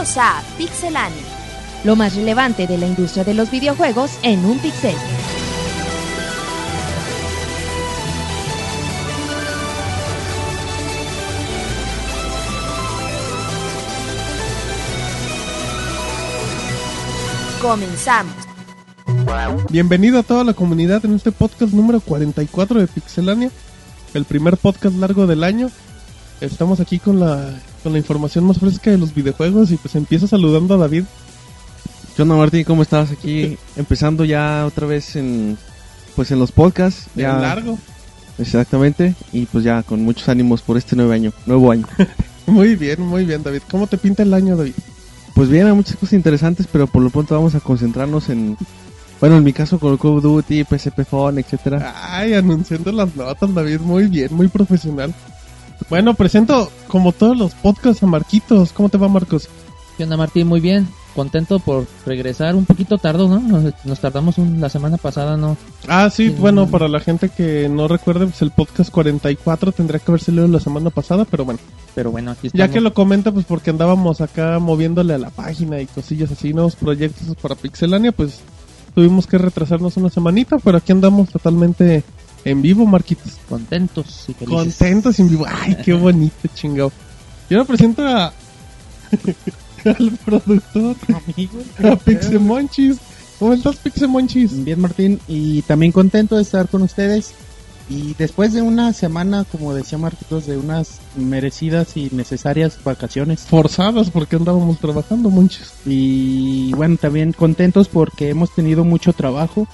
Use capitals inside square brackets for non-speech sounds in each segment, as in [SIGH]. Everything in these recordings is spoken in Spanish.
Bienvenidos a Pixelania. Lo más relevante de la industria de los videojuegos en un pixel. Comenzamos. Bienvenido a toda la comunidad en este podcast número 44 de Pixelania, el primer podcast largo del año. Estamos aquí con la, con la información más fresca de los videojuegos y pues empiezo saludando a David. ¿Qué onda Martín? ¿Cómo estás? Aquí empezando ya otra vez en pues en los podcasts. Ya, largo. Exactamente. Y pues ya con muchos ánimos por este nuevo año. Nuevo año. [LAUGHS] Muy bien, muy bien David. ¿Cómo te pinta el año David? Pues bien, hay muchas cosas interesantes, pero por lo pronto vamos a concentrarnos en... Bueno, en mi caso con el Call of Duty, PSP Phone, etcétera. Ay, anunciando las notas David, muy bien, muy profesional. Bueno, presento como todos los podcasts a Marquitos. ¿Cómo te va Marcos? ¿Qué onda Martín? Muy bien. Contento por regresar. Un poquito tardo, ¿no? Nos, nos tardamos un- la semana pasada, ¿no? Ah, sí, Sí. bueno, para la gente que no recuerde, pues el podcast 44 tendría que haber salido la semana pasada, pero bueno. Pero bueno, aquí estamos. Ya que lo comenta, pues porque andábamos acá moviéndole a la página y cosillas así, nuevos proyectos para Pixelania, pues tuvimos que retrasarnos una semanita, pero aquí andamos totalmente en vivo, Marquitos. Contentos y felices. Contentos y en vivo. Ay, qué bonito, [LAUGHS] chingado. Yo ahora presento a... [LAUGHS] al productor, a [LAUGHS] Pixemonchis. ¿Cómo estás, Pixemonchis? Bien, Martín, y también contento de estar con ustedes. Y después de una semana, como decía Marquitos, de unas merecidas y necesarias vacaciones. Forzadas porque andábamos trabajando, Monchis. Y bueno, también contentos porque hemos tenido mucho trabajo.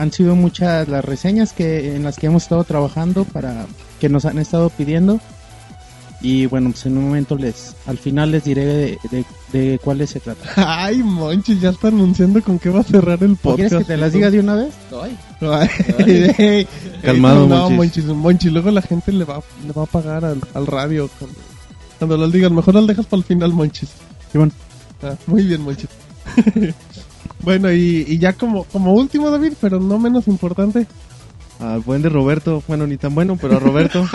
Han sido muchas las reseñas que en las que hemos estado trabajando para que nos han estado pidiendo. Y bueno, pues en un momento les, al final les diré de, de, de cuáles se trata. [LAUGHS] Ay, Monchis, ya está anunciando con qué va a cerrar el podcast. ¿Quieres que te las diga de una vez? Ay, Ay, [LAUGHS] Calmado, no, Monchis. Monchis. Monchis, luego la gente le va, le va a pagar al, al radio cuando, cuando lo digan. Mejor lo dejas para el final, Monchis. Simón. Ah, muy bien, Monchis. [LAUGHS] bueno, y, y ya como, como último, David, pero no menos importante, Al buen de Roberto. Bueno, ni tan bueno, pero a Roberto. [LAUGHS]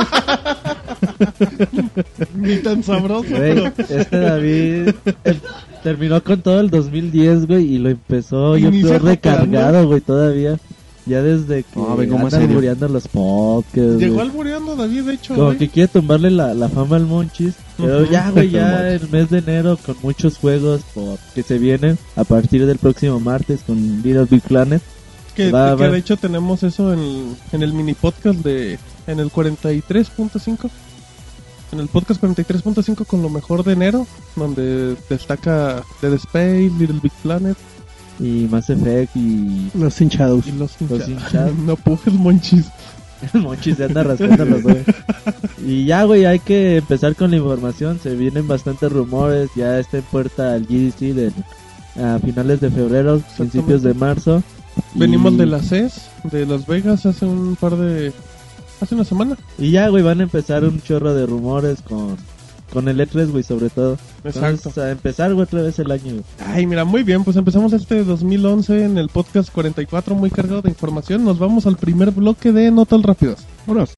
ni tan sabroso. güey, este David eh, terminó con todo el 2010, güey, y lo empezó, yo estoy recargado, güey, todavía. Ya desde que No, vengo más albureando los podcasts, Llegó güey. albureando David, de hecho. Como güey. que quiere tumbarle la, la fama al Monchis. Pero Ujú. ya, güey, ya el mes de enero con muchos juegos por, que se vienen a partir del próximo martes con Little Big Planet. Que, Va, que va. de hecho tenemos eso en, en el mini podcast de en el 43.5 en el podcast 43.5 con lo mejor de enero donde destaca Dead Space, Little Big Planet Y Mass Effect y Los hinchados. y los, Los hincha- hinchados. [LAUGHS] no pujes monchis el [LAUGHS] Monchis se anda rascando los dos. Y ya, güey, hay que empezar con la información. Se vienen bastantes rumores. Ya está en puerta el GDC de, a finales de febrero, principios de marzo. venimos Y- de la CES de Las Vegas hace un par de hace una semana Y ya, güey, van a empezar un chorro de rumores con, con el E3, güey, sobre todo. exacto Entonces, a empezar, güey, otra vez el año, ay mira muy bien pues empezamos este 2011 en el podcast 44 muy cargado de información nos vamos al primer bloque de notas rápidas Vámonos.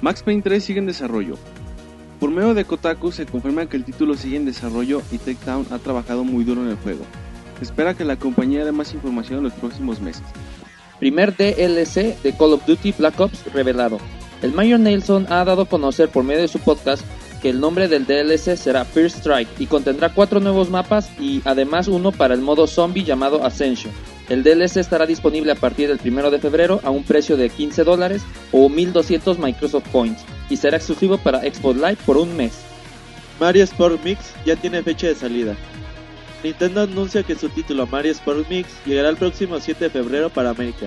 Max Payne 3 sigue en desarrollo. Por medio de Kotaku se confirma que el título sigue en desarrollo y Takedown ha trabajado muy duro en el juego. Se espera que la compañía dé más información en los próximos meses. Primer DLC de Call of Duty Black Ops revelado. El Mayor Nelson ha dado a conocer por medio de su podcast que el nombre del DLC será First Strike y contendrá cuatro nuevos mapas y además uno para el modo zombie llamado Ascension. El DLC estará disponible a partir del 1 de febrero a un precio de 15 dólares o 1200 Microsoft Points y será exclusivo para Xbox Live por un mes. Mario Sport Mix ya tiene fecha de salida. Nintendo anuncia que su título Mario Sport Mix llegará el próximo 7 de febrero para América.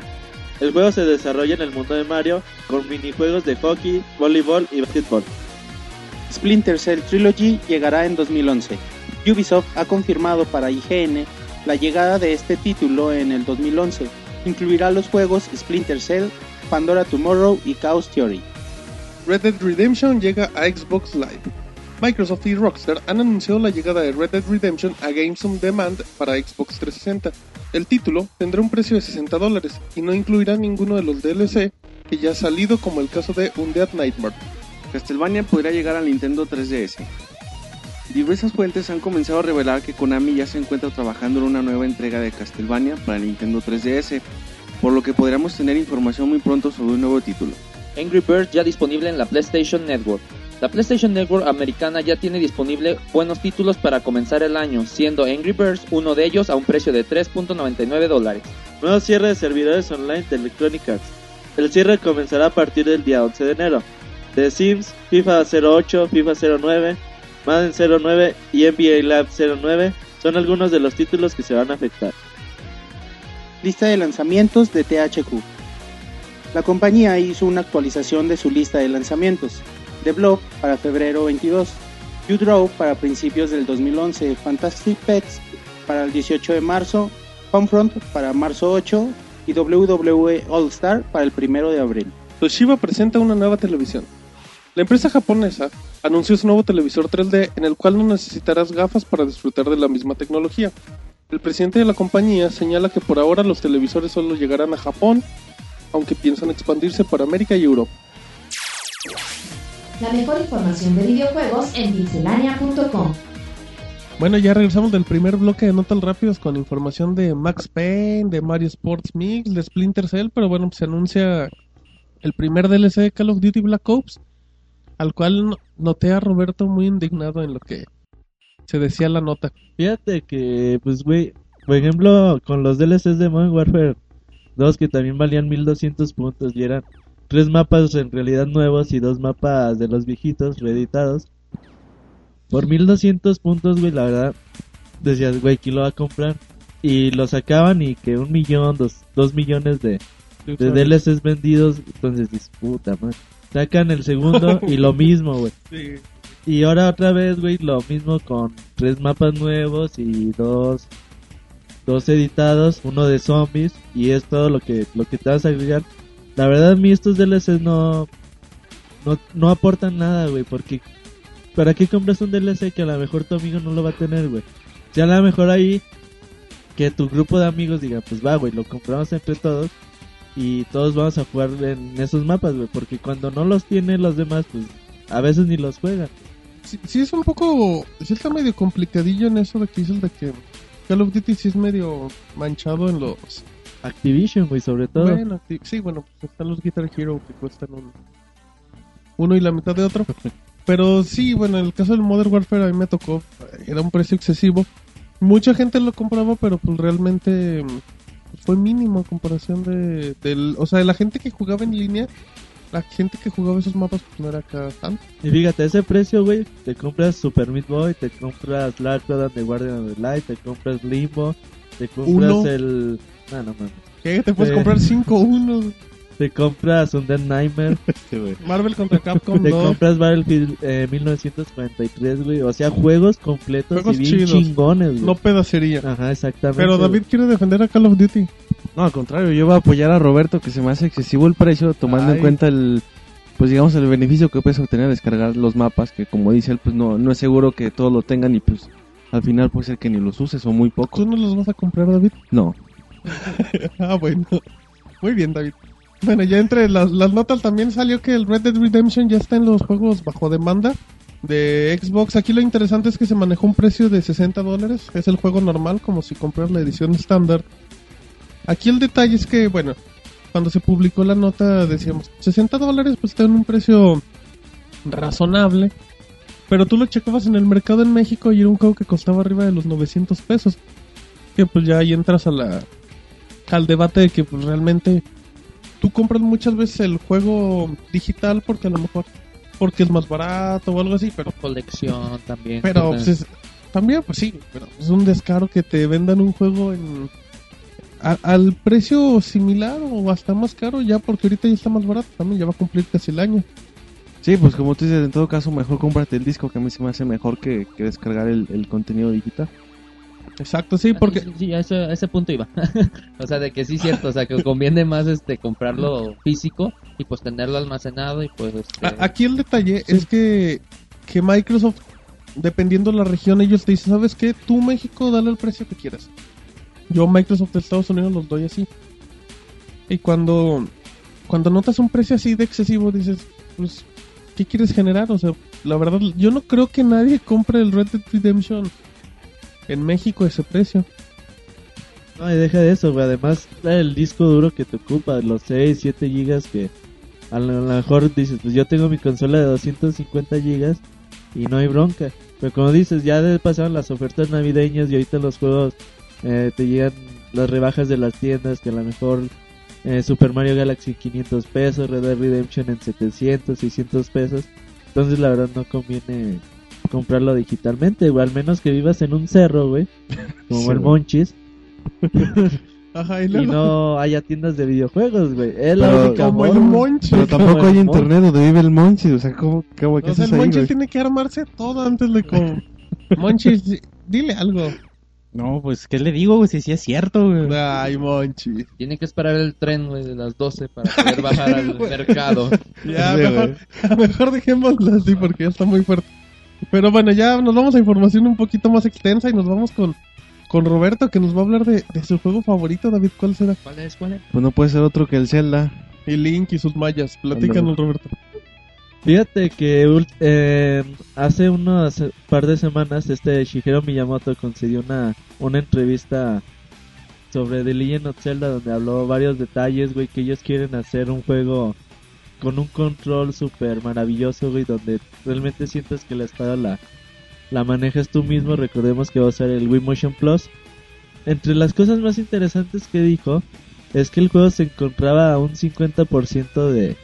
El juego se desarrolla en el mundo de Mario con minijuegos de hockey, voleibol y básquetbol. Splinter Cell Trilogy llegará en 2011. Ubisoft ha confirmado para IGN la llegada de este título en el 2011. Incluirá los juegos Splinter Cell, Pandora Tomorrow y Chaos Theory. Red Dead Redemption llega a Xbox Live. Microsoft y Rockstar han anunciado la llegada de Red Dead Redemption a Games on Demand para Xbox 360. El título tendrá un precio de 60 dólares y no incluirá ninguno de los DLC que ya ha salido como el caso de Undead Nightmare. Castlevania podría llegar al Nintendo 3DS. Diversas fuentes han comenzado a revelar que Konami ya se encuentra trabajando en una nueva entrega de Castlevania para el Nintendo 3DS, por lo que podríamos tener información muy pronto sobre un nuevo título. Angry Birds ya disponible en la PlayStation Network. La PlayStation Network americana ya tiene disponible buenos títulos para comenzar el año, siendo Angry Birds uno de ellos a un precio de 3.99 dólares. Nuevo cierre de servidores online de Electronic Arts. El cierre comenzará a partir del día 11 de enero. The Sims, FIFA 08, FIFA 09, Madden 09 y NBA Lab 09 son algunos de los títulos que se van a afectar. Lista de lanzamientos de THQ. La compañía hizo una actualización de su lista de lanzamientos. The Blob para febrero 22, U-Draw para principios del 2011, Fantastic Pets para el 18 de marzo, Homefront para marzo 8 y WWE All Star para el 1 de abril. Toshiba presenta una nueva televisión. La empresa japonesa anunció su nuevo televisor 3D en el cual no necesitarás gafas para disfrutar de la misma tecnología. El presidente de la compañía señala que por ahora los televisores solo llegarán a Japón, aunque piensan expandirse para América y Europa. La mejor información de videojuegos en pixelania.com. Bueno, ya regresamos del primer bloque de notas rápidas con información de Max Payne, de Mario Sports Mix, de Splinter Cell, pero bueno, pues se anuncia el primer DLC de Call of Duty Black Ops, al cual no- noté a Roberto muy indignado en lo que se decía la nota. Fíjate que, pues, güey, por ejemplo, con los DLCs de Modern Warfare 2 que también valían 1200 puntos y eran tres mapas en realidad nuevos y dos mapas de los viejitos reeditados. Por 1200 puntos, güey, la verdad, decías, güey, ¿quién lo va a comprar? Y lo sacaban y que un millón, dos, dos millones de, de DLCs vendidos, entonces dices, puta madre. Sacan el segundo y lo [LAUGHS] mismo, güey. Y ahora otra vez, güey, lo mismo con tres mapas nuevos y dos dos editados, uno de zombies y es todo lo que lo que te vas a agregar. La verdad a mí estos DLCs no no, no aportan nada, güey, porque ¿para qué compras un DLC que a lo mejor tu amigo no lo va a tener, güey? Si a lo mejor ahí que tu grupo de amigos diga, pues va, güey, lo compramos entre todos y todos vamos a jugar en esos mapas, güey, porque cuando no los tienen los demás, pues a veces ni los juegan. Sí, sí es un poco, sí está medio complicadillo en eso de que dices de que Call of Duty sí es medio manchado en los... Activision, güey, sobre todo. Bueno, sí, bueno, pues están los Guitar Hero que cuestan un, uno y la mitad de otro. Pero sí, bueno, en el caso del Modern Warfare a mí me tocó, era un precio excesivo. Mucha gente lo compraba, pero pues realmente mm, fue mínimo a comparación de, del... O sea, de la gente que jugaba en línea, la gente que jugaba esos mapas pues no era acá tanto. Y fíjate, ese precio, güey, te compras Super Meat Boy, te compras Last Rodan de Guardian of the Light, te compras Limbo, te compras Uno. el... No, no mames. ¿Qué? Te puedes comprar 5 uno [LAUGHS] Te compras Undead Nightmare, [LAUGHS] Marvel contra Capcom te 2. compras Battlefield eh, 1943, güey. O sea, juegos completos Juegos y bien chidos. chingones, güey. No pedacería. Ajá, exactamente. Pero David quiere defender a Call of Duty. No, al contrario, yo voy a apoyar a Roberto que se me hace excesivo el precio tomando Ay. en cuenta el pues digamos el beneficio que puedes obtener al descargar los mapas que como dice él pues no no es seguro que todos lo tengan y pues al final puede ser que ni los uses o muy ¿Tú pocos. no los vas a comprar, David? No. [LAUGHS] ah, bueno. Muy bien, David. Bueno, ya entre las, las notas también salió que el Red Dead Redemption ya está en los juegos bajo demanda de Xbox. Aquí lo interesante es que se manejó un precio de 60 dólares. Es el juego normal, como si compras la edición estándar. Aquí el detalle es que, bueno, cuando se publicó la nota decíamos 60 dólares, pues está en un precio razonable. Pero tú lo checabas en el mercado en México y era un juego que costaba arriba de los 900 pesos. Que pues ya ahí entras a la, al debate de que pues realmente tú compras muchas veces el juego digital porque a lo mejor porque es más barato o algo así, pero Colección también. pero Pues, pues, es- también pues sí, pero es un descaro que te vendan un juego en a- al precio similar o hasta más caro ya porque ahorita ya está más barato también ya va a cumplir casi el año. Sí, pues como tú dices, en todo caso mejor cómprate el disco que a mí se me hace mejor que, que descargar el, el contenido digital. Exacto, sí, porque Sí, sí, a ese, a ese punto iba. [LAUGHS] o sea, de que sí es cierto, o sea, que conviene más este comprarlo físico y pues tenerlo almacenado y pues este, Aquí el detalle es que, que Microsoft, dependiendo la región, ellos te dicen, ¿sabes qué? Tú, México, dale el precio que quieras. Yo Microsoft de Estados Unidos los doy así. Y cuando, cuando notas un precio así de excesivo, dices, pues, ¿qué quieres generar? O sea, la verdad, yo no creo que nadie [LAUGHS] compre el Red Dead Redemption en México ese precio. No, y deja de eso. Además, el disco duro que te ocupa, los 6, 7 gigas que a lo mejor dices, pues yo tengo mi consola de 250 gigas y no hay bronca. Pero como dices, ya pasaron las ofertas navideñas y ahorita los juegos eh, te llegan las rebajas de las tiendas que a lo mejor eh, Super Mario Galaxy 500 pesos, Red Dead Redemption en 700, 600 pesos. Entonces la verdad no conviene comprarlo digitalmente, güey. Al menos que vivas en un cerro, güey. Como Sí, el. Monchis. [LAUGHS] Ajá, y no haya tiendas de videojuegos, güey. Es la Pero- única como el forma. Monchi. Pero tampoco como hay internet donde vive el Monchi. O sea, ¿cómo, qué, güey, qué O sea, el ahí, Monchi güey? tiene que armarse todo antes de con... Monchi, di- dile algo. No, pues, ¿qué le digo, güey? Si sí es cierto, güey. Ay, Monchi. Tiene que esperar el tren, güey, de las 12 para [LAUGHS] poder bajar al mercado. Ya, Sí, mejor, mejor dejémoslo así porque ya está muy fuerte. Pero bueno, ya nos vamos a información un poquito más extensa y nos vamos con, con Roberto que nos va a hablar de, de su juego favorito. David, ¿cuál será? ¿Cuál es? ¿Cuál es? Pues no puede ser otro que el Zelda. Y Link y sus mayas. Platícanos, Roberto. Fíjate que ul- eh, hace unos par de semanas este Shigeru Miyamoto concedió una, una entrevista sobre The Legend of Zelda donde habló varios detalles, güey, que ellos quieren hacer un juego con un control súper maravilloso, güey, donde realmente sientes que la espada la, la manejas tú mismo. Recordemos que va a usar el Wii Motion Plus. Entre las cosas más interesantes que dijo es que el juego se encontraba a un 50% de,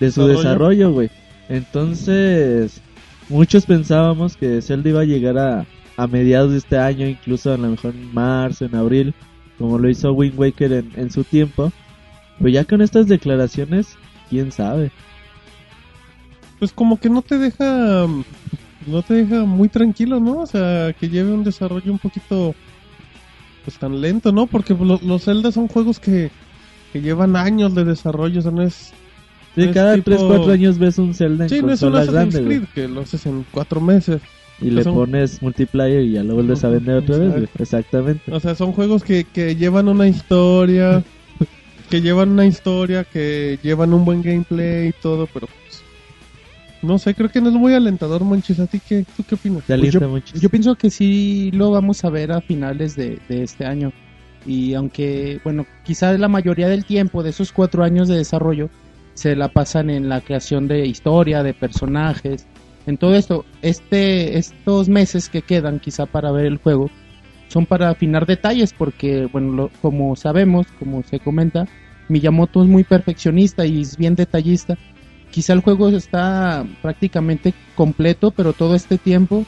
de su Desarrollo. desarrollo, güey. Entonces, muchos pensábamos que Zelda iba a llegar a, a mediados de este año, incluso a lo mejor en marzo, en abril, como lo hizo Wind Waker en, en su tiempo. Pero ya con estas declaraciones, quién sabe. Pues como que no te deja... No te deja muy tranquilo, ¿no? O sea, que lleve un desarrollo un poquito... Pues tan lento, ¿no? Porque lo- los Zelda son juegos que, que llevan años de desarrollo, o sea, no es... Sí, cada tipo- 3, 4 años ves un Zelda en Sí, no es un Assassin's. Creed, que lo haces en cuatro meses. Y le son- pones multiplayer y ya lo vuelves a vender otra vez, güey. Exactamente. O sea, son juegos que, que llevan una historia, [LAUGHS] que llevan una historia, que llevan un buen gameplay y todo, pero pues, no sé, creo que no es muy alentador, Manches. ¿A ti qué, tú qué opinas? Te Pues alienta yo, yo pienso que sí lo vamos a ver a finales de, de este año. Y aunque, bueno, quizá la mayoría del tiempo de esos cuatro años de desarrollo se la pasan en la creación de historia, de personajes, en todo esto. Este, estos meses que quedan quizá para ver el juego son para afinar detalles porque, bueno, lo- como sabemos, como se comenta, Miyamoto es muy perfeccionista y es bien detallista. Quizá el juego está prácticamente completo, pero todo este tiempo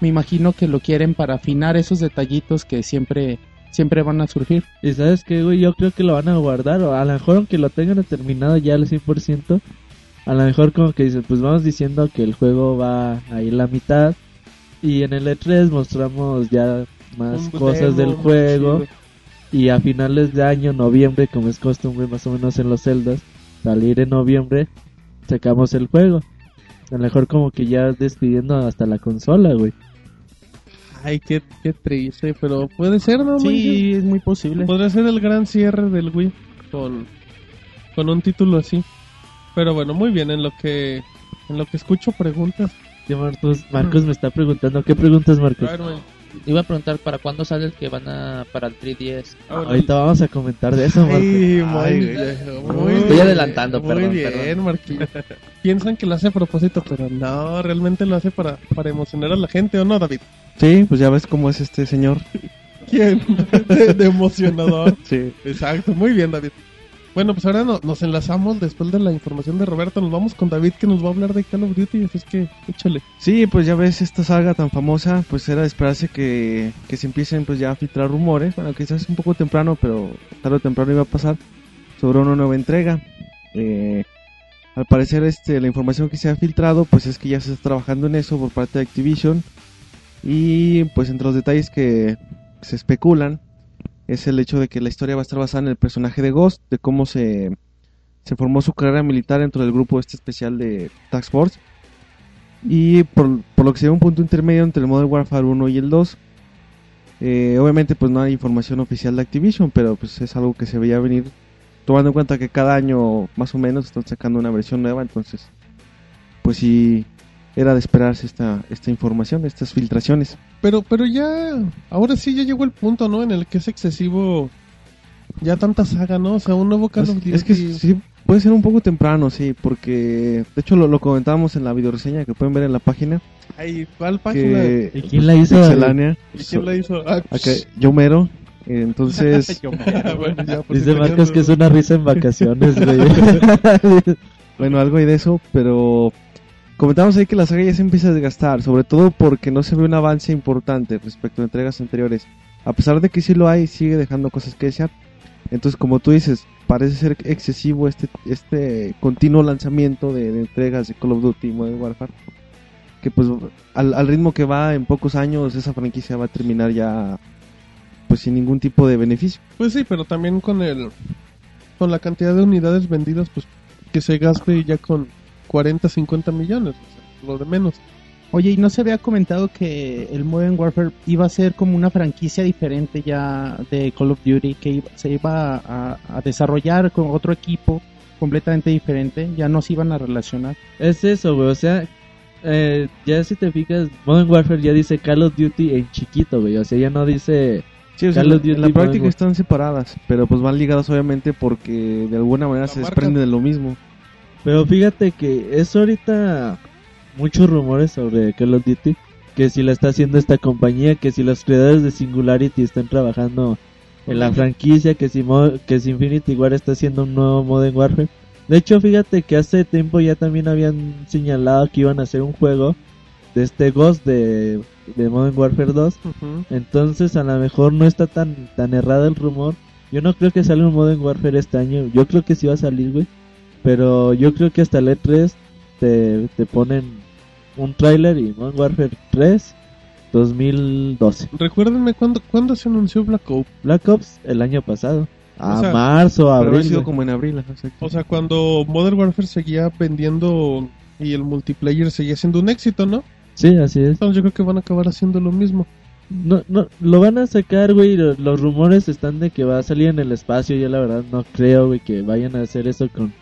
me imagino que lo quieren para afinar esos detallitos que siempre siempre van a surgir. Y sabes que, güey, yo creo que lo van a guardar, o a lo mejor aunque lo tengan terminado ya al 100%, a lo mejor como que dicen, pues vamos diciendo que el juego va a ir la mitad, y en el E3 mostramos ya más Un cosas demo del juego, chido. y a finales de año, noviembre, como es costumbre más o menos en los celdas, salir en noviembre, sacamos el juego. A lo mejor como que ya despidiendo hasta la consola, güey. Ay, qué, qué triste, pero puede ser, ¿no? Sí, es muy posible. Podría ser el gran cierre del Wii con, con un título así. Pero bueno, muy bien, en lo que en lo que escucho preguntas. Marcos, Marcos me está preguntando, ¿qué preguntas Marcos? A ver. Iba a preguntar para cuándo sale el que van a para el 3DS. Ah. Ahorita vamos a comentar de eso. Ay, Ay, muy, güey. muy Estoy bien, adelantando, muy perdón, bien, perdón. Marquín. [LAUGHS] Piensan que lo hace a propósito, pero no, realmente lo hace para, para emocionar a la gente, ¿o no, David? Sí, pues ya ves cómo es este señor. [LAUGHS] ¿Quién? [LAUGHS] de, de emocionador. Sí. Exacto, muy bien, David. Bueno, pues ahora no- nos enlazamos después de la información de Roberto. Nos vamos con David que nos va a hablar de Call of Duty. Así es que échale. Sí, pues ya ves esta saga tan famosa, pues era esperarse que, que se empiecen pues ya a filtrar rumores, bueno quizás un poco temprano, pero tarde o temprano iba a pasar sobre una nueva entrega. Eh, al parecer este la información que se ha filtrado pues es que ya se está trabajando en eso por parte de Activision y pues entre los detalles que se especulan es el hecho de que la historia va a estar basada en el personaje de Ghost, de cómo se, se formó su carrera militar dentro del grupo este especial de Task Force y por, por lo que se ve un punto intermedio entre el Modern Warfare 1 y el 2. Eh, obviamente pues no hay información oficial de Activision, pero pues es algo que se veía venir tomando en cuenta que cada año más o menos están sacando una versión nueva, entonces pues sí era de esperarse esta, esta información, estas filtraciones. Pero, pero ya, ahora sí ya llegó el punto, ¿no? En el que es excesivo ya tanta saga, ¿no? O sea, un nuevo Call Es, of Duty. es que sí, puede ser un poco temprano, sí, porque de hecho lo, lo comentábamos en la videoreseña que pueden ver en la página. Ay, ¿cuál página? Que, ¿Y quién la hizo? Pixelania. ¿Y quién la hizo? Ah, yo mero. Entonces, [LAUGHS] [LAUGHS] bueno, ya, Dice Marcos que es una risa en vacaciones, güey. [LAUGHS] bueno, algo hay de eso, pero comentamos ahí que la saga ya se empieza a desgastar, sobre todo porque no se ve un avance importante respecto a entregas anteriores. A pesar de que sí lo hay, sigue dejando cosas que desear. Entonces, como tú dices, parece ser excesivo este este continuo lanzamiento de, de entregas de Call of Duty y Modern Warfare. Que pues al, al ritmo que va en pocos años esa franquicia va a terminar ya pues sin ningún tipo de beneficio. Pues sí, pero también con el con la cantidad de unidades vendidas, pues que se gaste ya con 40, 50 millones, o sea, lo de menos. Oye, ¿y no se había comentado que el Modern Warfare iba a ser como una franquicia diferente ya de Call of Duty, que iba- se iba a, a desarrollar con otro equipo completamente diferente? Ya no se iban a relacionar. Es eso, güey. O sea, eh, ya si te fijas, Modern Warfare ya dice Call of Duty en chiquito, güey. O sea, ya no dice. Sí, o sea, Call of en Duty la Modern práctica están separadas, pero pues van ligadas obviamente porque de alguna manera La se marca- desprenden de lo mismo. Pero fíjate que es ahorita muchos rumores sobre Call of Duty. Que si la está haciendo esta compañía, que si los creadores de Singularity están trabajando en la franquicia, que si, Mo- que si Infinity War está haciendo un nuevo Modern Warfare. De hecho, fíjate que hace tiempo ya también habían señalado que iban a hacer un juego de este Ghost de, de Modern Warfare 2. Ujú. Entonces a lo mejor no está tan, tan errado el rumor. Yo no creo que salga un Modern Warfare este año. Yo creo que sí va a salir, güey. Pero yo creo que hasta el E3 te, te ponen un tráiler y Modern Warfare 3 2012. Recuérdenme cuándo, cuándo se anunció Black Ops. Black Ops el año pasado. A O sea, marzo, Pero abril. sido güey. como en abril. O sea, cuando Modern Warfare seguía vendiendo y el multiplayer seguía siendo un éxito, ¿no? Sí, así es. Entonces yo creo que van a acabar haciendo lo mismo. No, no, lo van a sacar, güey. lo- Los rumores están de que va a salir en el espacio. Yo la verdad no creo, güey, que vayan a hacer eso con,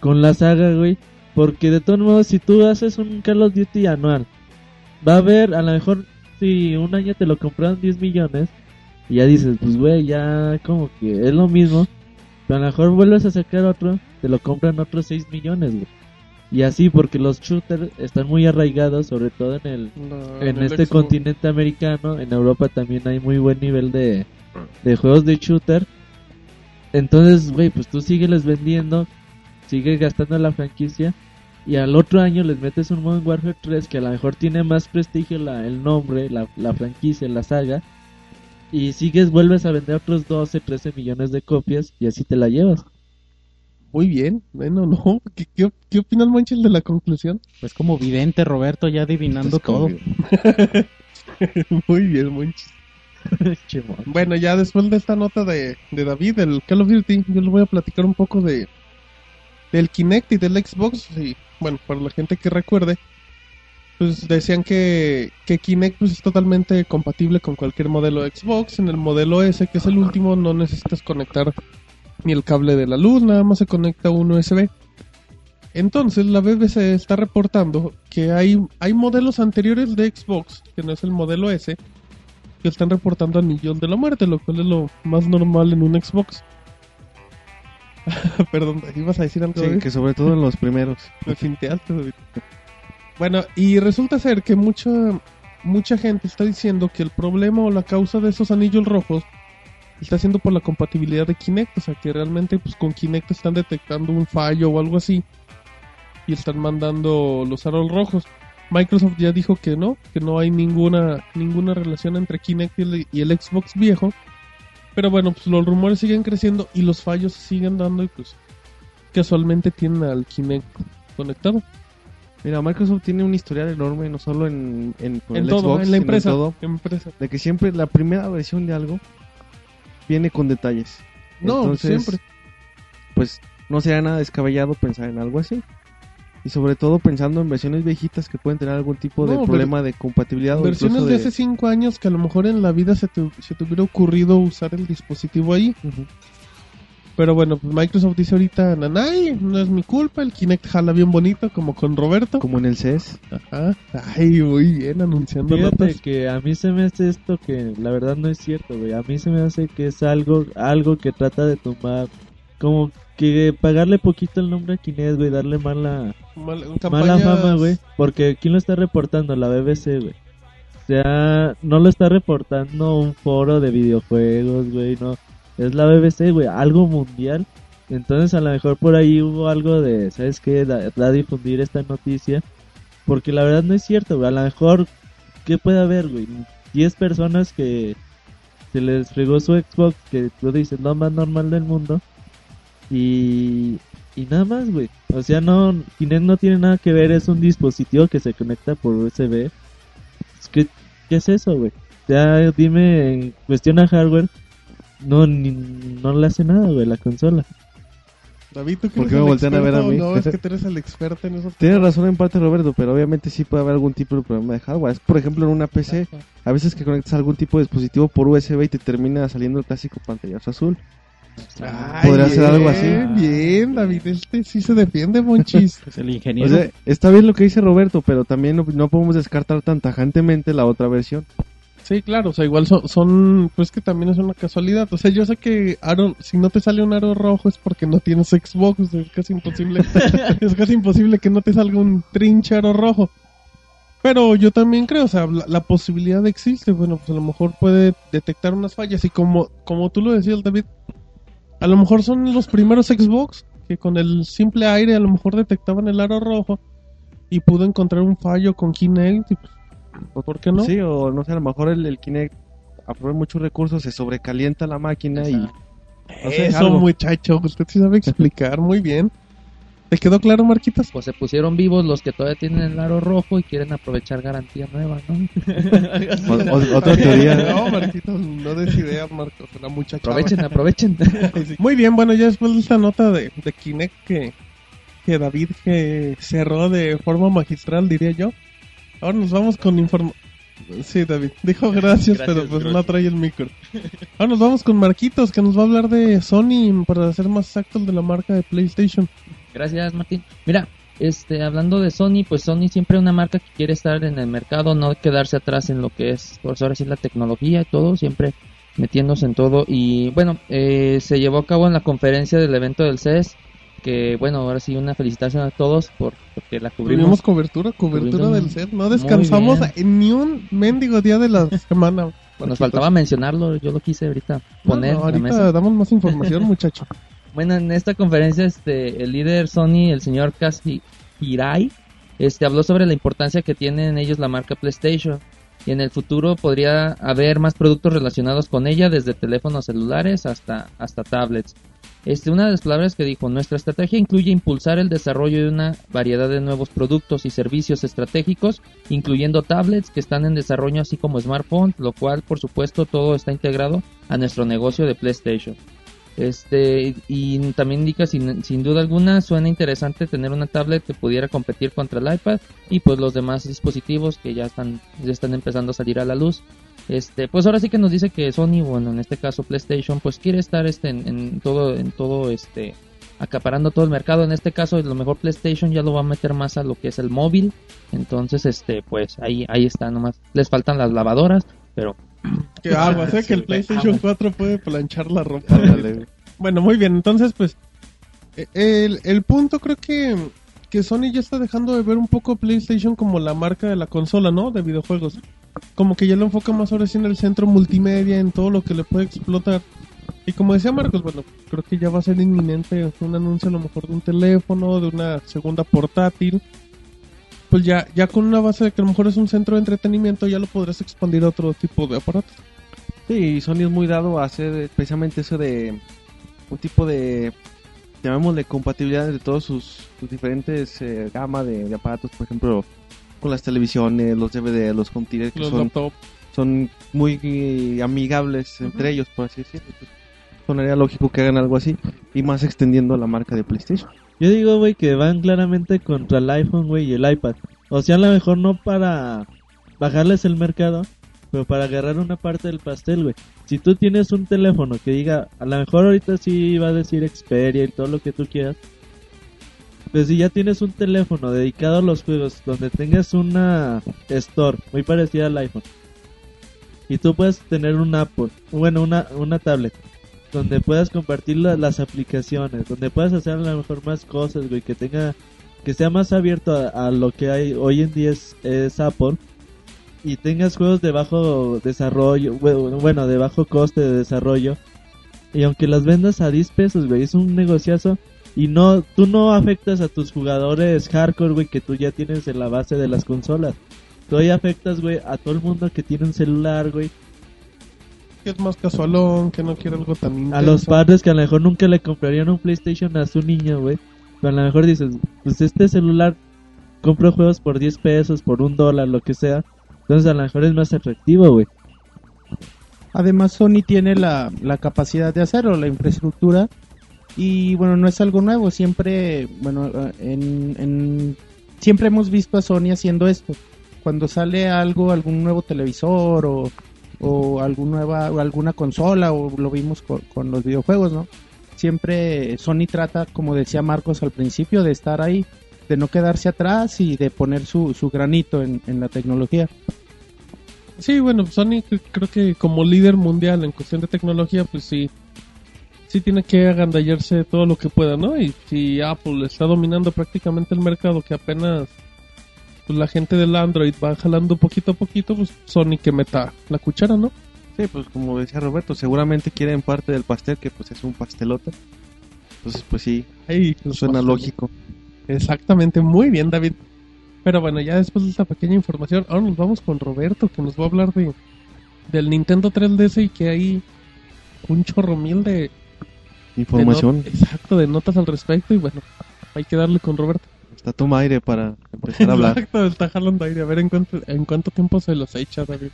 con la saga, güey. Porque de todos modos, si tú haces un Call of Duty anual, va a haber, a lo mejor, si un año te lo compraron 10 millones, y ya dices, pues, güey, ya como que es lo mismo. Pero a lo mejor vuelves a sacar otro, te lo compran otros 6 millones, güey. Y así, porque los shooters están muy arraigados, sobre todo en el, en el este Xbox. continente americano, en Europa también hay muy buen nivel de, de juegos de shooter. Entonces, güey, pues tú sígueles vendiendo, sigues gastando la franquicia y al otro año les metes un Modern Warfare 3 que a lo mejor tiene más prestigio la, el nombre, la, la franquicia, la saga. Y sigues, vuelves a vender otros 12, 13 millones de copias y así te la llevas. Muy bien. Bueno, no. [LAUGHS] ¿Qué, qué, qué opina el Monchil de la conclusión? Pues como vidente, Roberto, ya adivinando todo. [LAUGHS] Muy bien. Chimón. [LAUGHS] Bueno, ya después de esta nota de, de David, del Call of Duty, yo les voy a platicar un poco de del Kinect y del Xbox. Y bueno, para la gente que recuerde, pues decían que, que Kinect pues, es totalmente compatible con cualquier modelo de Xbox. En el modelo S, que es el último, no necesitas conectar ni el cable de la luz, nada más se conecta un USB. Entonces la BBC está reportando que hay, hay modelos anteriores de Xbox, que no es el modelo S, que están reportando anillos de la muerte, lo cual es lo más normal en un Xbox. [LAUGHS] Perdón, ibas a decir algo. Sí, que sobre todo en los primeros. Me finteaste, David. Bueno, y resulta ser que mucha mucha gente está diciendo que el problema o la causa de esos anillos rojos está siendo por la compatibilidad de Kinect, o sea que realmente pues con Kinect están detectando un fallo o algo así y están mandando los aros rojos. Microsoft ya dijo que no, que no hay ninguna ninguna relación entre Kinect y el, y el Xbox viejo. Pero bueno, pues los rumores siguen creciendo y los fallos siguen dando y pues casualmente tienen al Kinect conectado. Mira, Microsoft tiene un historial enorme, no solo en, en, con en el todo, Xbox, en la sino empresa, todo, empresa. de que siempre la primera versión de algo viene con detalles. No, Entonces, siempre. Pues no sería nada descabellado pensar en algo así. Y sobre todo pensando en versiones viejitas que pueden tener algún tipo de No, problema de compatibilidad o Versiones incluso de hace 5 años que a lo mejor en la vida se te, se te hubiera ocurrido usar el dispositivo ahí. Pero bueno, pues Microsoft dice ahorita, nanay, no es mi culpa, el Kinect jala bien bonito como con Roberto. Como en el CES. Ajá. Ay, muy bien anunciando Fíjate notas. que a mí se me hace esto que la verdad no es cierto, güey. A mí se me hace que es algo algo que trata de tomar como que pagarle poquito el nombre a Kinect, güey, darle mala Mal- mala fama, güey, porque quién lo está reportando, la BBC, güey. O sea, no lo está reportando un foro de videojuegos, güey, no. Es la BBC, güey, algo mundial. Entonces a lo mejor por ahí hubo algo de, ¿sabes qué? Da, da a difundir esta noticia. Porque la verdad no es cierto, güey. A lo mejor, ¿qué puede haber, güey? 10 personas que se les fregó su Xbox, que tú dices, lo más normal del mundo. Y, y nada más, güey. O sea, no, Kinect no tiene nada que ver, es un dispositivo que se conecta por USB. Es que, ¿Qué es eso, güey? Ya dime, en cuestión a hardware, no, ni- no le hace nada, güey, la consola. David, ¿tú que ¿Por qué me voltean a ver a mí? No, es que tú eres el experto en esos Tienes razón en parte Roberto, pero obviamente sí puede haber algún tipo de problema de hardware. Es, por ejemplo, en una PC, a veces que conectas algún tipo de dispositivo por USB y te termina saliendo el clásico pantallazo azul. Ay, Podría ser algo así. bien, David, este sí se defiende, monchis. [LAUGHS] Es el O ingeniero. sea, está bien lo que dice Roberto, pero también no, no podemos descartar tan tajantemente la otra versión. Sí, claro, o sea, igual son, son, pues que también es una casualidad. O sea, yo sé que aro, si no te sale un aro rojo es porque no tienes Xbox, o es casi imposible, [LAUGHS] es casi imposible que no te salga un trinche aro rojo. Pero yo también creo, o sea, la, la posibilidad existe, bueno, pues a lo mejor puede detectar unas fallas y como, como tú lo decías, David, a lo mejor son los primeros Xbox que con el simple aire a lo mejor detectaban el aro rojo y pudo encontrar un fallo con Kinect y pues, ¿por qué no? Sí, o no sé, a lo mejor el, el Kinect aprovecha muchos recursos, se sobrecalienta la máquina y... No sé, Eso, algo. muchacho, usted sí sabe explicar muy bien. ¿Te quedó claro, Marquitos? Pues se pusieron vivos los que todavía tienen el aro rojo y quieren aprovechar garantía nueva, ¿no? [LAUGHS] O- otra teoría. [LAUGHS] No, Marquitos, no des ideas, Marcos, la muchacha. Aprovechen, [LAUGHS] aprovechen. Muy bien, bueno, ya después de esta nota de, de Kinect que, que David que cerró de forma magistral, diría yo. Ahora nos vamos con información. Sí, David, dijo gracias, Gracias, pero pues gracias. no trae el micro. Ahora nos vamos con Marquitos, que nos va a hablar de Sony, para ser más exactos, de la marca de PlayStation. Gracias, Martín. Mira, este, hablando de Sony, pues Sony siempre es una marca que quiere estar en el mercado, no quedarse atrás en lo que es, pues ahora sí, la tecnología y todo, siempre metiéndose en todo. Y bueno, eh, se llevó a cabo en la conferencia del evento del CES, que bueno, ahora sí, una felicitación a todos por, porque la Tuvimos cubrimos. cobertura, cobertura Tuvimos- del set. No descansamos ni un mendigo día de la [LAUGHS] semana. Nos faltaba mencionarlo, yo lo quise ahorita poner Bueno, en la mesa. ahorita damos más información, [LAUGHS] muchacho. Bueno, en esta conferencia, este, el líder Sony, el señor Kazi Hirai, este, habló sobre la importancia que tiene en ellos la marca PlayStation. Y en el futuro podría haber más productos relacionados con ella, desde teléfonos celulares hasta, hasta tablets. Este, una de las palabras que dijo, nuestra estrategia incluye impulsar el desarrollo de una variedad de nuevos productos y servicios estratégicos, incluyendo tablets que están en desarrollo así como smartphones, lo cual por supuesto todo está integrado a nuestro negocio de PlayStation. Este, y también indica sin, sin duda alguna suena interesante tener una tablet que pudiera competir contra el iPad y pues los demás dispositivos que ya están, ya están empezando a salir a la luz. Este, pues ahora sí que nos dice que Sony, bueno, en este caso PlayStation, pues quiere estar este en, en todo, en todo este acaparando todo el mercado. En este caso, lo mejor PlayStation ya lo va a meter más a lo que es el móvil. Entonces, este, pues ahí, ahí está, nomás. Les faltan las lavadoras, pero Que aguas, ¿eh? que el PlayStation aguas. 4 puede planchar la ropa. bueno, muy bien, entonces pues eh, el, el punto creo que, que Sony ya está dejando de ver un poco PlayStation como la marca de la consola, ¿no? De videojuegos. Como que ya lo enfoca más ahora sí en el centro multimedia, en todo lo que le puede explotar. Y como decía Marcos, bueno, creo que ya va a ser inminente un anuncio a lo mejor de un teléfono, de una segunda portátil. Pues ya, ya con una base de que a lo mejor es un centro de entretenimiento, ya lo podrás expandir a otro tipo de aparatos. Sí, Sony es muy dado a hacer precisamente eso de un tipo de, llamémosle, compatibilidad de todos sus, sus diferentes eh, gama de, de aparatos, por ejemplo, con las televisiones, los DVD, los home theater, que Los son, son muy eh, amigables entre ellos, por así decirlo. Sonaría lógico que hagan algo así y más extendiendo la marca de PlayStation. Yo digo, güey, que van claramente contra el iPhone, güey, y el iPad. O sea, a lo mejor no para bajarles el mercado, pero para agarrar una parte del pastel, güey. Si tú tienes un teléfono que diga, a lo mejor ahorita sí va a decir Xperia y todo lo que tú quieras. Pues si ya tienes un teléfono dedicado a los juegos, donde tengas una store muy parecida al iPhone, y tú puedes tener un Apple, bueno, una, una tablet, donde puedas compartir la- las aplicaciones, donde puedas hacer a lo mejor más cosas, güey, que tenga, que sea más abierto a, lo que hay hoy en día es, Apple, y tengas juegos de bajo desarrollo, bueno, bueno, de bajo coste de desarrollo, y aunque las vendas a 10 pesos, güey, es un negociazo, y no, tú no afectas a tus jugadores hardcore, güey, que tú ya tienes en la base de las consolas. Tú ahí afectas, güey, a todo el mundo que tiene un celular, güey. Que es más casualón, que no quiere algo tan intenso. A los padres que a lo mejor nunca le comprarían un PlayStation a su niño, güey. Pero a lo mejor dices, pues este celular compro juegos por 10 pesos, por un dólar, lo que sea. Entonces a lo mejor es más atractivo, güey. Además, Sony tiene la, la capacidad de hacerlo, la infraestructura. Y bueno, no es algo nuevo. Siempre, bueno, eh, en, en- siempre hemos visto a Sony haciendo esto. Cuando sale algo, algún nuevo televisor o, o algún nueva, o alguna consola, o lo vimos con, con los videojuegos, ¿no? Siempre Sony trata, como decía Marcos al principio, de estar ahí, de no quedarse atrás y de poner su, su granito en, en la tecnología. Sí, bueno, Sony cre- creo que como líder mundial en cuestión de tecnología, pues sí, sí tiene que agandallarse todo lo que pueda, ¿no? Y si Apple está dominando prácticamente el mercado, que apenas pues, la gente del Android va jalando poquito a poquito, pues Sony que meta la cuchara, ¿no? Sí, pues como decía Roberto, seguramente quieren parte del pastel, que pues es un pastelote. Entonces, pues sí, Ahí suena pasteles. lógico. Exactamente, muy bien, David. Pero bueno, ya después de esta pequeña información, ahora nos vamos con Roberto, que nos va a hablar de del Nintendo 3DS y que hay un chorro mil de, Información. exacto, de notas al respecto. Y bueno, hay que darle con Roberto. Está toma aire para empezar a hablar. Exacto, está jalando aire. A ver en cuánto, en cuánto tiempo se los echa, David.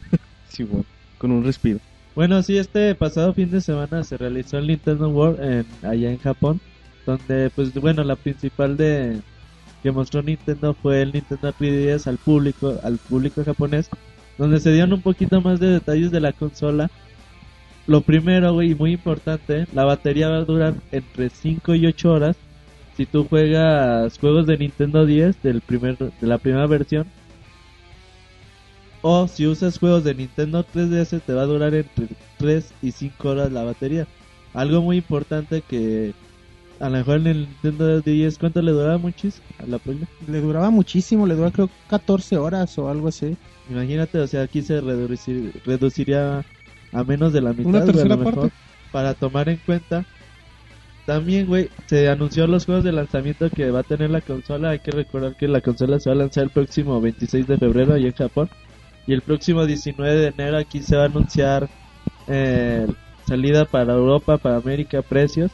Sí, bueno, con un respiro. Bueno, sí, este pasado fin de semana se realizó el Nintendo World en, allá en Japón, donde, pues, bueno, la principal de que mostró Nintendo fue el Nintendo 3DS al público, al público japonés, donde se dieron un poquito más de detalles de la consola. Lo primero, güey, y muy importante, la batería va a durar entre 5 y 8 horas. Si tú juegas juegos de Nintendo 10 del primer, de la primera versión, o si usas juegos de Nintendo 3DS te va a durar entre 3 y 5 horas la batería. Algo muy importante que a lo mejor en el Nintendo 10, ¿cuánto le duraba muchis a la pila? Le duraba muchísimo, le dura creo 14 horas o algo así. Imagínate, o sea, aquí se reducir- reduciría a menos de la mitad. Una tercera lo mejor, parte. Para tomar en cuenta. También, güey, se anunció los juegos de lanzamiento que va a tener la consola. Hay que recordar que la consola se va a lanzar el próximo 26 de febrero allá en Japón. Y el próximo 19 de enero aquí se va a anunciar eh, salida para Europa, para América, precios.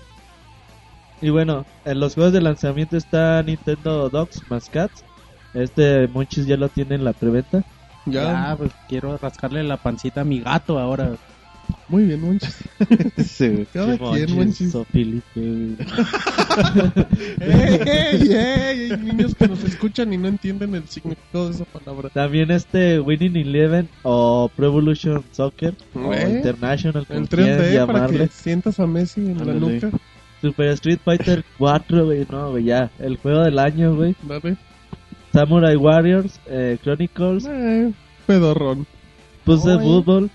Y bueno, en los juegos de lanzamiento está Nintendo Dogs más Cats. Este Monchis ya lo tiene en la preventa. Ya, pues quiero rascarle la pancita a mi gato ahora. Muy bien, Monchis. [LAUGHS] Sí, Cada quien, Monchis. Sofilipe. [LAUGHS] ¡Ey, ey, ey! Hay niños que nos escuchan y no entienden el significado de esa palabra. También este Winning Eleven o Pro Evolution Soccer o ¿Eh? International, En quieras 3D para llamarle. que sientas a Messi en la Ándale. nuca. Super Street Fighter 4, güey, no, güey, ya. El juego del año, güey. Dale. Samurai Warriors, eh, Chronicles, Eh, pedorrón. Oye. Football,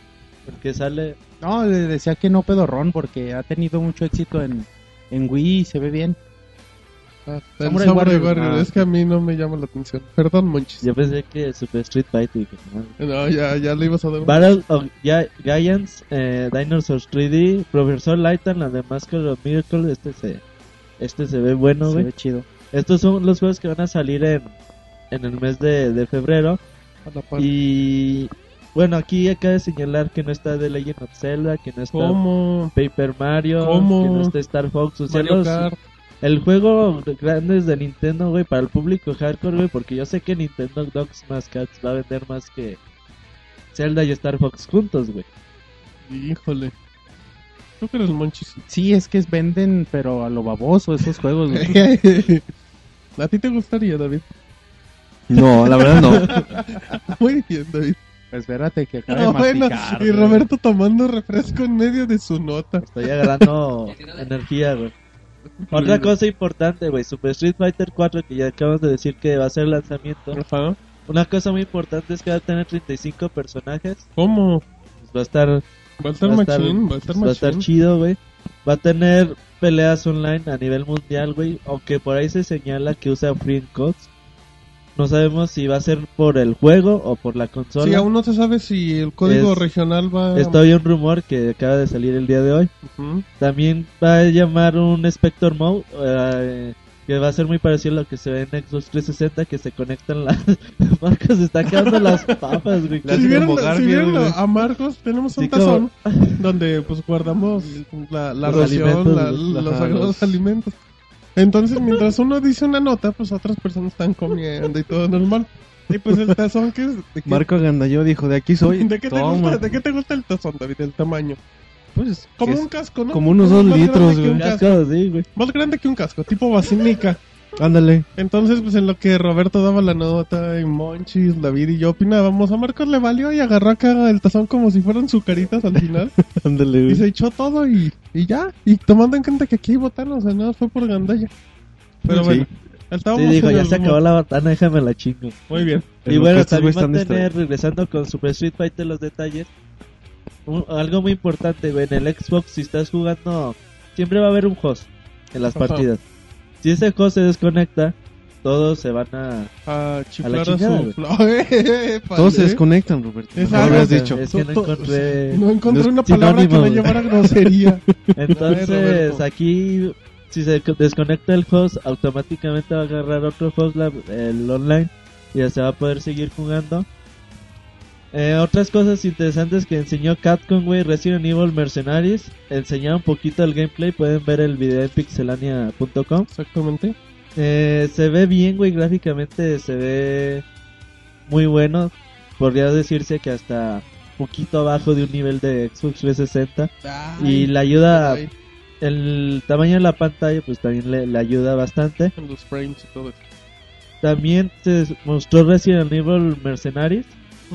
el que sale. No, le decía que no pedorrón porque ha tenido mucho éxito en, en Wii y se ve bien. Ah, el Samurai Samurai Warriors. Warrior. Ah. Es que a mí no me llama la atención. Perdón, Monchis. Yo pensé que Super Street Fighter. dije, no. No, ya, ya le ibas a dar. Battle of Gi- Giants, eh, Dinosaurs 3D, Professor Lighton, la de Masker of Miracle. Este se, este se ve bueno, se güey. ve chido. Estos son los juegos que van a salir en, en el mes de, de febrero. a la par. Y bueno, aquí acaba de señalar que no está The Legend of Zelda, que no está ¿Cómo? Paper Mario, ¿Cómo? que no está Star Fox. O sea, Mario los- Kart. el juego grande es de Nintendo, güey, para el público hardcore, güey, porque yo sé que Nintendo Dogs más Cats va a vender más que Zelda y Star Fox juntos, güey. Híjole. Tú que eres monchis. Sí, es que venden, pero a lo baboso esos juegos. güey. [LAUGHS] ¿A ti te gustaría, David? No, la verdad no. [LAUGHS] Muy bien, David. Espérate que acabe No, de bueno, masticar, y güey. Roberto tomando refresco en medio de su nota. Estoy agarrando energía, güey. Otra cosa importante, güey, Super Street Fighter 4 que ya acabamos de decir que va a ser lanzamiento. Ajá. Una cosa muy importante es que va a tener 35 personajes. ¿Cómo? Pues va a estar Va a estar va a estar- machín, va a estar va a estar chido, güey. Va a tener peleas online a nivel mundial, güey. Aunque por ahí se señala que usa Free Codes. No sabemos si va a ser por el juego o por la consola. Sí, aún no se sabe si el código Es- regional va... Es todavía un rumor que acaba de salir el día de hoy. También va a llamar un Spector Mode, eh, que va a ser muy parecido a lo que se ve en Xbox 360, que se conectan las... [LAUGHS] Marcos, está quedando las [LAUGHS] papas, güey. Si vieron, si vieron güey. a Marcos, tenemos un Sí, como- tazón donde pues guardamos la, la Los ración, alimentos, la- güey. los los- alimentos. Entonces, mientras uno dice una nota, pues otras personas están comiendo y todo normal. Y pues el tazón que es... ¿de qué, Marco Agandalló dijo, de aquí soy. [LAUGHS] ¿de qué te gusta, ¿De qué te gusta el tazón, David? El tamaño. Pues, Como un casco, ¿no? como unos dos litros, que un güey. casco. Casco, sí, güey. Más grande que un casco, tipo basinica. Ándale. Entonces, pues en lo que Roberto daba la nota y Monchis, David y yo opinábamos, a Marcos le valió y agarró acá el tazón como si fueran sucaritas al final [LAUGHS] Ándale, y se echó todo y, y ya. Y tomando en cuenta que aquí hay botanos, o sea, nada, fue por gandalla. Pero Sí. bueno, Sí, dijo, ya se acabó la batana, déjame la chingo. Muy bien. En Y bueno, también va a tener, regresando con Super Street Fighter los detalles, un- algo muy importante, güey, en el Xbox si estás jugando, siempre va a haber un host en las Ajá. partidas. Si ese host se desconecta, todos se van a... A chiflar a, chingada, su güey. flor. [LAUGHS] Eh, Todos se desconectan, Roberto. Es No habías que- dicho. Es que no encontré... No encontré una palabra que no sinónimo, llevara grosería. [LAUGHS] Entonces, aquí, si se co- desconecta el host, automáticamente va a agarrar otro host, la- el online, y ya se va a poder seguir jugando. Eh, otras cosas interesantes que enseñó Capcom, güey, Resident Evil Mercenaries, enseñaba un poquito el gameplay, pueden ver el video en pixelania.com. Exactamente. Eh, se ve bien, güey, gráficamente se ve muy bueno. Podría decirse que hasta poquito abajo de un nivel de Xbox 360. y le ayuda, Ay, el tamaño de la pantalla, pues también le, le ayuda bastante. en los frames y todo eso. También se mostró Resident Evil Mercenaries.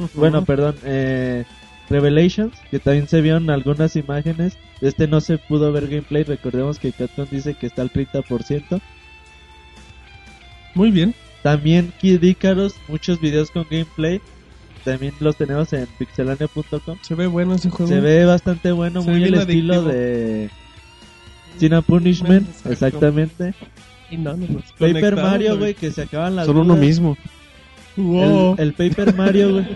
Ujú. Bueno, perdón, eh, Revelations, que también se vieron algunas imágenes. Este no se pudo ver gameplay. Recordemos que Capcom dice que está al 30%. Muy bien. También Kid Icarus, muchos videos con gameplay. También los tenemos en pixelania.com. Se ve bueno ese juego. Se ve bastante bueno, Se muy el estilo adictivo. de Sin Punishment, Exacto. exactamente. Y no, no, no. Paper Mario, güey, que se acaban las Solo uno dudas. mismo. Wow. El, el Paper Mario, güey,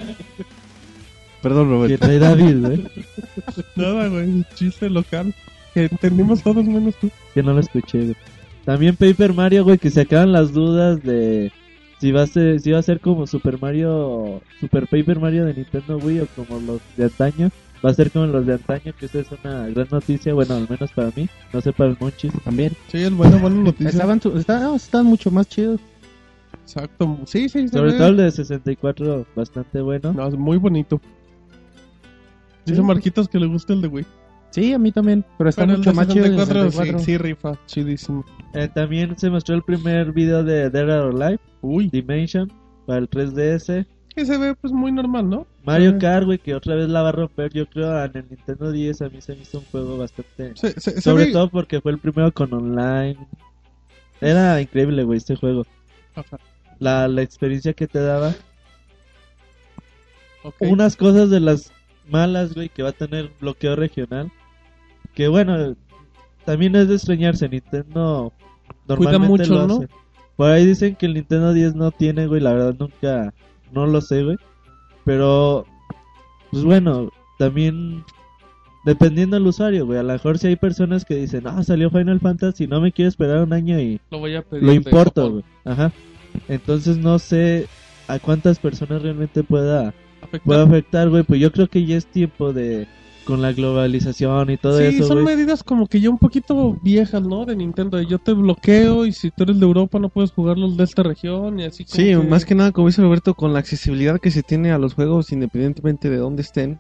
Perdón, que Roberto. trae David, güey, Nada, güey. Chiste local. Que entendimos todos menos tú. que no lo escuché, güey. También Paper Mario, güey, que se acaban las dudas de si va a ser, si va a ser como Super Mario, Super Paper Mario de Nintendo Wii o como los de antaño. Va a ser como los de antaño, que esa es una gran noticia, bueno, al menos para mí, no sé para el Monchis. También. Sí, es buena, buena noticia. Estaban, tu- estaban, no, estaban mucho más chidos. Exacto. Sí, sí, Sobre todo el de 64, bastante bueno. No, es muy bonito. Dice Sí. Marquitos que le gusta el de Wii. Sí, a mí también, pero está Pero el mucho de más chido el 64, 64. Sí, sí, rifa. Chidísimo. Eh, también se mostró el primer video de Dead or Alive, Uy. Dimension, para el 3DS. Que se ve pues muy normal, ¿no? Mario. Kart, güey, que otra vez la va a romper. Yo creo en el Nintendo 10 a mí se me hizo un juego bastante. Se, se, se Sobre ve- todo porque fue el primero con online. Era increíble, güey, este juego. Ajá, La, la experiencia que te daba. Unas cosas de las malas, güey, que va a tener bloqueo regional. Que bueno, también es de extrañarse. Nintendo normalmente mucho, lo ¿no? hace. Por ahí dicen que el Nintendo 10 no tiene, güey. La verdad nunca, no lo sé, güey. Pero, pues bueno, también dependiendo del usuario, güey. A lo mejor si hay personas que dicen, ah, salió Final Fantasy, no me quiero esperar un año y Lo voy a pedir. lo importo, güey. Ajá. Entonces no sé a cuántas personas realmente pueda, Afectar. pueda afectar, güey. Pues yo creo que ya es tiempo de, con la globalización y todo sí, eso, son güey. medidas como que ya un poquito viejas, ¿no? De Nintendo. de Yo te bloqueo y si tú eres de Europa no puedes jugar los de esta región y así como Sí, más que nada, como dice Roberto, con la accesibilidad que se tiene a los juegos, independientemente de dónde estén,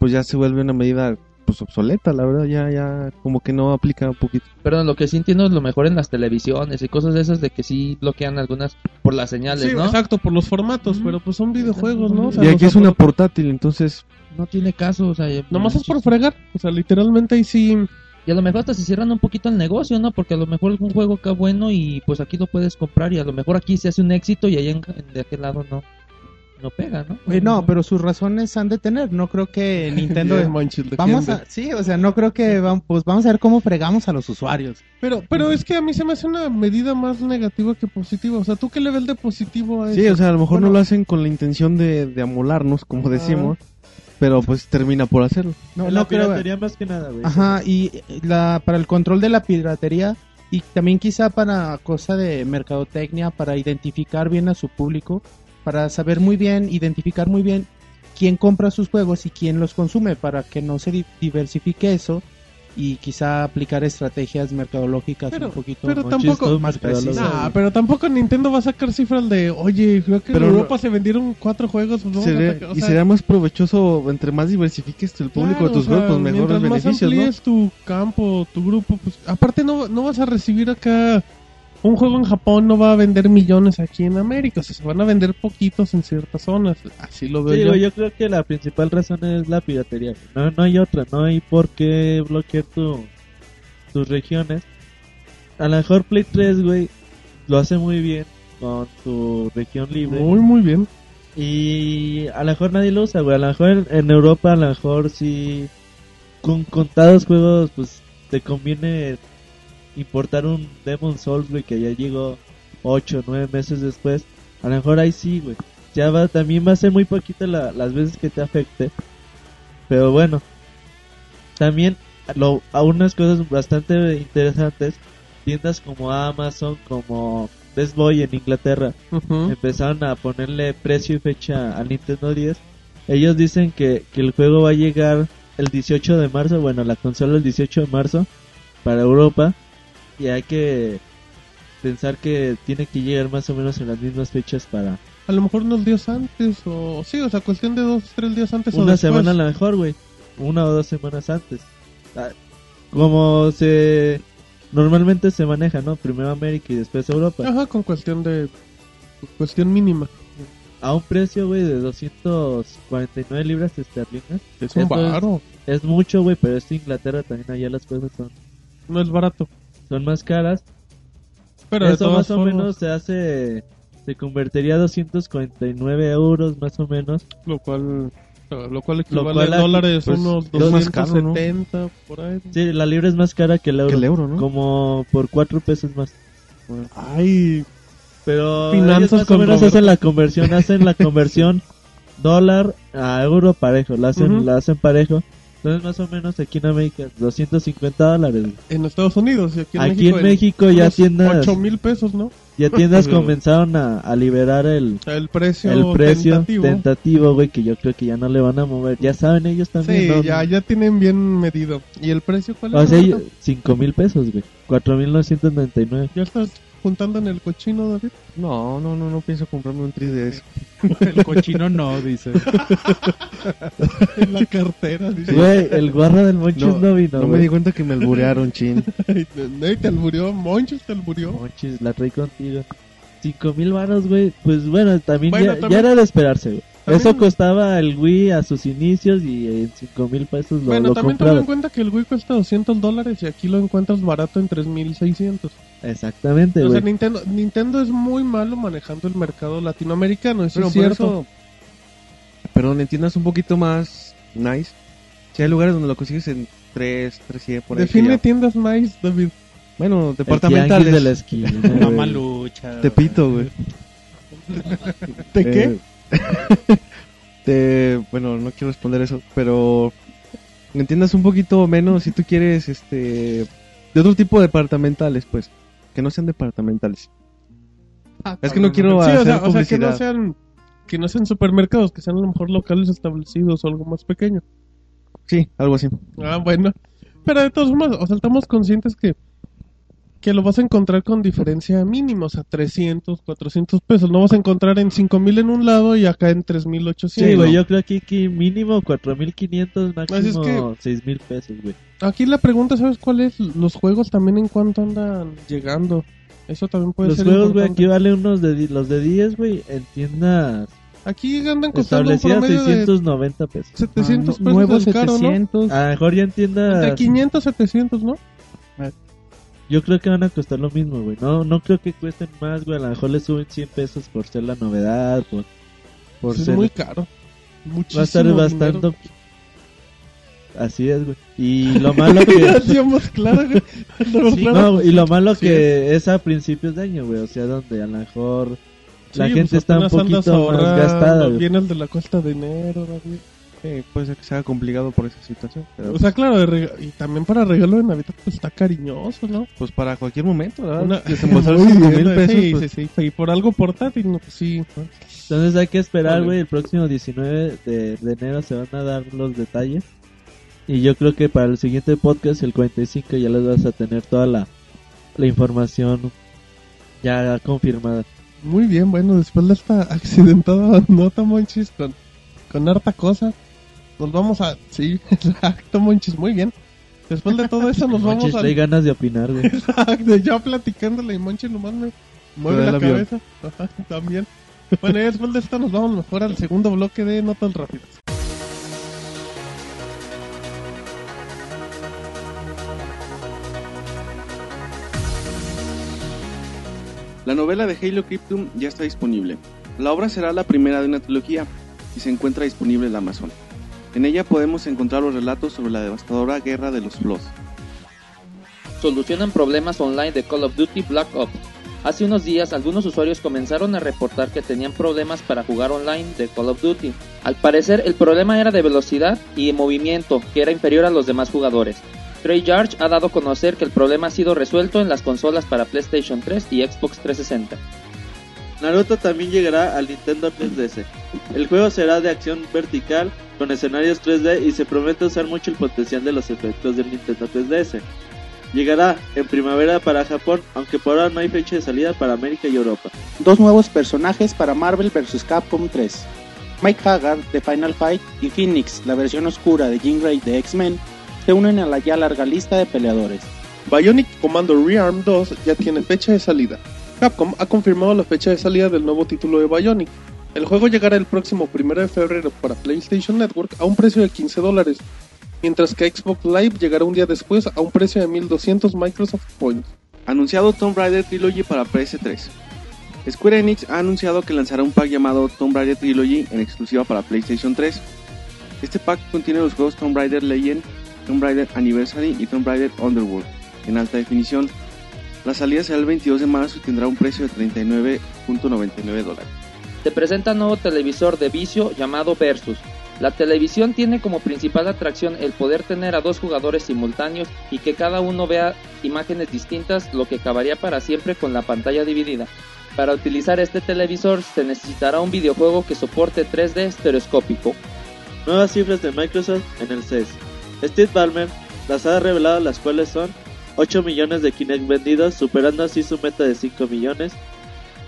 pues ya se vuelve una medida pues obsoleta, la verdad, ya, ya, como que no aplica un poquito. Pero lo que sí entiendo es lo mejor en las televisiones y cosas de esas de que sí bloquean algunas por las señales, Sí, ¿no? exacto, por los formatos, pero pues son videojuegos, ¿no? O sea, y aquí es una portátil, entonces, No tiene caso, o sea, Nomás es por fregar, o sea, literalmente ahí sí... Y a lo mejor hasta se cierran un poquito el negocio, ¿no? Porque a lo mejor un juego acá bueno y pues aquí lo puedes comprar y a lo mejor aquí se hace un éxito y allá en, en- de aquel lado no no pega, ¿no? Eh, no, pero sus razones han de tener. No creo que [LAUGHS] Nintendo. Vamos a, sí, o sea, no creo que vam- pues vamos a ver cómo fregamos a los usuarios. Pero, pero es que a mí se me hace una medida más negativa que positiva. O sea, ¿tú qué level de positivo a sí, eso? o sea, a lo mejor Bueno, no lo hacen con la intención de, de amolarnos, como decimos, pero pues termina por hacerlo. No, la no creo. piratería más que nada, güey. Ajá, y eh, la, para el control de la piratería y también quizá para cosa de mercadotecnia, para identificar bien a su público, para saber muy bien, identificar muy bien quién compra sus juegos y quién los consume, para que no se di- diversifique eso y quizá aplicar estrategias mercadológicas Pero- un poquito pero más- tampoco- más precisas. Nah, pero tampoco Nintendo va a sacar cifras de, oye, creo que Pero en no- Europa se vendieron cuatro juegos. pues vamos a Sería- sacar- o y sea, sería más provechoso, entre más diversifiques el público claro, de tus o sea, juegos, pues mejores mientras más beneficios, ¿no? amplíes tu campo, tu grupo, pues aparte no, no vas a recibir acá un juego en Japón no va a vender millones aquí en América, o sea, se van a vender poquitos en ciertas zonas, así lo veo Sí, yo. creo que la principal razón es la piratería. No, no hay otra, no hay por qué bloquear tu, tus regiones. A lo mejor Play 3, güey, lo hace muy bien con su región libre. Muy, muy bien. Y a lo mejor nadie lo usa, güey. A lo mejor en, en Europa, a lo mejor sí. Con contados juegos, pues te conviene importar un Demon Souls, güey, que ya llegó 8 o 9 meses después. A lo mejor ahí sí, güey. Ya va, también va a ser muy poquita la- las veces que te afecte. Pero bueno, también lo, a unas cosas bastante interesantes. Tiendas como Amazon, como Best Boy en Inglaterra, empezaron a ponerle precio y fecha al Nintendo 10. Ellos dicen que, que el juego va a llegar el 18 de marzo, bueno, la consola el 18 de marzo para Europa. Y hay que pensar que tiene que llegar más o menos en las mismas fechas para A lo mejor unos días antes, o sí, o sea, cuestión de dos, tres días antes o una después. semana a lo mejor, güey. Una o dos semanas antes. Ah, Como se normalmente se maneja, ¿no? Primero América y después Europa. Ajá, con cuestión de cuestión mínima. A un precio, güey, de 249 libras esterlinas. Es un baro, Es mucho, güey, pero es Inglaterra también. Allá las cosas son, no es barato. Son más caras. Pero de Eso todas más o menos se hace. Se convertiría a 249 euros, más o menos. lo cual lo cual equivale cual a dólares pues, unos es más caro, ¿no? 270 por ahí. Sí, la libra es más cara que el euro. Que el euro, ¿no? Como por 4 pesos más. Ay, Pero Finanzas más o menos hacen la conversión, hacen la conversión [LAUGHS] dólar a euro parejo, la hacen, la hacen parejo. Entonces más o menos aquí en América 250 dólares. en Estados Unidos y aquí en Aquí México. en México ya tiendas- 8 mil pesos, ¿no? Ya tiendas [LAUGHS] comenzaron a, a liberar el, El precio, el precio tentativo. güey, que yo creo que ya no le van a mover. Ya saben ellos también, Sí, ¿no? ya, ya tienen bien medido. ¿Y el precio cuál O es? sea, Roberto? 5 mil pesos, güey. 4.999. ¿Ya estás juntando en el cochino, David? No, no, no, no pienso comprarme un 3DS. [LAUGHS] El cochino no, dice. [LAUGHS] en la cartera. dice. Güey, el guarro del Monchis no, vino, no me di cuenta que me alburearon, chin. [LAUGHS] Ay, te alburió, Monchis te alburió. Monchis, la trae contigo. 5 mil varos, güey. Pues bueno, también, Bueno, ya, también- ya era de esperarse, güey. También- Eso costaba el Wii a sus inicios y en 5 mil pesos lo, bueno, lo también toma compraba. en cuenta que el Wii cuesta 200 dólares y aquí lo encuentras barato en 3600. Exactamente, O sea. Nintendo, Nintendo es muy malo manejando el mercado latinoamericano, eso Pero es por cierto. eso, perdón, en tiendas un poquito más nice. Si hay lugares donde lo consigues en 3, 300 por ahí. Define ya- tiendas nice, David. Bueno, El departamentales. de la esquina. Mamalucha. Tepito, güey. [LAUGHS] ¿De qué? [LAUGHS] De- bueno, no quiero responder eso, pero entiendas un poquito menos si tú quieres este de otro tipo de departamentales, pues, que no sean departamentales. Es que no quiero Sí, hacer o sea, o sea, que publicidad. no sean que no sean supermercados, que sean a lo mejor locales establecidos o algo más pequeño. Sí, algo así. Ah, bueno. Pero de todos modos, o sea, estamos conscientes que que lo vas a encontrar con diferencia mínima, o sea, 300, 400 pesos. No vas a encontrar en 5000 en un lado y acá en 3800. Sí, güey, yo creo que aquí mínimo 4500, Así máximo es que- 6000 pesos, güey. Aquí la pregunta, ¿sabes cuál es? Los juegos también en cuánto andan llegando. Eso también puede Los ser juegos, güey, aquí valen unos de los de 10, güey, en tiendas Aquí andan costando un promedio de 690 pesos. 700 pesos Nuevos del caro, ¿no? 700. A lo mejor ya en tiendas De 500 a 700, ¿no? Yo creo que van a costar lo mismo, güey. No, no creo que cuesten más, güey. A lo mejor le suben 100 pesos por ser la novedad, por, por es ser... muy caro. Va a estar Muchísimo bastante... Así es, güey. Y lo [LAUGHS] malo que... Claro, güey. [LAUGHS] Hacíamos Sí, claro. no, güey, y lo malo Sí. que es a principios de año, güey. O sea, donde a lo mejor la Sí, gente pues está un poquito más gastada, güey. Viene el de la cuesta de enero, David. Sí, puede ser que sea complicado por esa situación. Pero O sea, claro, y también para regalo de Navidad, pues está cariñoso, ¿no? pues para cualquier momento, ¿verdad? Una- Desembolsar [LAUGHS] Muy 5 bien, mil pesos. Sí, pues, sí, sí. Y por algo portátil, no, pues sí. Entonces hay que esperar, Vale. güey. El próximo 19 de, de enero se van a dar los detalles. Y yo creo que para el siguiente podcast, el 45, ya les vas a tener toda la, la información ya confirmada. Muy bien, bueno, después de esta [LAUGHS] accidentada nota, Monchis, con, con harta cosa, nos vamos a... Sí, [LAUGHS] exacto, Monchis, muy bien. Después de todo eso nos [LAUGHS] vamos Manches, a... trae ganas de opinar, güey. Exacto, ya platicándole y Monchis nomás me mueve la cabeza. Ajá, también. Bueno, y después de esto nos vamos mejor al segundo bloque de notas rápidas. La novela de Halo Cryptum ya está disponible. La obra será la primera de una trilogía y se encuentra disponible en Amazon. En ella podemos encontrar los relatos sobre la devastadora guerra de los Floss. Solucionan problemas online de Call of Duty Black Ops. Hace unos días algunos usuarios comenzaron a reportar que tenían problemas para jugar online de Call of Duty. Al parecer el problema era de velocidad y de movimiento, que era inferior a los demás jugadores. Treyarch ha dado a conocer que el problema ha sido resuelto en las consolas para PlayStation 3 y Xbox 360. Naruto también llegará al Nintendo 3DS. El juego será de acción vertical con escenarios 3D y se promete usar mucho el potencial de los efectos del Nintendo 3DS. Llegará en primavera para Japón, aunque por ahora no hay fecha de salida para América y Europa. dos nuevos personajes para Marvel vs. Capcom 3. Mike Haggard de Final Fight y Phoenix, la versión oscura de Jean Grey de X-Men, se unen a la ya larga lista de peleadores. Bionic Commando Rearm 2 ya tiene fecha de salida. Capcom ha confirmado la fecha de salida del nuevo título de Bionic. El juego llegará el próximo 1 de febrero para PlayStation Network a un precio de 15 dólares, mientras que Xbox Live llegará un día después a un precio de 1200 Microsoft Points. Anunciado Tomb Raider Trilogy para PS3. Square Enix ha anunciado que lanzará un pack llamado Tomb Raider Trilogy en exclusiva para PlayStation 3. Este pack contiene los juegos Tomb Raider Legend, Tomb Raider Anniversary y Tomb Raider Underworld en alta definición. La salida será el 22 de marzo y tendrá un precio de 39.99 dólares. Se presenta un nuevo televisor de vicio llamado Versus. La televisión tiene como principal atracción el poder tener a dos jugadores simultáneos y que cada uno vea imágenes distintas, lo que acabaría para siempre con la pantalla dividida. Para utilizar este televisor se necesitará un videojuego que soporte 3D estereoscópico. Nuevas cifras de Microsoft en el CES. Steve Ballmer las ha revelado las cuales son 8 millones de Kinect vendidos, superando así su meta de 5 millones,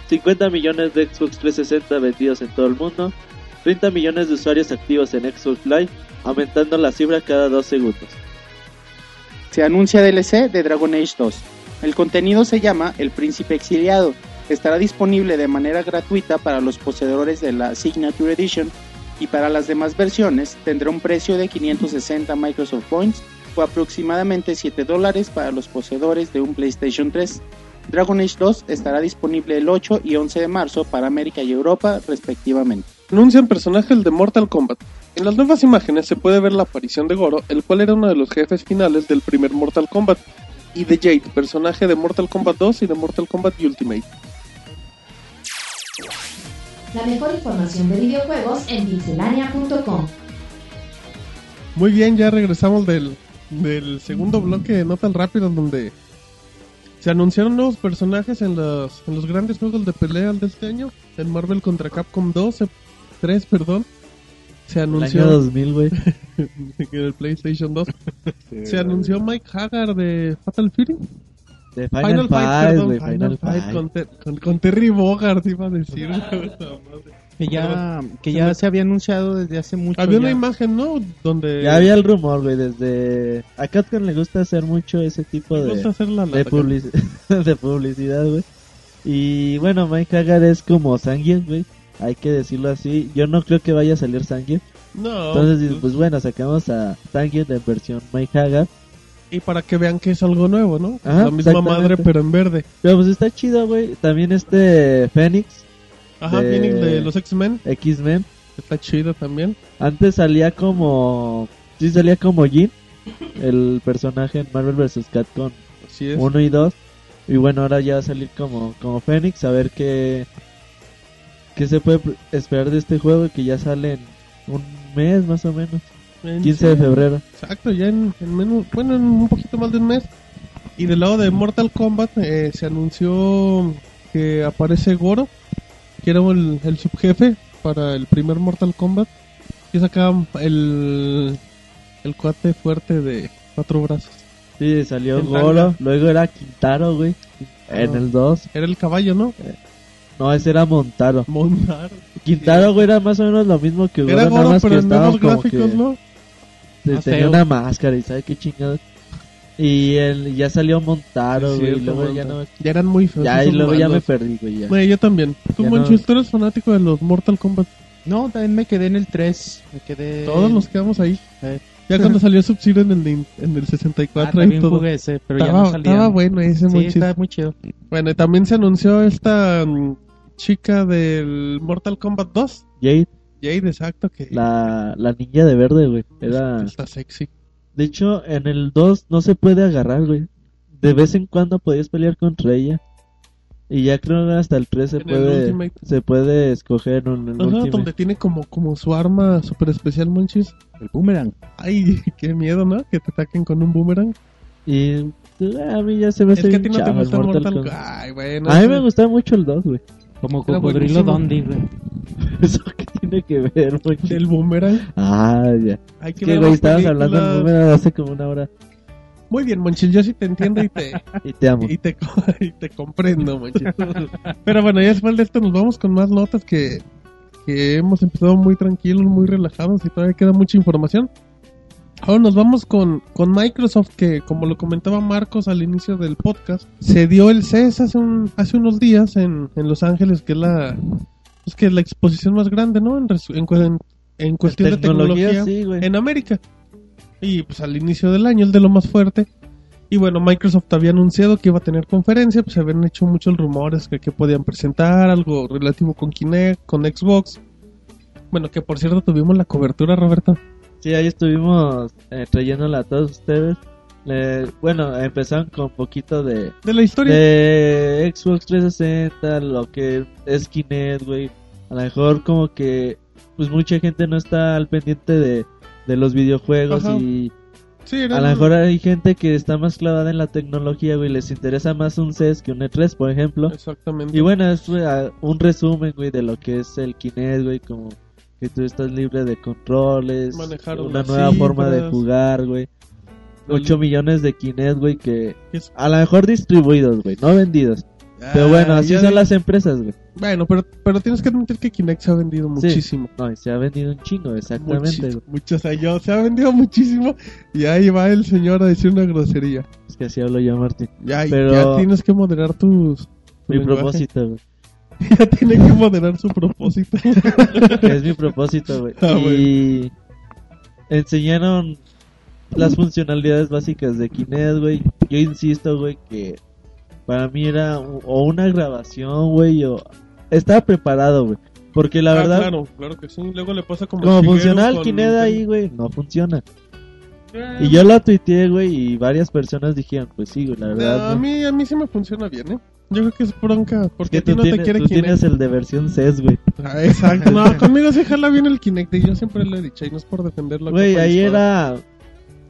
50 millones de Xbox 360 vendidos en todo el mundo, 30 millones de usuarios activos en Xbox Live, aumentando la cifra cada 2 segundos. Se anuncia DLC de Dragon Age 2. El contenido se llama El Príncipe Exiliado. Estará disponible de manera gratuita para los poseedores de la Signature Edition y para las demás versiones tendrá un precio de 560 Microsoft Points aproximadamente 7 dólares para los poseedores de un PlayStation 3. Dragon Age 2 estará disponible el 8 y 11 de marzo para América y Europa respectivamente. Anuncian personajes de Mortal Kombat. En las nuevas imágenes se puede ver la aparición de Goro, el cual era uno de los jefes finales del primer Mortal Kombat, y de Jade, personaje de Mortal Kombat 2 y de Mortal Kombat Ultimate. La mejor información de videojuegos en pixelania.com. Muy bien, ya regresamos del, del segundo bloque de Notas Rápidas donde se anunciaron nuevos personajes en los, en los grandes juegos de pelea de este año. En Marvel contra Capcom 2, eh, 3, perdón. Se El anunció año 2000, güey. en [LAUGHS] el PlayStation 2. se anunció Mike Haggard de Fatal Fury. De Final, Final, Fight, Fight, perdón, güey. Final, Final Fight, Fight. Con, Ter- con- con Terry Bogard iba a decir. [LAUGHS] Que ya, que ya se había anunciado desde hace mucho. Había una imagen, ¿no? Donde Ya había el rumor, güey, desde... A Capcom le gusta hacer mucho ese tipo de... gusta de, larga. publici- [LAUGHS] de publicidad, güey. Y bueno, Mike Hagar es como Zangief, güey. Hay que decirlo así. Yo no creo que vaya a salir Zangief. No, Entonces, pues, pues bueno, sacamos a Zangief en versión Mike Hagar. y para que vean que es algo nuevo, ¿no? Ajá, la misma madre, pero en verde. Pero pues está chido, güey. También este Fénix, Ajá, De- Phoenix de los X-Men. X-Men. Está chido también. Antes salía como... Sí, salía como Jean. El personaje en Marvel vs. Capcom Así es. 1 y 2. Y bueno, ahora ya va a salir como, como Fénix. A ver qué, qué se puede esperar de este juego que ya sale en un mes más o menos. En- 15 de febrero. Exacto, ya en, en menos, bueno, en un poquito más de un mes. Y del lado de Mortal Kombat eh, se anunció que aparece Goro, que era el, el subjefe para el primer Mortal Kombat. Y saca el, el cuate fuerte de cuatro brazos. Sí, salió Goro. Luego era Quintaro, güey. En Ah. el 2. Era el caballo, ¿no? No, ese era Montaro. Montar. Quintaro, güey, era más o menos lo mismo que Goro. Era nada Goro, más pero que en estaba como gráficos, que ¿no? te- Más tenía feo. una máscara y sabe qué chingados. Y el, ya salió Montaro, Sí, güey. y cierto, luego ya no... Ya eran muy feos. Ya, y luego ya me malos. perdí, güey. Ya. Güey, yo también. Tú, Ya Monchis, no. tú eres fanático de los Mortal Kombat. No, también me quedé en el 3. Me quedé. Todos nos quedamos ahí. Eh. Ya cuando [LAUGHS] salió Sub-Zero en el, en el 64 Ah, y todo. jugué ese, pero ya estaba, no salía. estaba bueno ese Sí, Monchis. está muy chido. Bueno, y también se anunció esta mm, chica del Mortal Kombat 2. Jade, Jade, exacto, que la, la niña de verde, güey. Era... está sexy. De hecho, en el 2 no se puede agarrar, güey. De vez en cuando podías pelear contra ella. Y ya creo que hasta el 3 se En puede, se puede escoger en el Ajá, donde tiene como, como su arma super especial, Monchis. El boomerang. Ay, [LAUGHS] qué miedo, ¿no? Que te ataquen con un boomerang. Y pues, a mí ya se me Es hace que a ti no te gusta Mortal Mortal Kombat. Kombat. Ay, bueno. A mí sí. me gustaba mucho el 2, güey. Como cocodrilo. Dondi, güey. [LAUGHS] ¿Eso qué tiene que ver, güey? Del boomerang. Ah, ya. Hay Es que ver güey, estabas hablando del número hace como una hora. Muy bien, Monchis, yo sí te entiendo y te, [LAUGHS] Y te amo. y te, [LAUGHS] y te comprendo, Monchis. Pero bueno, ya después de esto nos vamos con más notas que, que hemos empezado muy tranquilos, muy relajados y todavía queda mucha información. Ahora nos vamos con, con Microsoft, que como lo comentaba Marcos al inicio del podcast, se dio el CES hace, un, hace unos días en, en Los Ángeles, que es la, pues que es la exposición más grande, ¿no? En, en, cu- en- en cuestión de tecnología sí, en América. Y pues al inicio del año, el de lo más fuerte. Y bueno, Microsoft había anunciado que iba a tener conferencia, pues se habían hecho muchos rumores que, que podían presentar, algo relativo con Kinect, con Xbox. Bueno, que por cierto tuvimos la cobertura, Roberto. Sí, ahí estuvimos eh, trayéndola a todos ustedes. Bueno, empezaron con un poquito de, De la historia. de Xbox 360, lo que es Kinect, güey. A lo mejor como que pues mucha gente no está al pendiente de, de los videojuegos Ajá. y Sí, a lo mejor hay gente que está más clavada en la tecnología, güey. Les interesa más un CES que un E3, por ejemplo. Exactamente. Y bueno, es eh, un resumen, güey, de lo que es el Kinect, güey, como que tú estás libre de controles, Manejar una nueva forma de jugar, güey. 8 millones de Kinect, güey, que a lo mejor distribuidos, güey, no vendidos. Pero bueno, Ah, así ya son de- las empresas, güey. Bueno, pero, pero tienes que admitir que Kinect se ha vendido Sí. muchísimo. No, y se ha vendido un chingo, exactamente, güey. mucho, o sea, yo, se ha vendido muchísimo y ahí va el señor a decir una grosería. Es que así hablo yo, Martín. Ya, y Pero- ya tienes que moderar tus... tu Mi lenguaje. propósito, güey. [LAUGHS] Ya tiene que moderar su propósito. [LAUGHS] es mi propósito, güey. Ah, y enseñaron las funcionalidades básicas de Kinect, güey. Yo insisto, güey, que para mí era o una grabación, güey, o estaba preparado, güey. Porque la Ah, verdad, Claro, claro que sí. Luego le pasa como... como funciona el Kinect ahí, güey, no funciona. Eh, Y yo lo tuiteé, güey, y varias personas dijeron, pues sí, güey, la no, verdad. a mí, a mí sí me funciona bien, ¿eh? Yo creo que es bronca, porque que a ti tú, no tienes, te quiere tú Kinect. tienes el de versión CES, güey. Ah, exacto, no, [LAUGHS] conmigo sí jala bien el Kinect y yo siempre le he dicho, y no es por defenderlo. Güey, ahí era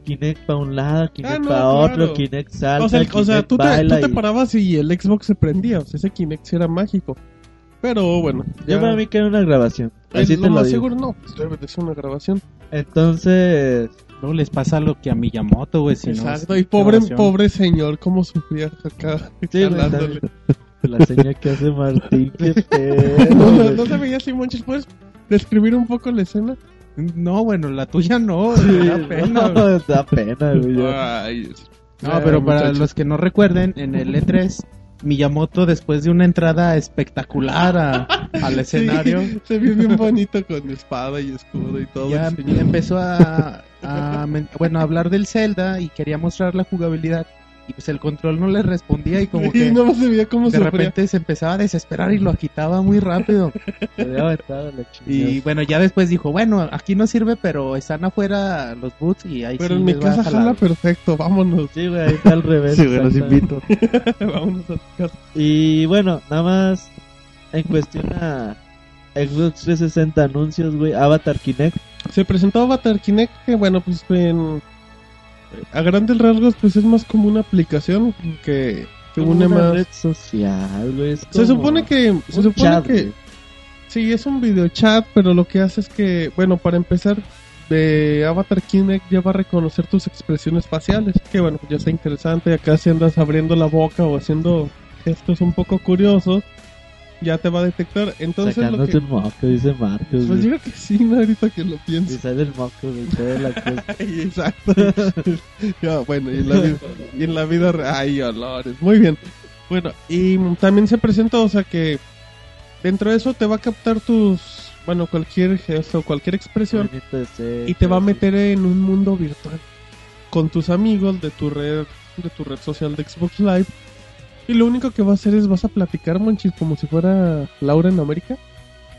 Kinect para un lado, Kinect Ah, no, para claro. otro, Kinect salta, O sea, el- o sea Kinect tú, te, tú te parabas y el Xbox se prendía, o sea, ese Kinect sí era mágico. Pero bueno, ya... Yo para mí que era una grabación. es Así lo te lo más digo. seguro, no, pues debe de ser una grabación. Entonces, Luego les pasa lo que a Miyamoto, güey. Si Exacto, y pobre, pobre señor, cómo sufría acá Sí, [LAUGHS] jalándole. La señal que hace Martín, qué [LAUGHS] No, pedo. no, se veía así, Monchis. ¿Puedes describir un poco la escena? No, bueno, la tuya no. [LAUGHS] da pena, No, güey. da pena, güey. yo- Ay, No, pero para muchachos. los que no recuerden, en el E3, Miyamoto, después de una entrada espectacular a- [LAUGHS] al Sí, escenario, se vio bien bonito con espada y escudo y todo. ya empezó a, bueno, a hablar del Zelda y quería mostrar la jugabilidad. Y pues el control no le respondía y como [LAUGHS] que no se veía cómo de sufría. repente se empezaba a desesperar y lo agitaba muy rápido. [LAUGHS] Y bueno, ya después dijo, bueno, aquí no sirve, pero están afuera los boots y ahí Pero sí en mi casa jalar". jala perfecto, vámonos. Sí, güey, ahí está al revés. Sí, güey, los invito. [LAUGHS] vámonos a tu casa. Y bueno, nada más en cuestión a Xbox 360 anuncios, güey. Avatar Kinect. Se presentó Avatar Kinect, que bueno, pues en, a grandes rasgos, pues es más como una aplicación que, que une una más. red social, es Se supone que, se un supone chat, que, güey. sí, es un video chat, pero lo que hace es que, bueno, para empezar, de Avatar Kinect ya va a reconocer tus expresiones faciales, que bueno, ya está interesante. Acá si andas abriendo la boca o haciendo gestos un poco curiosos, ya te va a detectar. Entonces, lo que, un moco, dice Marcos. pues yo creo que sí, ¿no? ahorita que lo Y pienso. sale el moco, toda la cosa. [LAUGHS] Exacto. [LAUGHS] Ya, bueno, y en la vida, y en la vida ay, olores. Muy bien. Bueno, y también se presentó, o sea que dentro de eso te va a captar tus, bueno, cualquier gesto, cualquier expresión de ser, y te va a meter en un mundo virtual con tus amigos de tu red, de tu red social de Xbox Live. Y lo único que va a hacer es vas a platicar, monchis, como si fuera Laura en América.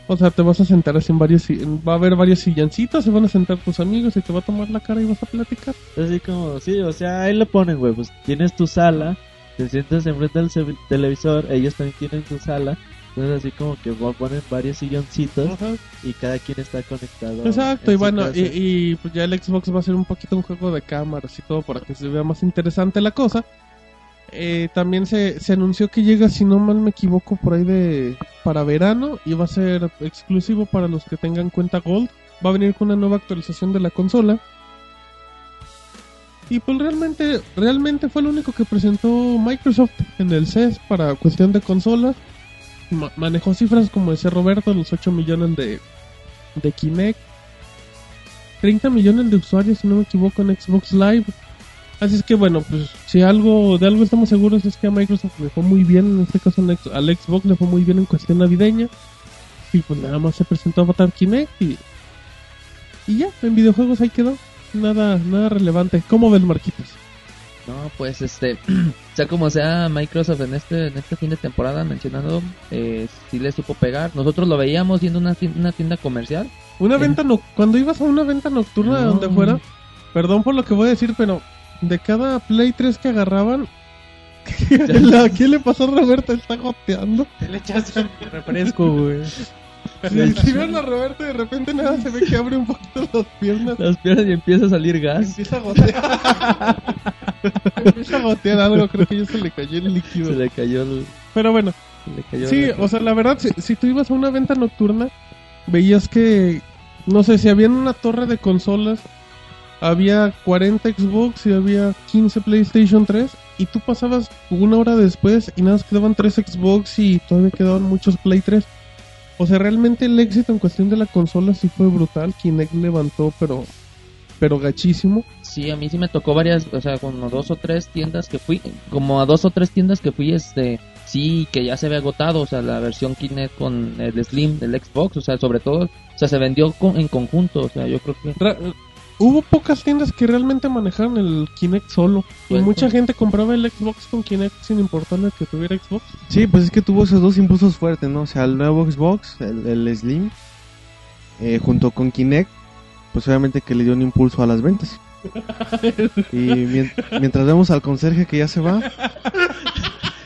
O sea, te vas a sentar así en varios, va a haber varios silloncitos, se van a sentar tus amigos y te va a tomar la cara y vas a platicar. Así como, sí, o sea, ahí lo ponen, güey. Pues tienes tu sala, te sientas enfrente del televisor, ellos también tienen su sala. Entonces, así como que ponen varios silloncitos Ajá. y cada quien está conectado. Exacto, y bueno, y, y, pues ya el Xbox va a ser un poquito un juego de cámaras y todo para que se vea más interesante la cosa. Eh, también se, se anunció que llega, si no mal me equivoco, por ahí de para verano y va a ser exclusivo para los que tengan cuenta Gold. Va a venir con una nueva actualización de la consola. Y pues realmente, realmente fue lo único que presentó Microsoft en el CES para cuestión de consolas. Ma- manejó cifras como decía Roberto, los 8 millones de, de Kinect. 30 millones de usuarios, si no me equivoco, en Xbox Live. Así es que bueno, pues si algo de algo estamos seguros es que a Microsoft le fue muy bien, en este caso al Xbox le fue muy bien en cuestión navideña. Y pues nada más se presentó Avatar Kinect y, y ya, en videojuegos ahí quedó. Nada, nada relevante. ¿Cómo ves, Marquitos? No, pues este, [CLEARS THROAT] sea como sea, Microsoft en este en este fin de temporada mencionando, eh, sí le supo pegar. Nosotros lo veíamos yendo a una tienda, una tienda comercial. Una venta no cuando ibas a una venta nocturna No. donde fuera, perdón por lo que voy a decir, pero de cada Play 3 que agarraban, [LAUGHS] ¿a quién le pasó a Roberto? Está goteando. Le echas un refresco, güey. Si, si ven a Roberto de repente nada se ve que abre un poquito las piernas. Las piernas y empieza a salir gas. Empieza a gotear. empieza a gotear algo, creo que ya se le cayó el líquido. Se le cayó el, Pero bueno, se le cayó sí, el- o sea, la verdad, si, si tú ibas a una venta nocturna, veías que, no sé, si había una torre de consolas, había 40 Xbox y había 15 PlayStation 3, y tú pasabas una hora después y nada más quedaban 3 Xbox y todavía quedaban muchos Play 3. O sea, realmente el éxito en cuestión de la consola sí fue brutal. Kinect levantó, pero, pero gachísimo. Sí, a mí sí me tocó varias, o sea, como dos o tres tiendas que fui, como a dos o tres tiendas que fui, este, sí, que ya se había agotado, o sea, la versión Kinect con el Slim del Xbox, o sea, sobre todo, o sea, se vendió con- en conjunto, o sea, yo creo que... Ra- Hubo pocas tiendas que realmente manejaron el Kinect solo. Y Bueno. mucha gente compraba el Xbox con Kinect sin importarle que tuviera Xbox. Sí, pues es que tuvo esos dos impulsos fuertes, ¿no? O sea, el nuevo Xbox, el, el Slim, eh, junto con Kinect, pues obviamente que le dio un impulso a las ventas. [LAUGHS] Y mien- mientras vemos al conserje que ya se va. [LAUGHS]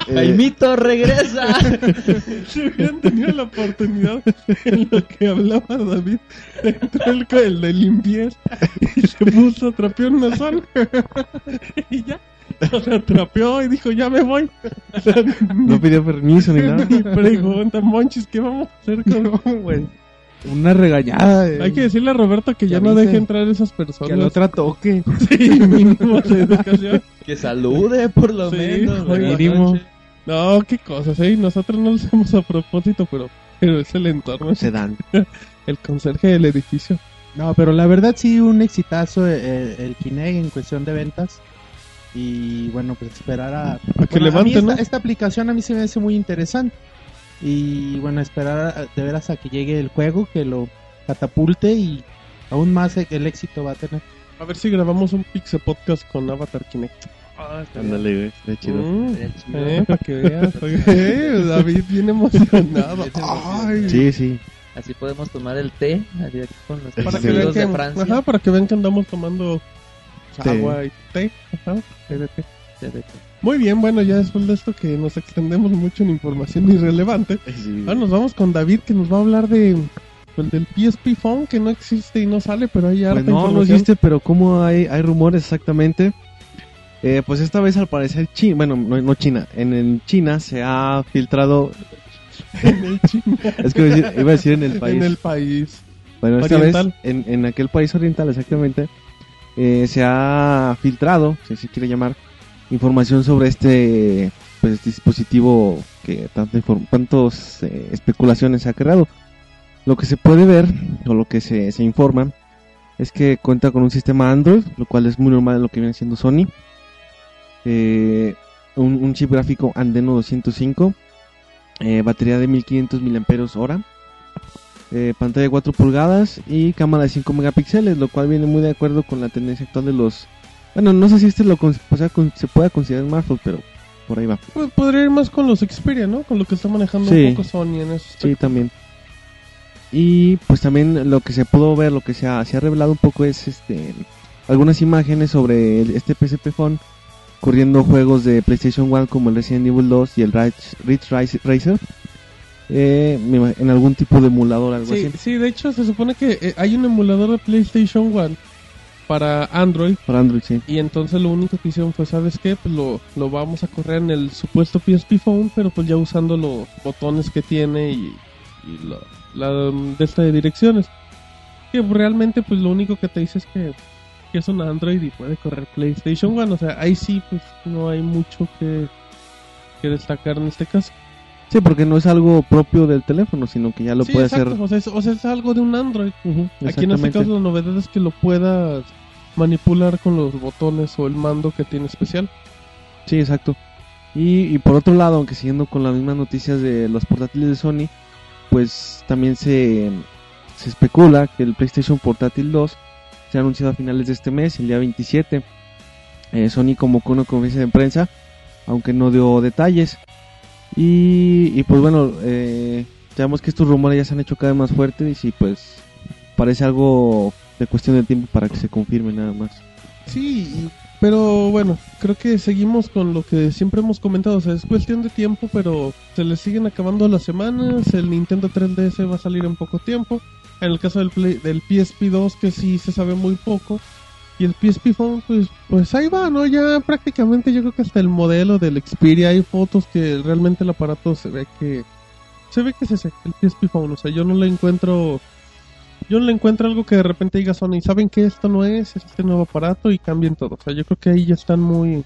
eh, ¡Jaimito, regresa! [LAUGHS] Si hubieran tenido la oportunidad en lo que hablaba David, entró el, el de limpieza y se puso, trapeó en una zona [LAUGHS] y ya. O sea, trapeó y dijo, ya me voy. O sea, no pidió permiso ni nada. Ni pregunta, Monchis, ¿qué vamos a hacer con güey. Una regañada. eh, Hay que decirle a Roberto que ya no deje entrar esas personas. que la otra toque. [LAUGHS] Sí, mínimo de educación. Que salude por lo Sí, menos. mínimo. No, qué cosas, ¿eh? Nosotros no lo hacemos a propósito, pero, pero es el entorno, Se dan. [LAUGHS] el conserje del edificio. No, pero la verdad sí, un exitazo eh, el, Kinect en cuestión de ventas. Y bueno, pues esperar a... A que Bueno, a mí levante, esta, ¿no? esta aplicación a mí se me hace muy interesante. Y bueno, esperar a- de veras a que llegue el juego, que lo catapulte y aún más e- el éxito va a tener. A ver si grabamos un Pixel Podcast con Avatar Kinect. Ándale, güey. Está chido. Mm, Estaría chido. eh, para que veas. [LAUGHS] Eh, David bien emocionado. Ay, Sí, sí. Así podemos tomar el té así aquí con los para, que Sí. vean amigos que, de Francia. ajá, para que vean que andamos tomando Té. agua y té. Ajá, té de té. Té de té. Muy bien, bueno, ya después de esto que nos extendemos mucho en información irrelevante, Sí. ahora nos vamos con David que nos va a hablar de pues, del PSP Phone que no existe y no sale, pero hay harta Pues no, no existe, pero como hay, hay rumores exactamente. Eh, pues esta vez al parecer China, bueno, no, no China, en, en China se ha filtrado, [LAUGHS] en el chino, es que iba a decir, iba a decir en el país, en el país. bueno, esta oriental. vez en, en aquel país oriental exactamente, eh, se ha filtrado, si se quiere llamar, información sobre este pues, dispositivo que tanto tantos eh, especulaciones ha creado. Lo que se puede ver, o lo que se, se informa, es que cuenta con un sistema Android, lo cual es muy normal en lo que viene siendo Sony. Eh, un, un chip gráfico Andeno 205, eh, batería de 1500 mAh, eh, pantalla de 4 pulgadas y cámara de 5 megapíxeles, lo cual viene muy de acuerdo con la tendencia actual de los... Bueno, no sé si este lo con- o sea, con- se pueda considerar smartphone, pero por ahí va. Pues podría ir más con los Xperia, ¿no? Con lo que está manejando Sí. un poco Sony en eso. Sí, también. Y pues también lo que se pudo ver, lo que se ha, se ha revelado un poco es este algunas imágenes sobre el- este PSP Phone corriendo juegos de PlayStation 1 como el Resident Evil 2 y el Ridge, Ridge Race- Racer eh, en algún tipo de emulador algo Sí, así sí, de hecho se supone que eh, hay un emulador de PlayStation 1 para Android para Android sí y entonces lo único que hicieron fue, ¿sabes qué? Pues lo, lo vamos a correr en el supuesto PSP Phone, pero pues ya usando los botones que tiene y, y la, la, um, de esta de direcciones. Que realmente pues lo único que te dice es que, que es un Android y puede correr PlayStation 1, o sea, ahí sí pues no hay mucho que, que destacar en este caso. sí porque no es algo propio del teléfono sino que ya lo Sí, puede exacto, hacer o sea, es, o sea, es algo de un Android. Aquí en este caso la novedad es que lo puedas manipular con los botones o el mando que tiene especial. Sí, exacto. Y, y por otro lado, aunque siguiendo con las mismas noticias de los portátiles de Sony, pues también se, se especula que el PlayStation Portátil 2 anunciado a finales de este mes, el día 27. Eh, Sony convocó una conferencia de prensa, aunque no dio detalles. Y, y pues bueno, eh, sabemos que estos rumores ya se han hecho cada vez más fuertes y pues parece algo de cuestión de tiempo para que se confirme nada más. Sí, pero bueno, creo que seguimos con lo que siempre hemos comentado, o sea, es cuestión de tiempo, pero se le siguen acabando las semanas, el Nintendo 3DS va a salir en poco tiempo, en el caso del, Play- del PSP 2 que sí se sabe muy poco, y el PSP Phone pues, pues ahí va, ¿no? Ya prácticamente yo creo que hasta el modelo del Xperia hay fotos que realmente el aparato se ve que... Se ve que es ese, el PSP Phone, o sea, yo no le encuentro... Yo no le encuentro algo que de repente diga Sony, ¿saben que esto no es? Es este nuevo aparato y cambien todo. O sea, yo creo que ahí ya están muy...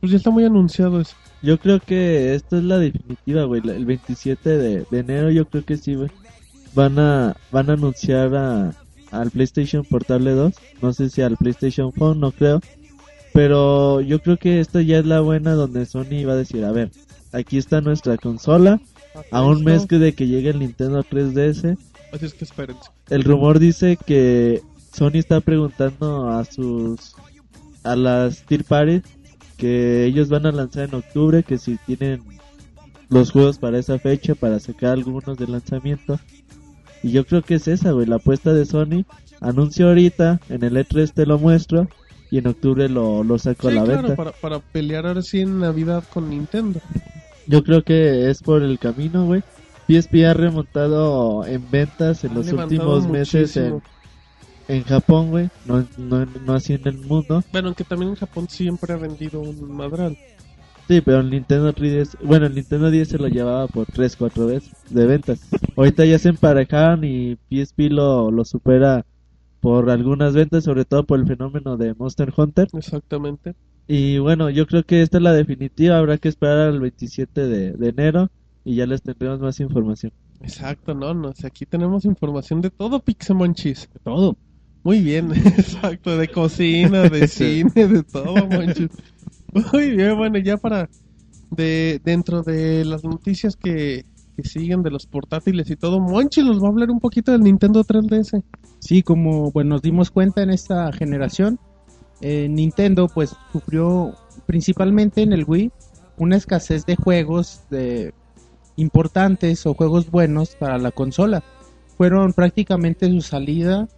Pues ya está muy anunciado eso. Yo creo que esta es la definitiva, güey. El 27 de, de enero yo creo que sí, güey. Van a, van a anunciar a, al PlayStation Portable 2. No sé si al PlayStation Phone, no creo. Pero yo creo que esta ya es la buena donde Sony va a decir, a ver, aquí está nuestra consola. A un mes que de que llegue el Nintendo 3DS. Así es que espérense. El rumor dice que Sony está preguntando a sus a las tier parties que ellos van a lanzar en octubre que si tienen los juegos para esa fecha para sacar algunos de lanzamiento y yo creo que es esa güey la apuesta de Sony anuncio ahorita en el E3 te lo muestro y en octubre lo, lo saco Sí, a la claro, venta para, para pelear ahora sí en Navidad con Nintendo. yo creo que es por el camino güey PSP ha remontado en ventas en Han los últimos meses en, en Japón, güey, no, no, no así en el mundo. Bueno, aunque también en Japón siempre ha vendido un madral. Sí, pero el Nintendo 3DS, bueno, el Nintendo 10 se lo llevaba por 3, 4 veces de ventas. Ahorita ya se emparejaron y PSP lo, lo supera por algunas ventas, sobre todo por el fenómeno de Monster Hunter. Exactamente. Y bueno, yo creo que esta es la definitiva, habrá que esperar al 27 de, de enero y ya les tendremos más información. Exacto, no, no, si aquí tenemos información de todo Pixemonchis. De todo. Muy bien, [LAUGHS] exacto, de cocina, de [LAUGHS] cine, de todo, Monchis. Muy bien, bueno, ya para de dentro de las noticias que, que siguen de los portátiles y todo, Monchis nos va a hablar un poquito del Nintendo 3DS. Sí, como bueno, nos dimos cuenta en esta generación, eh, Nintendo pues sufrió principalmente en el Wii una escasez de juegos de importantes o juegos buenos para la consola. Fueron prácticamente su salida,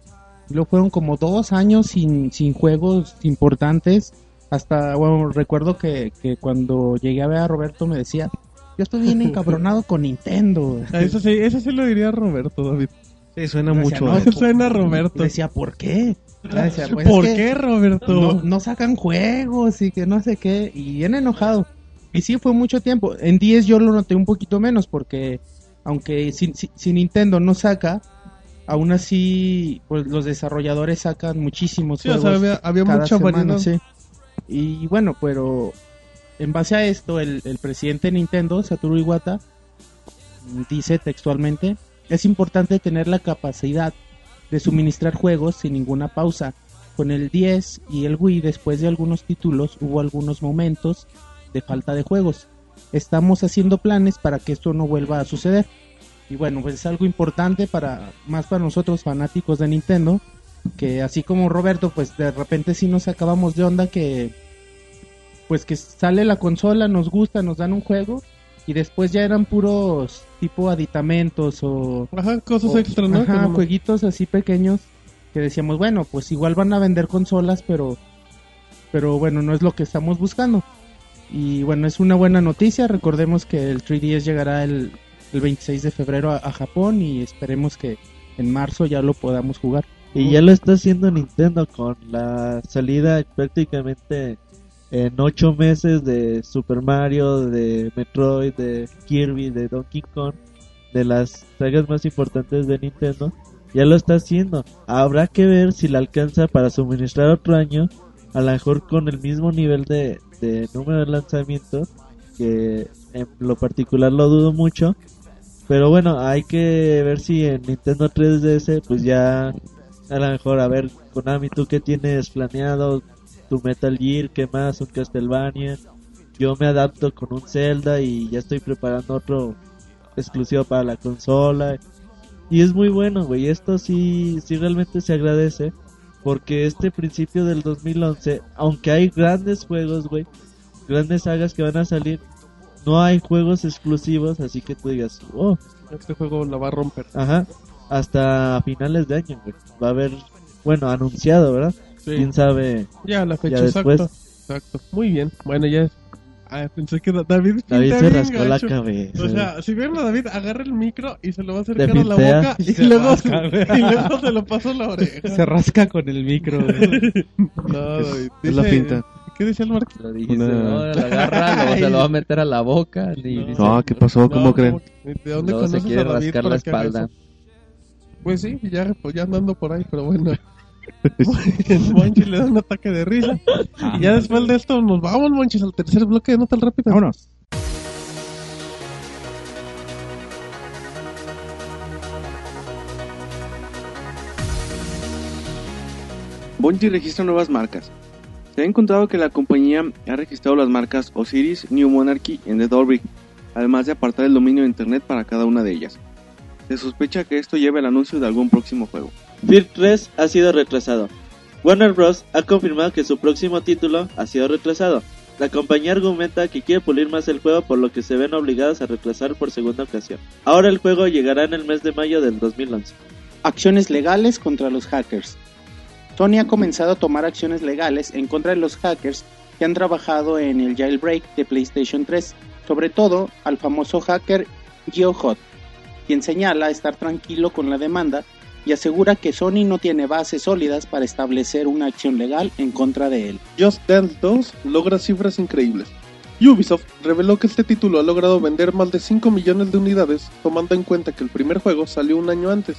luego fueron como dos años sin, sin juegos importantes. Hasta, bueno, recuerdo que, que cuando llegué a ver a Roberto me decía, yo estoy bien [LAUGHS] encabronado con Nintendo. Ah, Eso sí, eso sí lo diría Roberto, David. Sí, suena Decía, mucho. no, eh. es- Suena a Roberto. Decía, ¿por qué? Ya decía, pues, ¿Por es que qué, Roberto? No, no sacan juegos y que no sé qué. Y bien enojado. Y sí, fue mucho tiempo. En 10 yo lo noté un poquito menos porque aunque si, si- si Nintendo no saca, aún así pues los desarrolladores sacan muchísimos Sí, o juegos. sea, había, había mucha semana, variedad. sí. Y bueno, pero en base a esto, el, presidente de Nintendo, Satoru Iwata, dice textualmente, es importante tener la capacidad de suministrar juegos sin ninguna pausa. Con el 10 y el Wii, después de algunos títulos, hubo algunos momentos de falta de juegos. Estamos haciendo planes para que esto no vuelva a suceder. Y bueno, pues es algo importante para más para nosotros fanáticos de Nintendo, que así como Roberto, pues de repente sí nos acabamos de onda que pues que sale la consola, nos gusta, nos dan un juego y después ya eran puros tipo aditamentos o Ajá, cosas o- extra, ¿no? ajá, jueguitos así pequeños que decíamos, bueno, pues igual van a vender consolas, pero pero bueno, no es lo que estamos buscando. Y bueno, es una buena noticia, recordemos que el 3DS llegará el, el 26 de febrero a, a Japón y esperemos que en marzo ya lo podamos jugar. Y ya lo está haciendo Nintendo con la salida prácticamente en ocho meses de Super Mario, de Metroid, de Kirby, de Donkey Kong, de las sagas más importantes de Nintendo. Ya lo está haciendo. Habrá que ver si le alcanza para suministrar otro año, a lo mejor con el mismo nivel de, de número de lanzamientos, que en lo particular lo dudo mucho. Pero bueno, hay que ver si en Nintendo 3DS pues ya a lo mejor a ver Konami tú qué tienes planeado, tu Metal Gear, qué más, un Castlevania. Yo me adapto con un Zelda y ya estoy preparando otro exclusivo para la consola. Y es muy bueno, güey, esto sí sí realmente se agradece porque este principio del 2011, aunque hay grandes juegos, güey, grandes sagas que van a salir, no hay juegos exclusivos, así que tú digas, oh, Este juego la va a romper. Ajá, hasta finales de año, güey. Va a haber, bueno, anunciado, ¿verdad? Sí. Quién sabe. Ya, la fecha Ya después. exacta. Exacto. Muy bien. Bueno, ya. Ah, pensé que Da- David. David se rascó la cabeza. O sea, si vieron a David, agarra el micro y se lo va a acercar a la boca y, Y se luego, rasca, güey. y luego se lo pasa a la oreja. Se rasca con el micro. [LAUGHS] No, David. Es la pinta. ¿Qué dice el Marquis? Lo dijiste, Una- no, la agarra, luego se lo va a meter a la boca. Y No. dice, No, ¿qué pasó? ¿Cómo No, creen? ¿De dónde luego se quiere a David rascar la espalda. Pues sí, ya, pues ya andando por ahí, pero bueno. [LAUGHS] Monchi le da un ataque de risa. Y ya después de esto nos vamos, Monchis, al tercer bloque de Nota al Rápido. Vámonos. Bungie registra nuevas marcas. Se ha encontrado que la compañía ha registrado las marcas Osiris, New Monarchy y The Dolby, además de apartar el dominio de internet para cada una de ellas. Se sospecha que esto lleve al anuncio de algún próximo juego. Fear 3 ha sido retrasado. Warner Bros. ha confirmado que su próximo título ha sido retrasado. La compañía argumenta que quiere pulir más el juego por lo que se ven obligados a retrasar por segunda ocasión. Ahora el juego llegará en el mes de mayo del 2011. Acciones legales contra los hackers. Sony ha comenzado a tomar acciones legales en contra de los hackers que han trabajado en el jailbreak de PlayStation 3, sobre todo al famoso hacker GeoHot, quien señala estar tranquilo con la demanda y asegura que Sony no tiene bases sólidas para establecer una acción legal en contra de él. Just Dance 2 logra cifras increíbles. Ubisoft reveló que este título ha logrado vender más de 5 millones de unidades, tomando en cuenta que el primer juego salió un año antes,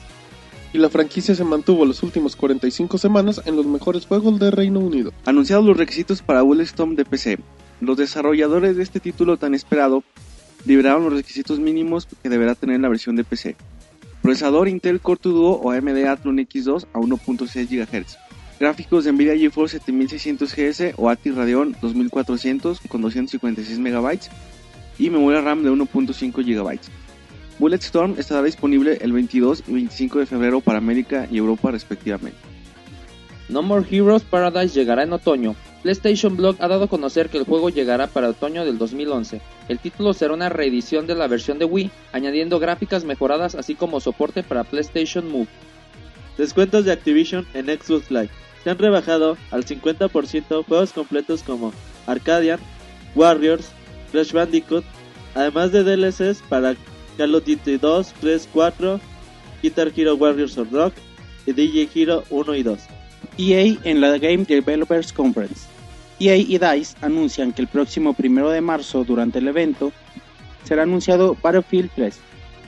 y la franquicia se mantuvo las últimas 45 semanas en los mejores juegos de Reino Unido. Anunciados los requisitos para Bulletstorm de PC, los desarrolladores de este título tan esperado liberaron los requisitos mínimos que deberá tener la versión de PC. Procesador Intel Core 2 Duo o AMD Athlon X2 a 1.6 GHz. Gráficos de Nvidia GeForce 7600 GS o ATI Radeon 2400 con 256 MB y memoria RAM de 1.5 GB. Bulletstorm estará disponible el 22 y 25 de febrero para América y Europa respectivamente. No More Heroes Paradise llegará en otoño. PlayStation Blog ha dado a conocer que el juego llegará para otoño del 2011. El título será una reedición de la versión de Wii, añadiendo gráficas mejoradas así como soporte para PlayStation Move. Descuentos de Activision en Xbox Live. Se han rebajado al 50% juegos completos como Arcadian, Warriors, Crash Bandicoot, además de DLCs para Call of Duty 2, 3, 4, Guitar Hero Warriors of Rock y DJ Hero 1 y 2. EA en la Game Developers Conference. EA y DICE anuncian que el próximo primero de marzo, durante el evento, será anunciado Battlefield 3.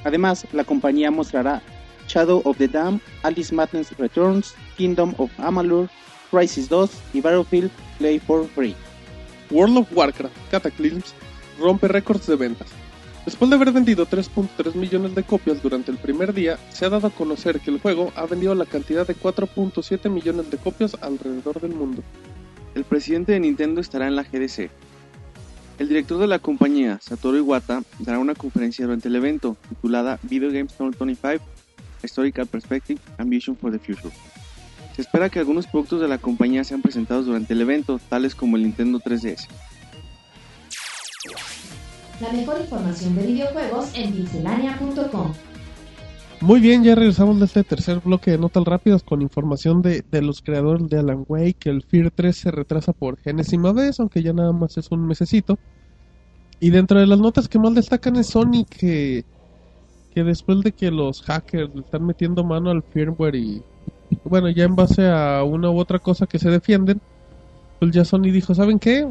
Además, la compañía mostrará Shadow of the Dam, Alice Madness Returns, Kingdom of Amalur, Crisis 2 y Battlefield Play for Free. World of Warcraft Cataclysms rompe récords de ventas. Después de haber vendido 3.3 millones de copias durante el primer día, se ha dado a conocer que el juego ha vendido la cantidad de 4.7 millones de copias alrededor del mundo. El presidente de Nintendo estará en la GDC. El director de la compañía, Satoru Iwata, dará una conferencia durante el evento titulada Video Games 2025 Historical Perspective and Vision for the Future. Se espera que algunos productos de la compañía sean presentados durante el evento, tales como el Nintendo 3DS. La mejor información de videojuegos en pixelania.com. Muy bien, ya regresamos de este tercer bloque de notas rápidas con información de, los creadores de Alan Wake, que el Fear 3 se retrasa por genésima vez, aunque ya nada más es un mesecito. Y dentro de las notas que más destacan es Sony, que, que después de que los hackers le están metiendo mano al firmware y, bueno, ya en base a una u otra cosa que se defienden, pues ya Sony dijo, ¿saben qué?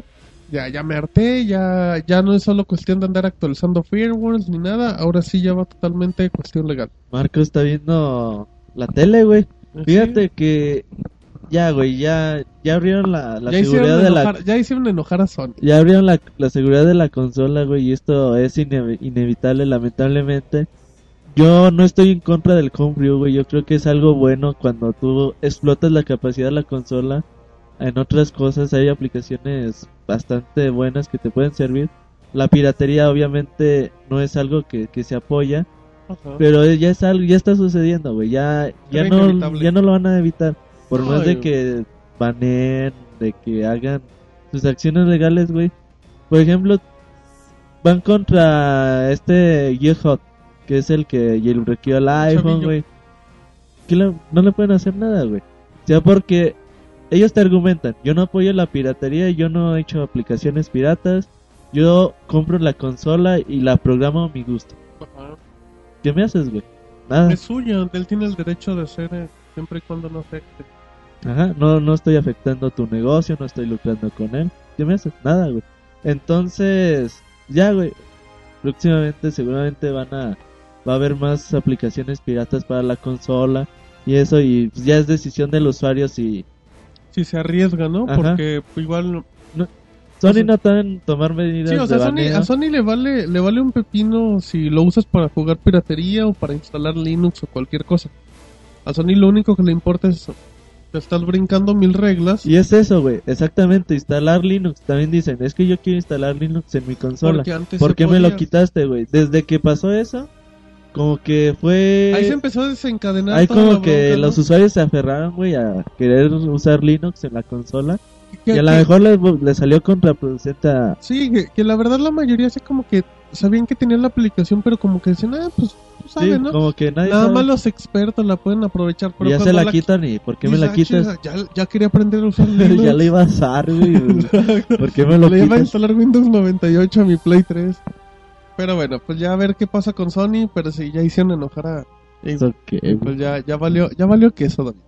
Ya, ya me harté, ya, ya no es solo cuestión de andar actualizando firmwares ni nada, ahora sí ya va totalmente cuestión legal. Marco está viendo la tele, güey. Fíjate que ya, güey, ya, ya abrieron la, la ya, seguridad de la enojar, ya hicieron enojar a Sony. ya abrieron la, la seguridad de la consola, güey, y esto es ine- inevitable, lamentablemente. Yo no estoy en contra del homebrew, güey. Yo creo que es algo bueno cuando tú explotas la capacidad de la consola. En otras cosas hay aplicaciones bastante buenas que te pueden servir. La piratería obviamente no es algo que, que se apoya, Ajá. pero ya es algo, ya está sucediendo, güey. Ya, ya Era no, inevitable. ya no lo van a evitar. Por más de que baneen, de que hagan sus acciones legales, güey. Por ejemplo, van contra este Hot, que es el que jailbreakó el iPhone, güey. No le pueden hacer nada, güey. O sea, porque ellos te argumentan, yo no apoyo la piratería, yo no he hecho aplicaciones piratas, yo compro la consola y la programo a mi gusto. Ajá. ¿Qué me haces, güey? Nada. Es suya, él tiene el derecho de hacer eh, siempre y cuando no afecte. Ajá, no, no estoy afectando tu negocio, no estoy lucrando con él. ¿Qué me haces? Nada, güey. Entonces, ya, güey. Próximamente, seguramente van a. Va a haber más aplicaciones piratas para la consola y eso, y ya es decisión del usuario si. Si se arriesga, ¿no? Ajá. Porque igual Sony no tomar medidas Sí, o sea, de Sony- baneo. a Sony le vale, le vale un pepino si lo usas para jugar piratería o para instalar Linux o cualquier cosa. A Sony lo único que le importa es te estás brincando mil reglas Y es eso, güey, exactamente, instalar Linux. También dicen, es que yo quiero instalar Linux en mi consola. Porque antes ¿Por qué me lo quitaste, güey? Desde que pasó eso, como que fue... Ahí se empezó a desencadenar Hay toda la como que bronca, ¿no? los usuarios se aferraron, güey, a querer usar Linux en la consola. Que- Y a lo mejor le, le salió contraproducente a... Sí, que, que la verdad la mayoría así como que sabían que tenían la aplicación, pero como que decían, ah, pues tú sabes, Sí, ¿no? como que nadie Nada sabe. más los expertos la pueden aprovechar. Pero ya se cuando la quitan y ¿por qué me la quitas? "Ah, chinga, Ya, ya quería aprender a usar [LAUGHS] Linux. ya le iba a usar, güey. [LAUGHS] ¿Por qué me lo Le iba a quitas? instalar Windows 98 a mi Play 3. Pero bueno, pues ya a ver qué pasa con Sony, pero si ya hicieron enojar a... Es ok, güey. Pues ya, ya valió, ya valió que eso, David.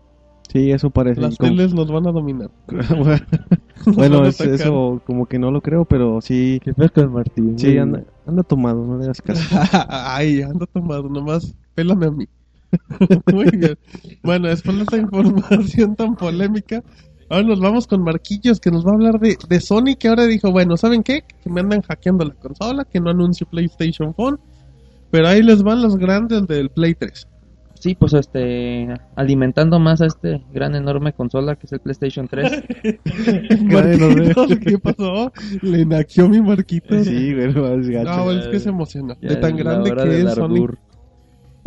Sí, eso parece. Las Como- teles nos van a dominar. [LAUGHS] Bueno, a es- eso como que no lo creo, pero sí. ¿Qué fue con Martín? Sí, anda, anda tomado, no le hagas caso. [LAUGHS] Ay, ando tomado, nomás pélame a mí. [LAUGHS] Muy bien. Bueno, después de esta información tan polémica, ahora nos vamos con Marquillos que nos va a hablar de, de Sony que ahora dijo, bueno, ¿saben qué? Que me andan hackeando la consola, que no anuncio PlayStation Phone, pero ahí les van los grandes del Play 3. Sí, pues este, alimentando más a este gran enorme consola que es el PlayStation 3. [LAUGHS] Marquitos, ¿qué pasó? Le naqueó mi Marquitos. Sí, güey, no es gacho. No, es que se emociona. De tan grande que es Sony.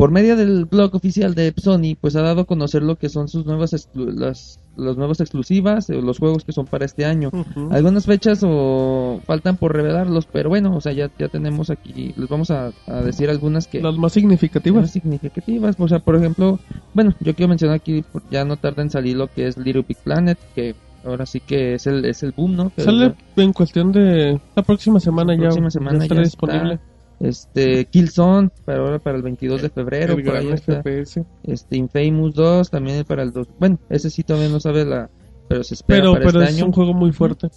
Por medio del blog oficial de Sony, pues ha dado a conocer lo que son sus nuevas exclu- las, las nuevas exclusivas, eh, los juegos que son para este año. Algunas fechas o faltan por revelarlos, pero bueno, o sea, ya, ya tenemos aquí, les vamos a, a decir algunas que Las más más significativas. significativas. O sea, por ejemplo, bueno, yo quiero mencionar aquí, ya no tarda en salir lo que es Little Big Planet, que ahora sí que es el, es el boom, ¿no? Que Sale en cuestión de la próxima semana ya. próxima semana ya estará ya disponible. está. Este, Killzone, para ahora para el 22 de febrero, El por ahí está. FPS. Este, Infamous 2, también para el 2. Bueno, ese sí todavía no sabe la, pero se espera Pero, para pero este es año. un juego muy fuerte.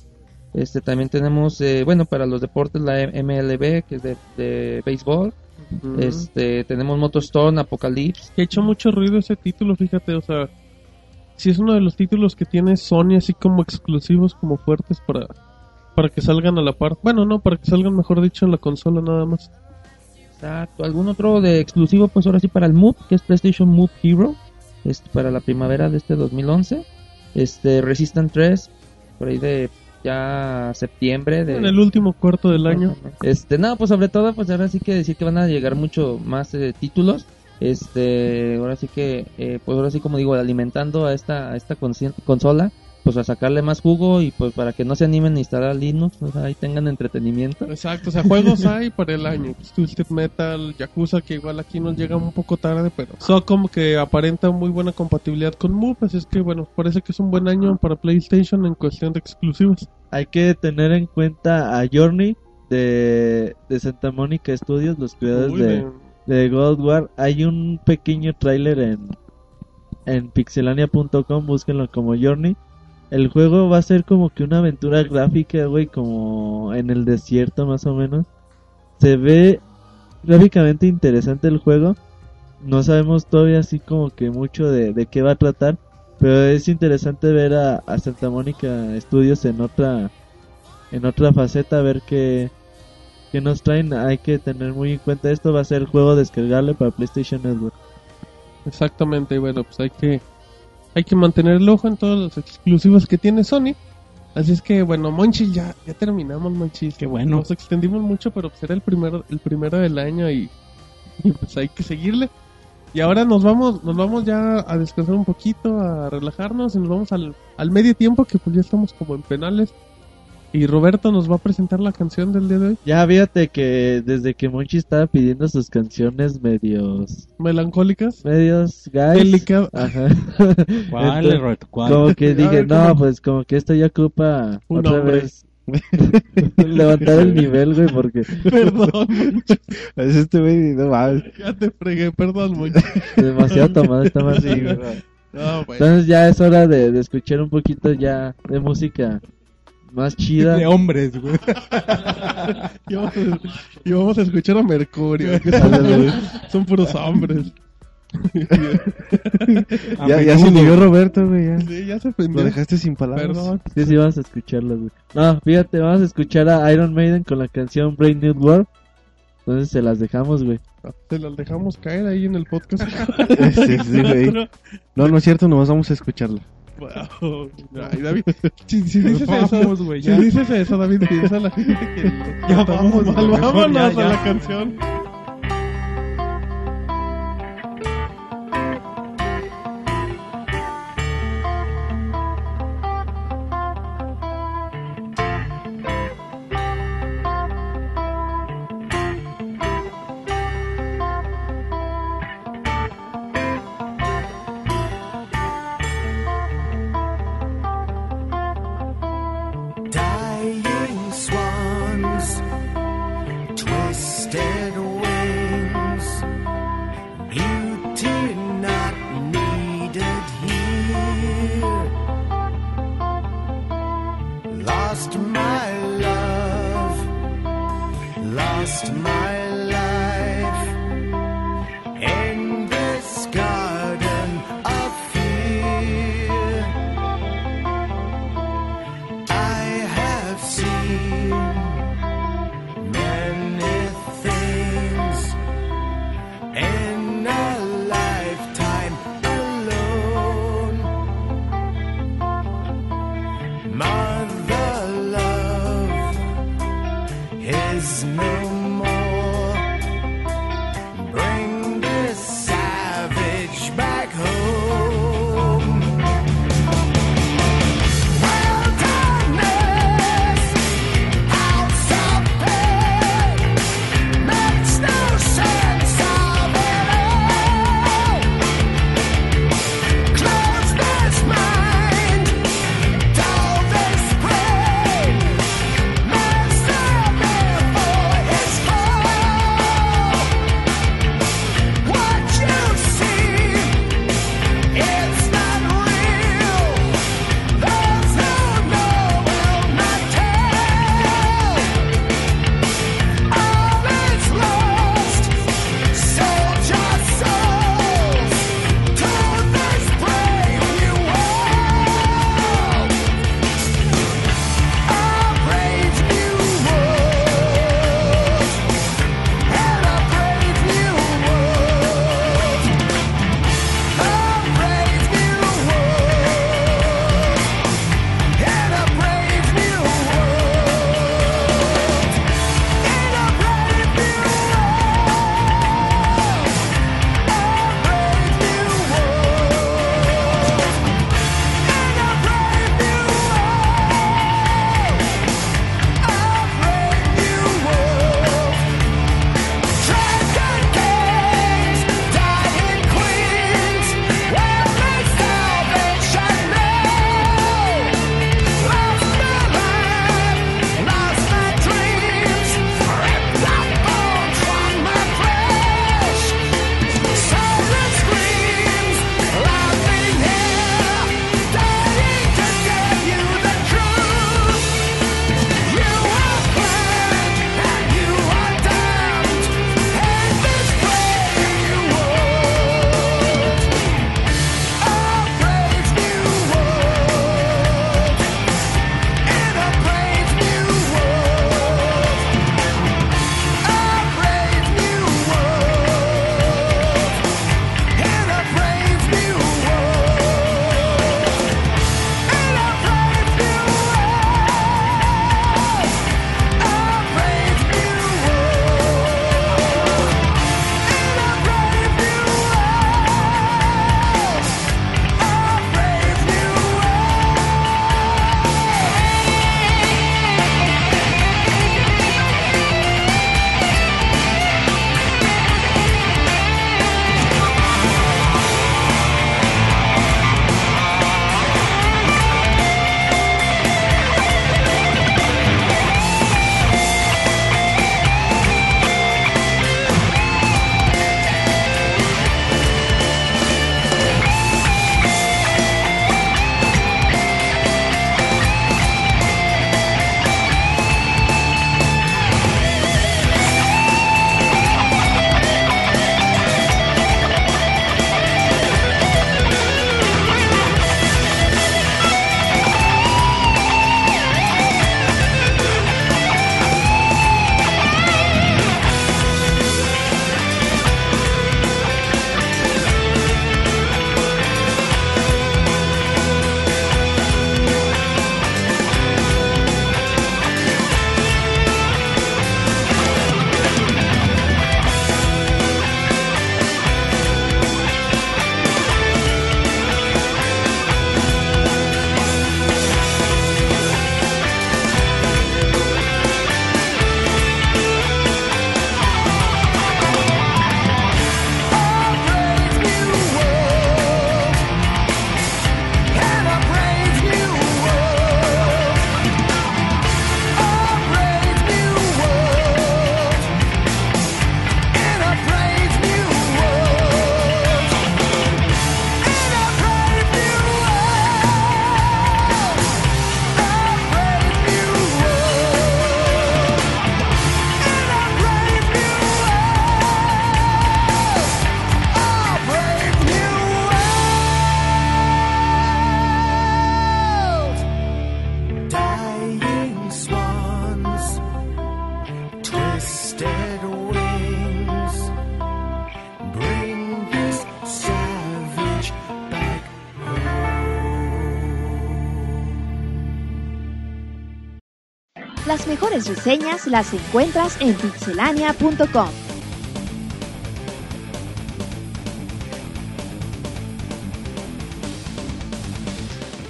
Este, también tenemos, eh, bueno, para los deportes la MLB, que es de, de béisbol. Este, tenemos MotoStorm, Apocalypse. Que ha hecho mucho ruido ese título, fíjate, o sea, si es uno de los títulos que tiene Sony así como exclusivos, como fuertes para, para que salgan a la par. Bueno, no, para que salgan, mejor dicho, en la consola nada más. Exacto. ¿Algún otro de exclusivo? Pues ahora sí para el Move, que es PlayStation Move Hero. Este, para la primavera de este 2011. Este, Resistance 3, por ahí de ya septiembre. De, En el último cuarto del año. Este, no, pues sobre todo, pues ahora sí que decir que van a llegar mucho más eh, títulos. Este, ahora sí que, eh, pues ahora sí como digo, alimentando a esta, a esta consola, pues a sacarle más jugo y pues para que no se animen a instalar Linux, o sea, ahí tengan entretenimiento. Exacto, o sea, juegos [LAUGHS] hay para el año. Pues, Twisted Metal, Yakuza, que igual aquí nos llega un poco tarde, pero Socom que aparenta muy buena compatibilidad con Move, así es que bueno, parece que es un buen año para PlayStation en cuestión de exclusivos. Hay que tener en cuenta a Journey de, de Santa Mónica Studios, los creadores Uy, de, de God War. Hay un pequeño tráiler en, en pixelania.com, búsquenlo como Journey. El juego va a ser como que una aventura gráfica, güey, como en el desierto más o menos. Se ve gráficamente interesante el juego. No sabemos todavía así como que mucho de, de qué va a tratar. Pero es interesante ver a, a Santa Mónica Studios en otra en otra faceta, ver qué, qué nos traen. Hay que tener muy en cuenta esto. Va a ser el juego descargable para PlayStation Network. Exactamente, y bueno, pues hay que hay que mantener el ojo en todos los exclusivos que tiene Sony. Así es que bueno, Monchis ya ya terminamos Monchis. Qué bueno. Nos extendimos mucho, pero pues era el primero el primero del año y, y pues hay que seguirle. Y ahora nos vamos nos vamos ya a descansar un poquito, a relajarnos y nos vamos al, al medio tiempo que pues ya estamos como en penales. Y Roberto nos va a presentar la canción del día de hoy, Ya fíjate que desde que Monchi estaba pidiendo sus canciones medios Melancólicas. medios guys. Ajá. [LAUGHS] ¿Cuál, Entonces, Roberto? ¿Cuál? Como que dije, ver, no, ¿cómo? pues como que esto ya ocupa Un otra hombre. vez [LAUGHS] levantar el nivel, güey, porque [LAUGHS] Perdón, Monchis, Es este güey, no mames. ya te fregué, perdón, Monchis. demasiado tomado está más Sí, güey. No. Entonces ya es hora de, de escuchar un poquito ya de música más chida. De hombres, güey. [LAUGHS] Y vamos, a, y vamos a escuchar a Mercurio. que son, son puros hombres. [LAUGHS] Ya, ya se lió Roberto, güey. Ya. Sí, ya se Lo prendió. dejaste sin palabras. Perdón. Sí, sí, vamos a escucharlas, güey. No, fíjate, vamos a escuchar a Iron Maiden con la canción Brain New World. Entonces se las dejamos, güey. Te las dejamos caer ahí en el podcast. [LAUGHS] Sí, sí, güey. No, no es cierto, nomás vamos a escucharlo. Wow. Ay, David, si, si dices eso, Vamos, güey, si ya. dices eso, David, piensa la [LAUGHS] gente que Ya vamos, mal. Vámonos ya, a ya. la canción. Las reseñas las encuentras en pixelania.com.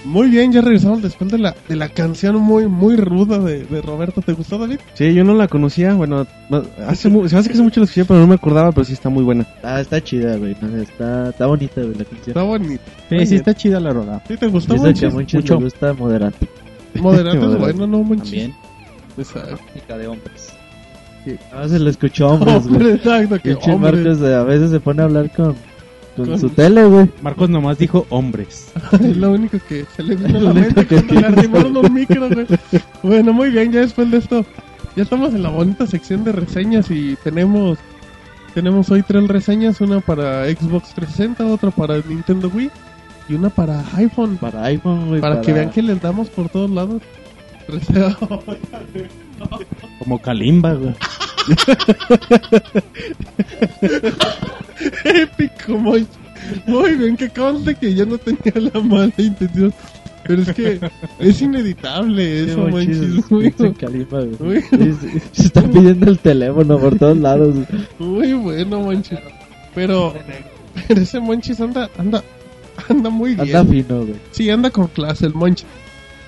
Muy bien, ya regresamos después de la, de la canción muy muy ruda de, de Roberto. ¿Te gustó, David? Sí, yo no la conocía, bueno, no- hace mu- se me hace que hace mucho la escuché, pero no me acordaba, pero sí está muy buena. Ah, está chida, güey. está, está bonita, güey, la canción. Está bonito. Sí, Muy sí bien. está chida la rola. ¿Sí te gustó, muchos Mucho. les gusta moderante. Moderante [LAUGHS] es bueno, ¿no, Monchis? También. Exacto. De hombres. Ah, se le escuchó hombres, Hombre, güey. exacto, que Pinche. Marcos eh, a veces se pone a hablar con, con, Con- su tele, güey. Marcos nomás dijo hombres. [LAUGHS] Es lo único que se le vino a Lo la mente que cuando le piensa. arrimaron un micro, güey. [LAUGHS] Bueno, muy bien, ya después de esto, ya estamos en la bonita sección de reseñas y tenemos tenemos hoy tres reseñas, una para Xbox 360, otra para Nintendo Wii y una para iPhone, Para iPhone, güey. para que vean que les damos por todos lados. [LAUGHS] Como Kalimba, güey. [LAUGHS] Épico, muy, muy bien, que conste que yo no tenía la mala intención. Pero es que es ineditable eso, manches. Güey. Se está pidiendo el teléfono por todos lados. muy bueno, manches. Pero, pero ese Monchis anda, anda, anda muy bien. Anda fino, güey. Sí, anda con clase el Monchis.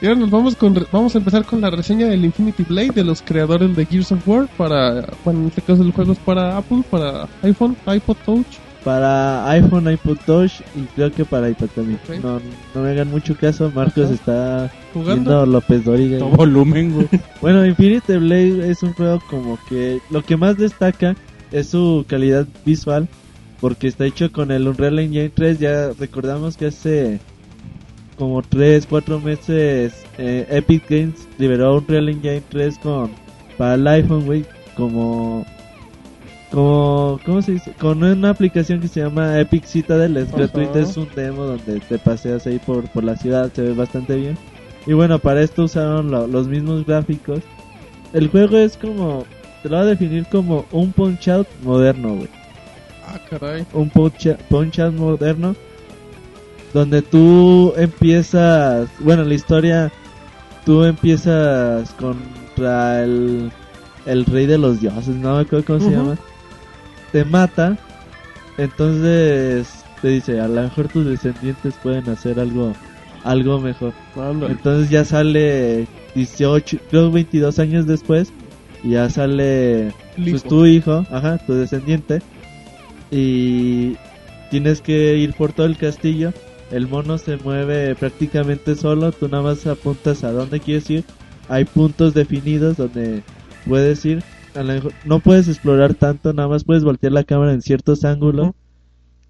Y ahora nos vamos con, vamos a empezar con la reseña del Infinity Blade de los creadores de Gears of War para, bueno, en este caso el juego es para Apple, para iPhone, iPod Touch. Para iPhone, iPod Touch y creo que para iPad también. No, no me hagan mucho caso. Marcos Ajá. está Jugando. viendo López Dóriga. Todo volumen, güey. [LAUGHS] Bueno, Infinite Blade es un juego como que lo que más destaca es su calidad visual porque está hecho con el Unreal Engine 3. Ya recordamos que hace como 3, 4 meses eh, Epic Games liberó Unreal Engine 3 con para el iPhone, güey, como como ¿cómo se dice? Con una aplicación que se llama Epic Citadel, es Ajá. gratuita, es un demo donde te paseas ahí por, por la ciudad, se ve bastante bien. Y bueno, para esto usaron lo- los mismos gráficos. El juego es como, te lo voy a definir como un Punch Out moderno, güey. Ah, caray. Un Punch Punch Out moderno. Donde tú empiezas, bueno, la historia, tú empiezas contra el, el rey de los dioses, no me acuerdo cómo se llama. Te mata, entonces te dice, a lo mejor tus descendientes pueden hacer algo, algo mejor. Entonces ya sale 18, creo 22 años después, y ya sale pues, tu hijo, ajá, tu descendiente, y tienes que ir por todo el castillo. El mono se mueve prácticamente solo, tú nada más apuntas a dónde quieres ir. Hay puntos definidos donde puedes ir. No puedes explorar tanto, nada más puedes voltear la cámara en ciertos ángulos.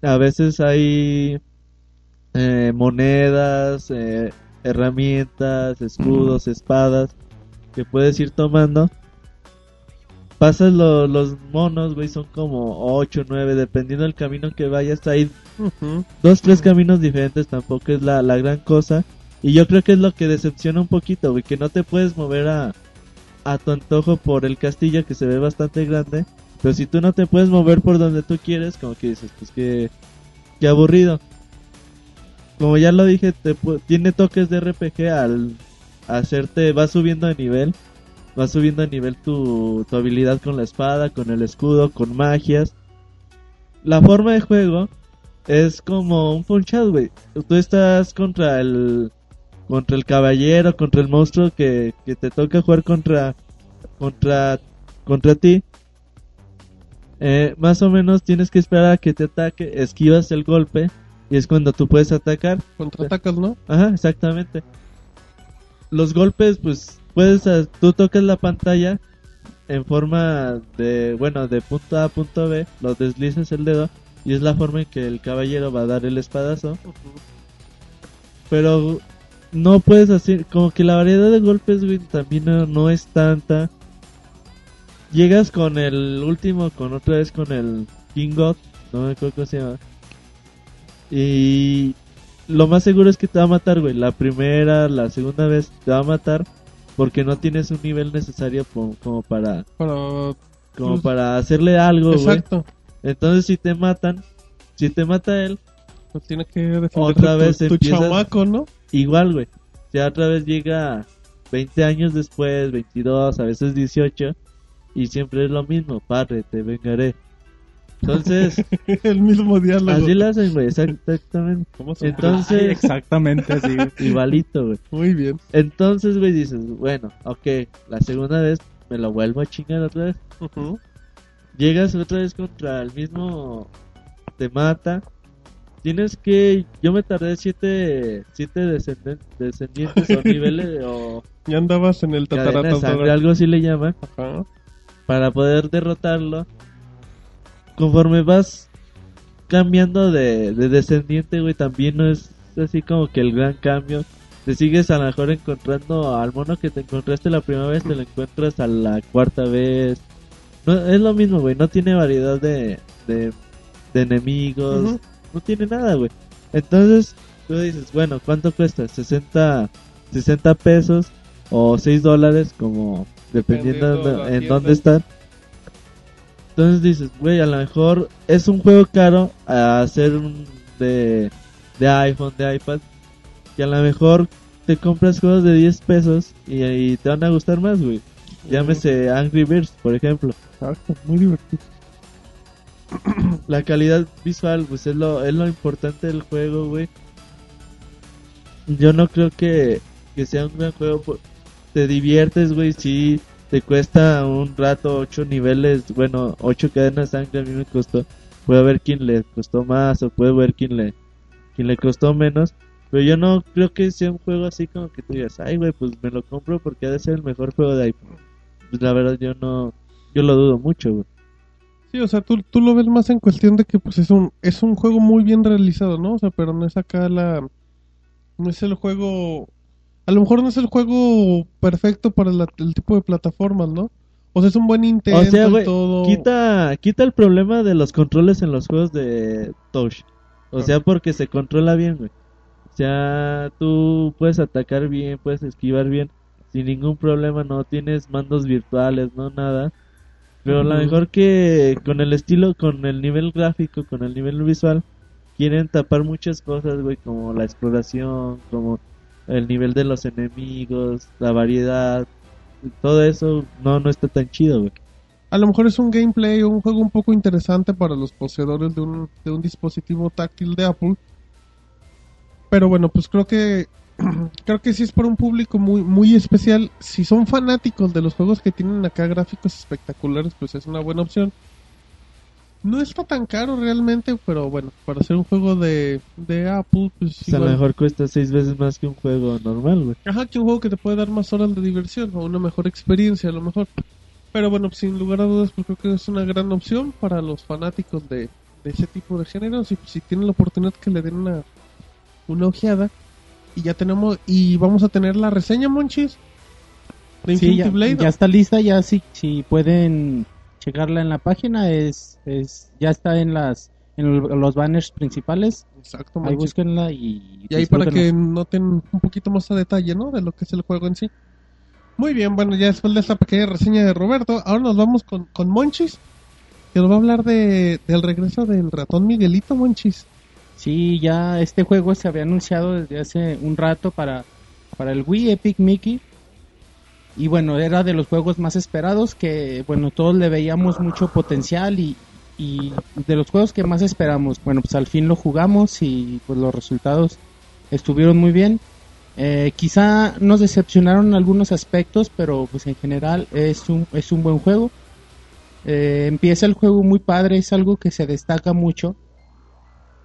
A veces hay eh, monedas, eh, herramientas, escudos, espadas que puedes ir tomando. Pasas lo- los monos, güey, son como 8 9, dependiendo del camino que vayas. Hay Ujú. dos, tres caminos diferentes, tampoco es la, la gran cosa. Y yo creo que es lo que decepciona un poquito, güey, que no te puedes mover a, a tu antojo por el castillo que se ve bastante grande. Pero si tú no te puedes mover por donde tú quieres, como que dices, pues que, que aburrido. Como ya lo dije, te, tiene toques de RPG al hacerte, va subiendo de nivel. Va subiendo de nivel tu, tu habilidad con la espada, con el escudo, con magias. La forma de juego es como un punch out, güey. Tú estás contra el contra el caballero, contra el monstruo que, que te toca jugar contra contra contra ti. Eh, más o menos tienes que esperar a que te ataque, esquivas el golpe y es cuando tú puedes atacar. Contraatacas, ¿no? Ajá, exactamente. Los golpes, pues, puedes, tú tocas la pantalla en forma de, bueno, de punto A a punto B, lo deslizas el dedo y es la forma en que el caballero va a dar el espadazo. Pero no puedes hacer, como que la variedad de golpes, güey, también no, no es tanta. Llegas con el último, con otra vez con el King God, no me acuerdo cómo se llama. Y lo más seguro es que te va a matar, güey. La primera, la segunda vez te va a matar porque no tienes un nivel necesario po- como para Para... como Pues, para hacerle algo, güey. Exacto. Entonces si te matan, si te mata él, Pues tiene que defender Otra tu, vez tu empiezas- chamaco, ¿no? igual, güey. Ya otra vez llega 20 años después, 22, a veces 18, y siempre es lo mismo, padre, te vengaré. Entonces, [LAUGHS] el mismo diálogo. así lo hacen, güey, exactamente. ¿Cómo se- Entonces, Ay, exactamente así. [LAUGHS] igualito, güey. Muy bien. Entonces, güey, dices, bueno, ok, la segunda vez me lo vuelvo a chingar otra vez. Ujú. Llegas otra vez contra el mismo, te mata. Tienes que, yo me tardé siete, siete descenden- descendientes o [LAUGHS] niveles o Ya andabas en el tataratatara. algo así le llaman, Ajá. para poder derrotarlo. Conforme vas cambiando de, de descendiente, güey, también no es así como que el gran cambio. Te sigues a lo mejor encontrando al mono que te encontraste la primera vez, te lo encuentras a la cuarta vez. No, es lo mismo, güey, no tiene variedad de, de, de enemigos, no tiene nada, güey. Entonces, tú dices, bueno, ¿cuánto cuesta? 60, 60 pesos o 6 dólares, como dependiendo en tienda. dónde están. Entonces dices, güey, a lo mejor es un juego caro a hacer un de, de iPhone, de iPad, que a lo mejor te compras juegos de 10 pesos y, y te van a gustar más, güey. Llámese Angry Birds, por ejemplo. Exacto, muy divertido. [CLEARS THROAT] La calidad visual, pues es lo, es lo importante del juego, güey. Yo no creo que, que sea un gran juego. Te diviertes, güey, sí. Te cuesta un rato, ocho niveles, bueno, ocho cadenas de sangre a mí me costó. Puede haber quien le costó más o puede haber quien le, quien le costó menos. Pero yo no creo que sea un juego así como que tú digas, ay, güey, pues me lo compro porque ha de ser el mejor juego de iPhone. Pues la verdad yo no, yo lo dudo mucho, güey. Sí, o sea, tú, tú lo ves más en cuestión de que pues es un es un juego muy bien realizado, ¿no? O sea, pero no es acá la no es el juego a lo mejor no es el juego perfecto para la- el tipo de plataformas, ¿no? O sea, es un buen intento O sea, y güey, todo. quita, quita el problema de los controles en los juegos de Touch. O sea, porque se controla bien, güey. O sea, tú puedes atacar bien, puedes esquivar bien, sin ningún problema, no tienes mandos virtuales, no nada. Pero a lo mejor que con el estilo, con el nivel gráfico, con el nivel visual, quieren tapar muchas cosas, güey, como la exploración, como el nivel de los enemigos, la variedad, todo eso no, no está tan chido, güey. A lo mejor es un gameplay un juego un poco interesante para los poseedores de un, de un dispositivo táctil de Apple. Pero bueno, pues creo que [CLEARS THROAT] creo que sí es para un público muy muy especial. Si son fanáticos de los juegos que tienen acá gráficos espectaculares, pues es una buena opción. No está tan caro realmente, pero bueno, para hacer un juego de, de Apple, pues O sea, a lo mejor cuesta seis veces más que un juego normal, güey. Ajá, que un juego que te puede dar más horas de diversión o una mejor experiencia a lo mejor. Pero bueno, pues, sin lugar a dudas, pues creo que es una gran opción para los fanáticos de, de ese tipo de géneros. Y pues, si tienen la oportunidad que le den una, una ojeada. Y ya tenemos, y vamos a tener la reseña, Monchis, de Sí, Infinity ya, Blade. ya está lista, ya si, si pueden checarla en la página, es, es ya está en las en los banners principales. Exacto, Ahí búsquenla y Y ahí para que noten un poquito más a detalle, ¿no? De lo que es el juego en sí. Muy bien, bueno, ya después de esta pequeña reseña de Roberto, ahora nos vamos con, con Monchis, que nos va a hablar de, del regreso del ratón Miguelito, Monchis. Sí, ya este juego se había anunciado desde hace un rato para, para el Wii Epic Mickey. Y bueno, era de los juegos más esperados que, bueno, todos le veíamos mucho potencial y, y de los juegos que más esperamos. Bueno, pues al fin lo jugamos y pues los resultados estuvieron muy bien. Eh, quizá nos decepcionaron algunos aspectos, pero pues en general es un, es un buen juego. Eh, empieza el juego muy padre, es algo que se destaca mucho.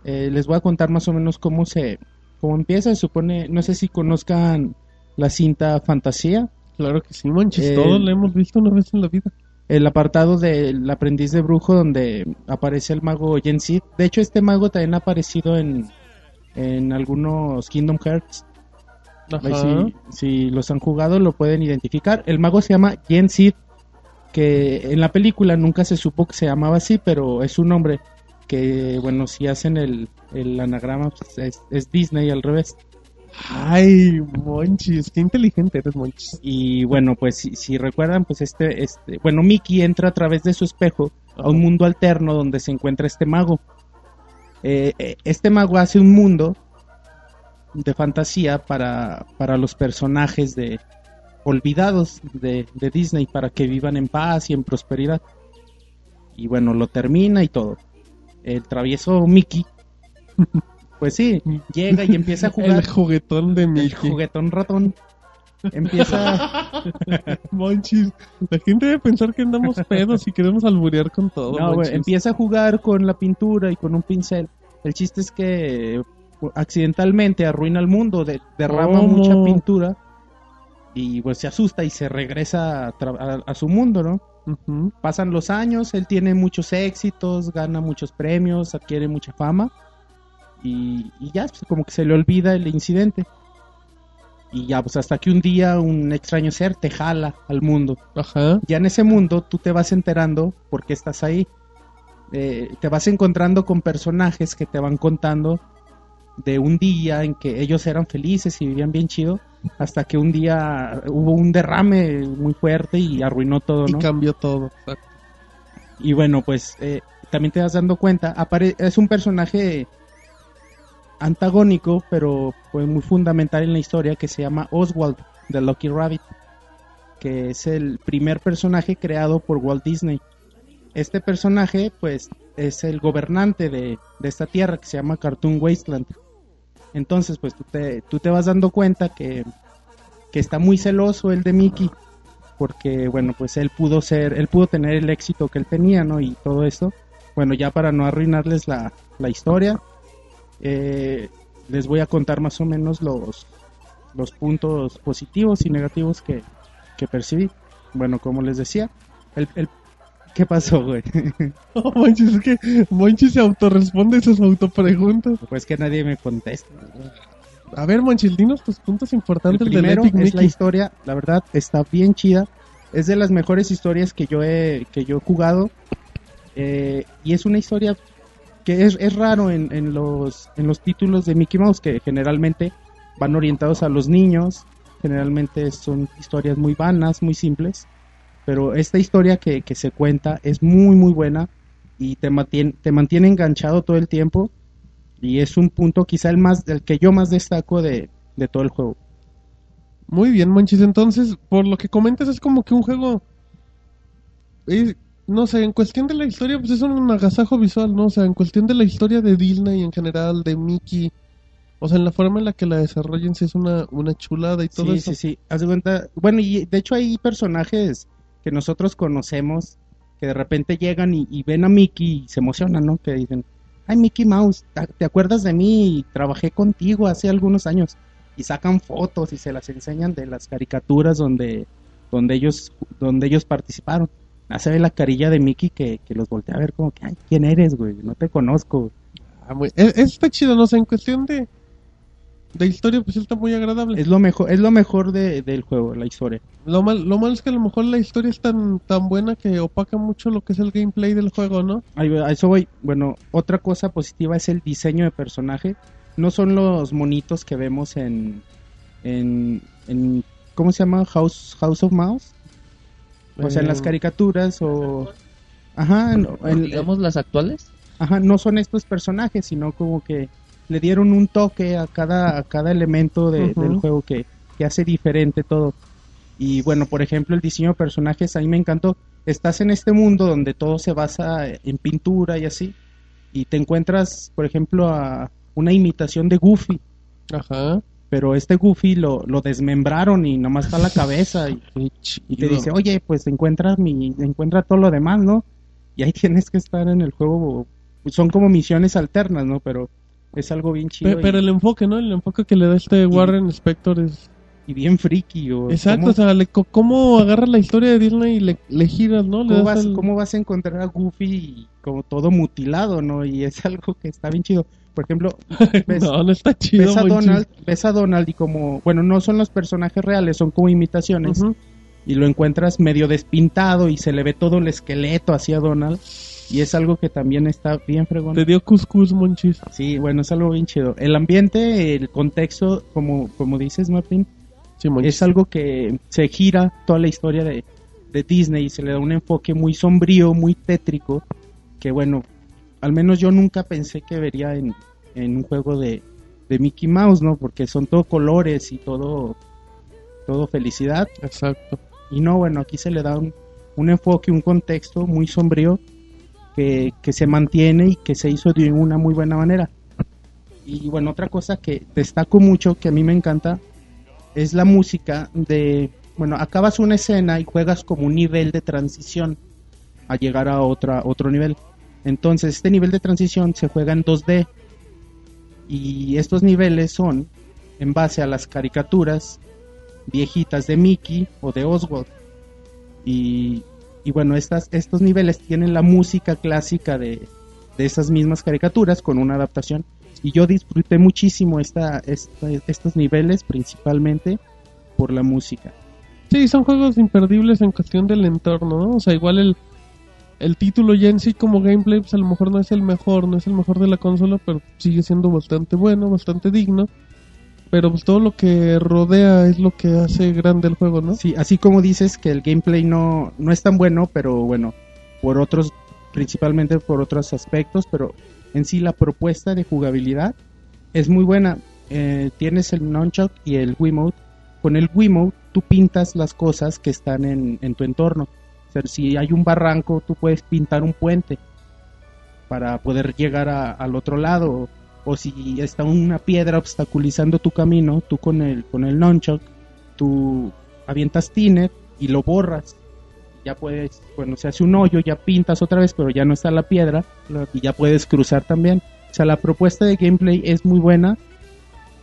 Eh, les voy a contar más o menos cómo se cómo empieza. Se supone, no sé si conozcan la cinta Fantasía. Claro que sí, Monchis, Eh, todos lo hemos visto una vez en la vida. El apartado del aprendiz de brujo donde aparece el mago Yen Sid. De hecho, este mago también ha aparecido en, en algunos Kingdom Hearts. Ajá. Si, si los han jugado lo pueden identificar. El mago se llama Yen Sid, que en la película nunca se supo que se llamaba así, pero es un nombre que, bueno, si hacen el, el anagrama, pues, es, es Disney al revés. Ay, Monchis, qué inteligente eres, Monchis. Y bueno, pues si, si recuerdan, pues este, este, bueno, Mickey entra a través de su espejo a un mundo alterno donde se encuentra este mago. Eh, eh, este mago hace un mundo de fantasía para, para los personajes de, olvidados de, de Disney para que vivan en paz y en prosperidad. Y bueno, lo termina y todo. El travieso Mickey, [LAUGHS] pues sí, llega y empieza a [LAUGHS] jugar. El juguetón de El Mickey. juguetón ratón. Empieza. [LAUGHS] Monchis, la gente debe pensar que andamos pedos y queremos alburear con todo. No, güey, Monchis. empieza a jugar con la pintura y con un pincel. El chiste es que accidentalmente arruina el mundo, de- derrama mucha pintura y pues se asusta y se regresa a, tra- a- a su mundo, ¿no? Pasan los años, él tiene muchos éxitos, gana muchos premios, adquiere mucha fama y, y ya, pues, como que se le olvida el incidente. Y ya, pues hasta que un día un extraño ser te jala al mundo. Ajá. Ya en ese mundo tú te vas enterando por qué estás ahí. Eh, te vas encontrando con personajes que te van contando de un día en que ellos eran felices y vivían bien chido, hasta que un día hubo un derrame muy fuerte y arruinó todo, Y ¿no? cambió todo. exacto. Y bueno, pues eh, también te vas dando cuenta, apare- es un personaje antagónico, pero pues muy fundamental en la historia que se llama Oswald de Lucky Rabbit, que es el primer personaje creado por Walt Disney. Este personaje, pues, es el gobernante de, de esta tierra que se llama Cartoon Wasteland. Entonces, pues tú te, tú te vas dando cuenta que, que está muy celoso el de Mickey, porque bueno, pues él pudo ser, él pudo tener el éxito que él tenía, ¿no? Y todo esto. Bueno, ya para no arruinarles la, la historia, eh, les voy a contar más o menos los, los puntos positivos y negativos que, que percibí. Bueno, como les decía, el, el- ¿qué pasó, güey? [LAUGHS] No, Monchis, es que Monchis se autorresponde sus autopreguntas. pues que nadie me contesta. A ver, Monchis, dinos tus puntos El importantes del primero Epic es la historia, la verdad está bien chida. Es de las mejores historias que yo he, que yo he jugado. Eh, y es una historia que es, es raro en, en los, en los títulos de Mickey Mouse, que generalmente van orientados a los niños. Generalmente son historias muy vanas, muy simples. Pero esta historia que, que se cuenta es muy, muy buena y te mantiene, te mantiene enganchado todo el tiempo. Y es un punto quizá el más, el que yo más destaco de, de todo el juego. Muy bien, Monchis. Entonces, por lo que comentas, es como que un juego. es- no sé, en cuestión de la historia, pues es un agasajo visual, ¿no? O sea, en cuestión de la historia de Disney en general, de Mickey. O sea, en la forma en la que la desarrollen, sí es una, una chulada y todo sí, eso. sí, sí. Haz de cuenta. Bueno, y de hecho hay personajes que nosotros conocemos que de repente llegan y, y ven a Mickey y se emocionan, ¿no? Que dicen, ay, Mickey Mouse, ¿te- ¿te acuerdas de mí? Trabajé contigo hace algunos años. Y sacan fotos y se las enseñan de las caricaturas donde, donde, ellos, donde ellos participaron. Hace la carilla de Mickey que, que los voltea a ver como que, ay, ¿quién eres, güey? No te conozco. Ah, muy- es- está chido, ¿no? Sea, en cuestión de, de historia, pues está muy agradable. Es lo mejor, es lo mejor de- del juego, la historia. Lo mal, lo malo es que a lo mejor la historia es tan, tan buena que opaca mucho lo que es el gameplay del juego, ¿no? A eso voy. Bueno, otra cosa positiva es el diseño de personaje. No son los monitos que vemos en, en, en ¿cómo se llama? House, House of Mouse. O sea, en las Eh, caricaturas o... Ajá, en- en- digamos las actuales. ajá, no son estos personajes, sino como que le dieron un toque a cada, a cada elemento de- del juego que, que hace diferente todo. Y bueno, por ejemplo, el diseño de personajes a mí me encantó. Estás en este mundo donde todo se basa en pintura y así, y te encuentras, por ejemplo, a una imitación de Goofy, Ajá. Pero este Goofy lo, lo desmembraron y nomás está la [LAUGHS] cabeza y, te dice, oye, pues encuentra mi, encuentra todo lo demás, ¿no? Y ahí [LAUGHS] tienes que estar en el juego, son como misiones alternas, ¿no? Pero es algo bien chido y- Pero el enfoque, ¿no? El enfoque que le da este Warren Spector es... y, bien friki. O Exacto, ¿cómo, o sea, le, cómo agarras la historia de Disney y le, le giras, ¿no? Le cómo das vas, el- cómo vas a encontrar a Goofy como todo mutilado, ¿no? Y es [LAUGHS] algo que está bien chido. Por ejemplo, [LAUGHS] ves, No, no está chido. ves a. Donald, ves a Donald y como, bueno, no son los personajes reales, son como imitaciones. Y lo encuentras medio despintado y se le ve todo el esqueleto hacia Donald y es algo que también está bien fregón. Te dio cuscús, Monchis. Sí, bueno, es algo bien chido. El ambiente, el contexto, como, como dices, Martín, Sí, es algo que se gira toda la historia de, de Disney y se le da un enfoque muy sombrío, muy tétrico, que bueno, al menos yo nunca pensé que vería en, en un juego de, de Mickey Mouse, ¿no? Porque son todo colores y todo todo felicidad. Exacto. Y no, bueno, aquí se le da un, un enfoque, un contexto muy sombrío que, que se mantiene y que se hizo de una muy buena manera. Y bueno, otra cosa que destaco mucho, que a mí me encanta, es la música de, bueno, acabas una escena y juegas como un nivel de transición a llegar a otra, otro nivel. Entonces, este nivel de transición se juega en 2D y estos niveles son en base a las caricaturas viejitas de Mickey o de Oswald. Y, y bueno, estas, estos niveles tienen la música clásica de, de esas mismas caricaturas con una adaptación. Y yo disfruté muchísimo esta, esta- estos niveles principalmente por la música. Sí, son juegos imperdibles en cuestión del entorno, ¿no? O sea, igual el, el título ya en sí como gameplay, pues a lo mejor no es el mejor, no es el mejor de la consola, pero sigue siendo bastante bueno, bastante digno. Pero pues todo lo que rodea es lo que hace grande el juego, ¿no? Sí, así como dices que el gameplay no, no es tan bueno, pero bueno, por otros, principalmente por otros aspectos, pero en sí la propuesta de jugabilidad es muy buena. Eh, tienes el Nunchuck y el Wiimote. Con el Wiimote tú pintas las cosas que están en, en tu entorno. Si hay un barranco, tú puedes pintar un puente para poder llegar a- al otro lado. O si está una piedra obstaculizando tu camino, tú con el, con el nunchuck, tú avientas tiner y lo borras. Ya puedes, bueno, se hace un hoyo, ya pintas otra vez, pero ya no está la piedra y ya puedes cruzar también. O sea, la propuesta de gameplay es muy buena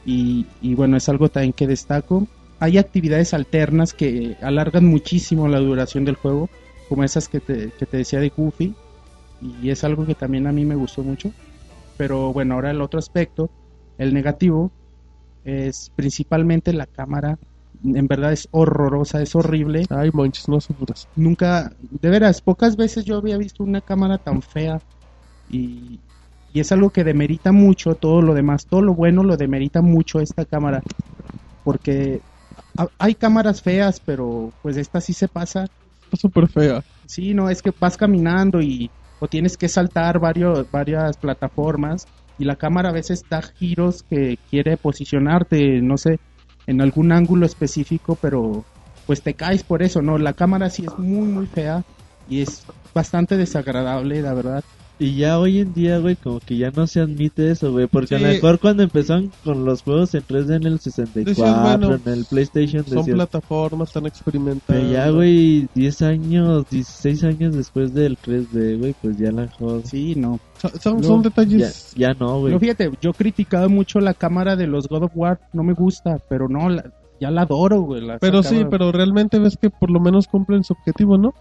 y, y bueno, es algo también que destaco. Hay actividades alternas que alargan muchísimo la duración del juego, como esas que te, que te decía de Goofy, y es algo que también a mí me gustó mucho. Pero bueno, ahora el otro aspecto, el negativo, es principalmente la cámara. En verdad es horrorosa, es horrible. Ay, manches, no sufras. Nunca, de veras, pocas veces yo había visto una cámara tan fea y, y es algo que demerita mucho todo lo demás, todo lo bueno lo demerita mucho esta cámara, porque hay cámaras feas, pero pues esta sí se pasa. Está súper fea. Sí, no, es que vas caminando y o tienes que saltar varios, varias plataformas y la cámara a veces da giros que quiere posicionarte, no sé, en algún ángulo específico, pero pues te caes por eso, ¿no? La cámara sí es muy, muy fea y es bastante desagradable, la verdad. Y ya hoy en día, güey, como que ya no se admite eso, güey. Porque a Sí. lo mejor cuando empezaron con los juegos en 3D en el 64, Decías, bueno, en el PlayStation, Son decías, plataformas tan experimentadas. pero ya, güey, 10 años, 16 años después del 3D, güey, pues ya la mejor. Sí, no. Son, No, son Ya, detalles. ya no, güey. No, fíjate, yo criticaba mucho la cámara de los God of War, no me gusta, pero no, la- ya la adoro, güey. la- Pero sí, cámara. pero realmente ves que por lo menos cumplen su objetivo, ¿no?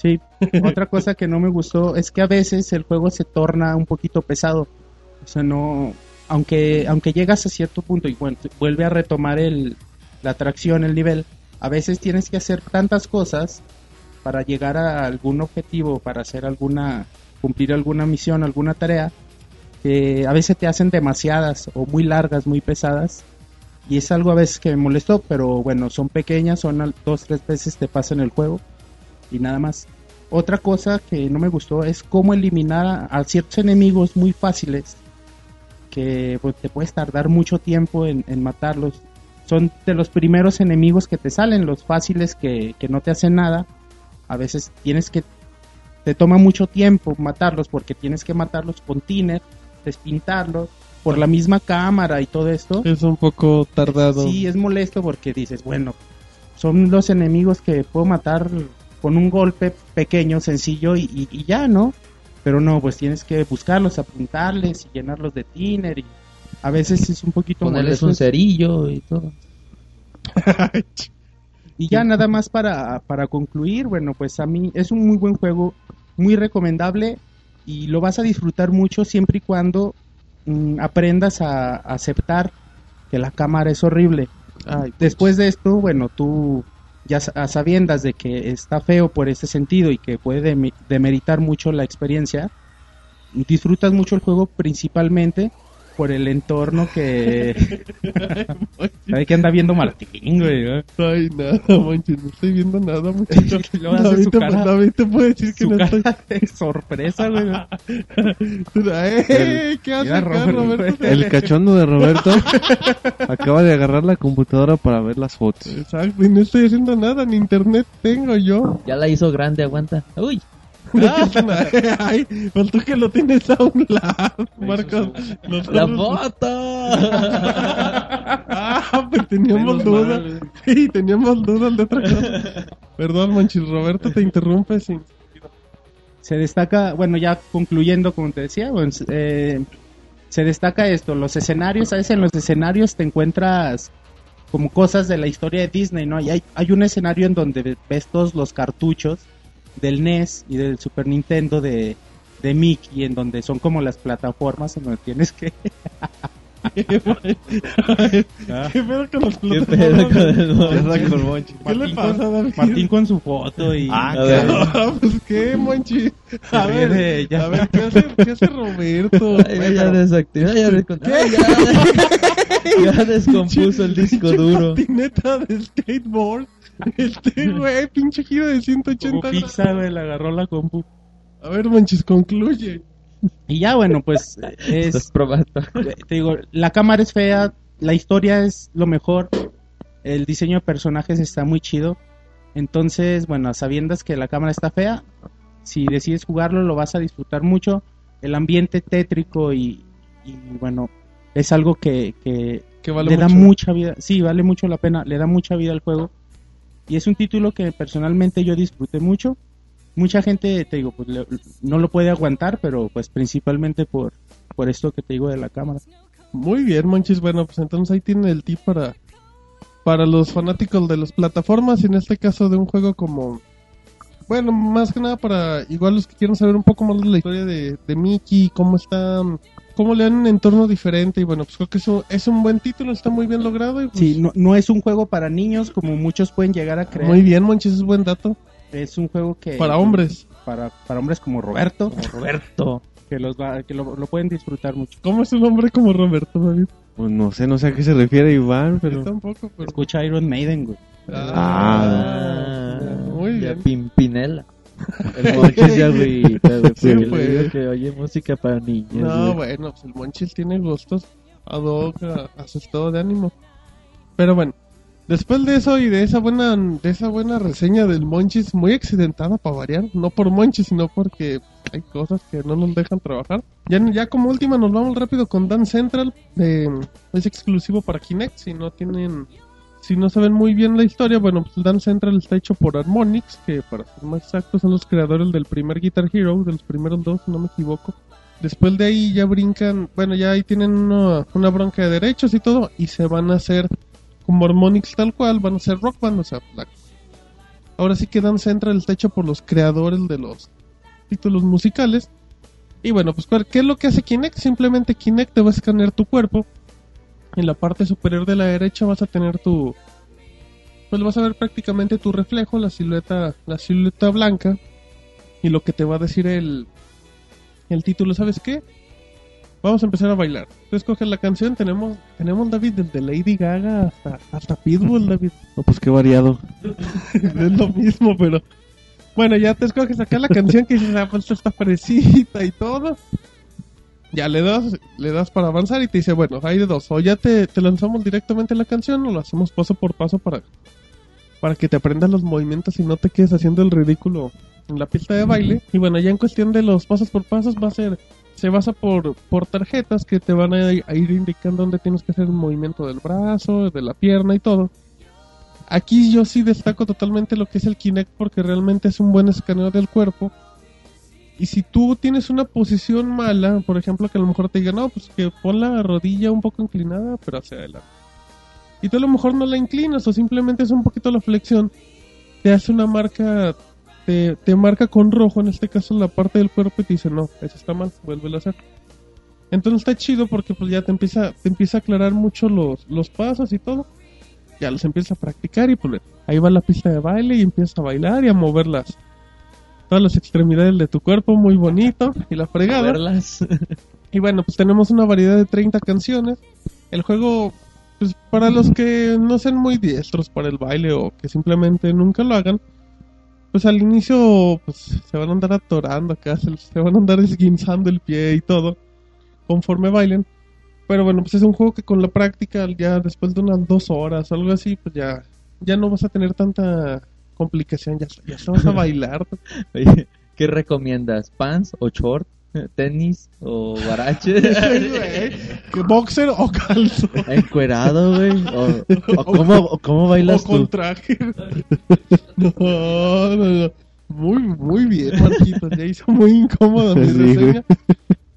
Sí, [LAUGHS] otra cosa que no me gustó es que a veces el juego se torna un poquito pesado. O sea, no. Aunque, aunque llegas a cierto punto y bueno, vuelve a retomar el, la atracción, el nivel, a veces tienes que hacer tantas cosas para llegar a algún objetivo, para hacer alguna. cumplir alguna misión, alguna tarea, que a veces te hacen demasiadas o muy largas, muy pesadas. Y es algo a veces que me molestó, pero bueno, son pequeñas, son dos, tres veces te pasan el juego y nada más. Otra cosa que no me gustó es cómo eliminar a, ciertos enemigos muy fáciles que pues, te puedes tardar mucho tiempo en, en matarlos. Son de los primeros enemigos que te salen, los fáciles que, que no te hacen nada. A veces tienes que, te toma mucho tiempo matarlos porque tienes que matarlos con tiner, despintarlos, por la misma cámara y todo esto. Es un poco tardado. Sí, es molesto porque dices, bueno, son los enemigos que puedo matar con un golpe pequeño, sencillo y, y- y ya, ¿no? Pero no, pues tienes que buscarlos, apuntarles y llenarlos de tiner y a veces es un poquito Ponerles molesto. un cerillo y todo. [LAUGHS] Y ya nada más para, para concluir, bueno, pues a mí es un muy buen juego, muy recomendable y lo vas a disfrutar mucho siempre y cuando mm, aprendas a, aceptar que la cámara es horrible. Ay, Después de esto, bueno, tú ya a sabiendas de que está feo por ese sentido y que puede demeritar mucho la experiencia, disfrutas mucho el juego principalmente por el entorno que... [LAUGHS] Hay que anda viendo Martín, güey. ¿no? Ay, nada, Monchis, no estoy viendo nada, muchacho. Luego hace David, su cara- David te puede decir que Su no estoy... cara [LAUGHS] de sorpresa, güey. ¿no? ¡Eh! ¿Qué hace Robert, Roberto? El [LAUGHS] cachondo de Roberto acaba de agarrar la computadora para ver las fotos. Exacto, y no estoy haciendo nada, ni internet tengo yo. Ya la hizo grande, aguanta. Uy, [LAUGHS] Ay, faltó que lo tienes a un lado, Marcos. La foto. [LAUGHS] Ah, pues teníamos Menos duda. mal. Sí, teníamos dudas de otra cosa. [LAUGHS] Perdón, Monchis, Roberto te interrumpe sin... se destaca, bueno, ya concluyendo, como te decía, bueno, eh, se destaca esto, los escenarios, a veces en los escenarios te encuentras como cosas de la historia de Disney, ¿no? Y hay, hay un escenario en donde ves todos los cartuchos del NES y del Super Nintendo de, de Mickey, en donde son como las plataformas en donde tienes que... ¿Qué pedo con los Qué pedo con el Monchi. ¿Qué le Martín pasa, con- David? Martín con su foto y... Ah, A ver. Ah, [LAUGHS] pues qué, Monchi. A ver, a ver, ¿qué hace, qué hace Roberto? Ay, ya, ya desactivó, ya, Ay, ya, [LAUGHS] [LAUGHS] ya descompuso el disco duro. patineta de skateboard. [LAUGHS] Este güey, pinche giro de 180 Como pizza, güey, le agarró la compu. A ver, Monchis, concluye. Y ya, bueno, pues [LAUGHS] Estás es... probando. te digo, la cámara es fea, la historia es lo mejor, el diseño de personajes está muy chido. Entonces, bueno, a sabiendas que la cámara está fea, si decides jugarlo lo vas a disfrutar mucho. El ambiente tétrico y, y, bueno, es algo que, que Que vale le da mucha vida. Sí, vale mucho la pena, le da mucha vida al juego. Y es un título que personalmente yo disfruté mucho. Mucha gente, te digo, pues le- no lo puede aguantar, pero pues principalmente por, por esto que te digo de la cámara. Muy bien, Monchis. Bueno, pues entonces ahí tiene el tip para, para los fanáticos de las plataformas. Y en este caso de un juego como. Bueno, más que nada para igual los que quieren saber un poco más de la historia de, de Mickey, cómo está. Cómo le dan un entorno diferente. Y bueno, pues creo que es un, es un buen título, está muy bien logrado. Y pues, Sí, no, no es un juego para niños como muchos pueden llegar a creer. Muy bien, Monchis, es buen dato. Es un juego que... Para hombres. Para, para hombres como Roberto, Roberto. [LAUGHS] que, los va- que lo, lo pueden disfrutar mucho. ¿Cómo es un hombre como Roberto, David? Pues no sé, no sé a qué se refiere Iván, Yo pero... tampoco, pero. Escucha Iron Maiden, güey. Ah, muy ya bien. Pimpinela. El Monchis ya agüita, güey, Sí, porque pues. le digo que oye música para niños. No, güey. bueno, pues el Monchis tiene gustos ad hoc a, a su estado de ánimo. Pero bueno, después de eso y de esa buena de esa buena reseña del Monchis, muy accidentada para variar, no por Monchis, sino porque hay cosas que no nos dejan trabajar. Ya, ya como última nos vamos rápido con Dan Central, de, es exclusivo para Kinect, si no tienen si no saben muy bien la historia, bueno, pues Dan Central está hecho por Harmonix, que para ser más exactos son los creadores del primer Guitar Hero, de los primeros dos, no me equivoco. Después de ahí ya brincan, bueno, ya ahí tienen una, una bronca de derechos y todo, y se van a hacer como Harmonix tal cual, van a ser rock band, o sea, la- ahora sí que Dan Central está hecho por los creadores de los títulos musicales. Y bueno, pues ¿cuál- ¿qué es lo que hace Kinect? Simplemente Kinect te va a escanear tu cuerpo. En la parte superior de la derecha vas a tener tu... Pues vas a ver prácticamente tu reflejo, la silueta, la silueta blanca. Y lo que te va a decir el, el título, ¿sabes qué? Vamos a empezar a bailar. Tú escoges la canción, tenemos, tenemos David desde Lady Gaga hasta, hasta Pitbull, David. [LAUGHS] No, pues qué variado. [LAUGHS] es lo mismo, pero bueno, ya te escoges acá la canción que dices, ah, pues esta está parecida y todo. Ya le das, le das para avanzar y te dice, bueno, hay de dos, o ya te, te lanzamos directamente la canción o lo hacemos paso por paso para, para que te aprendas los movimientos y no te quedes haciendo el ridículo en la pista de baile. Y bueno, ya en cuestión de los pasos por pasos va a ser, se basa por, por tarjetas que te van a, ir indicando dónde tienes que hacer el movimiento del brazo, de la pierna y todo. Aquí yo sí destaco totalmente lo que es el Kinect porque realmente es un buen escaneo del cuerpo. Y si tú tienes una posición mala, por ejemplo, que a lo mejor te diga, no, pues que pon la rodilla un poco inclinada, pero hacia adelante. Y tú a lo mejor no la inclinas o simplemente es un poquito la flexión, te hace una marca, te, te marca con rojo, en este caso la parte del cuerpo, y te dice, no, eso está mal, vuélvelo a hacer. Entonces está chido porque pues ya te empieza, te empieza a aclarar mucho los, los pasos y todo ya los empiezas a practicar y pues ahí va la pista de baile y empiezas a bailar y a mover las todas las extremidades de tu cuerpo muy bonito y la fregada. Y bueno, pues tenemos una variedad de 30 canciones. El juego, pues para los que no sean muy diestros para el baile o que simplemente nunca lo hagan, pues al inicio pues se van a andar atorando acá, se, se van a andar esguinzando el pie y todo conforme bailen. Pero bueno, pues es un juego que con la práctica, ya después de unas dos horas o algo así, pues ya, ya no vas a tener tanta complicación, ya, ya vas a [LAUGHS] bailar. Oye, ¿qué recomiendas? ¿Pants o short? ¿Tenis o guarache? [LAUGHS] ¿Que ¿Boxer o calzo? ¿Encuerado, güey? ¿O, o [LAUGHS] cómo, o cómo bailas o con tú? traje. No, no, no. Muy, muy bien, Marquitos. Ya hizo muy incómodo mi reseña.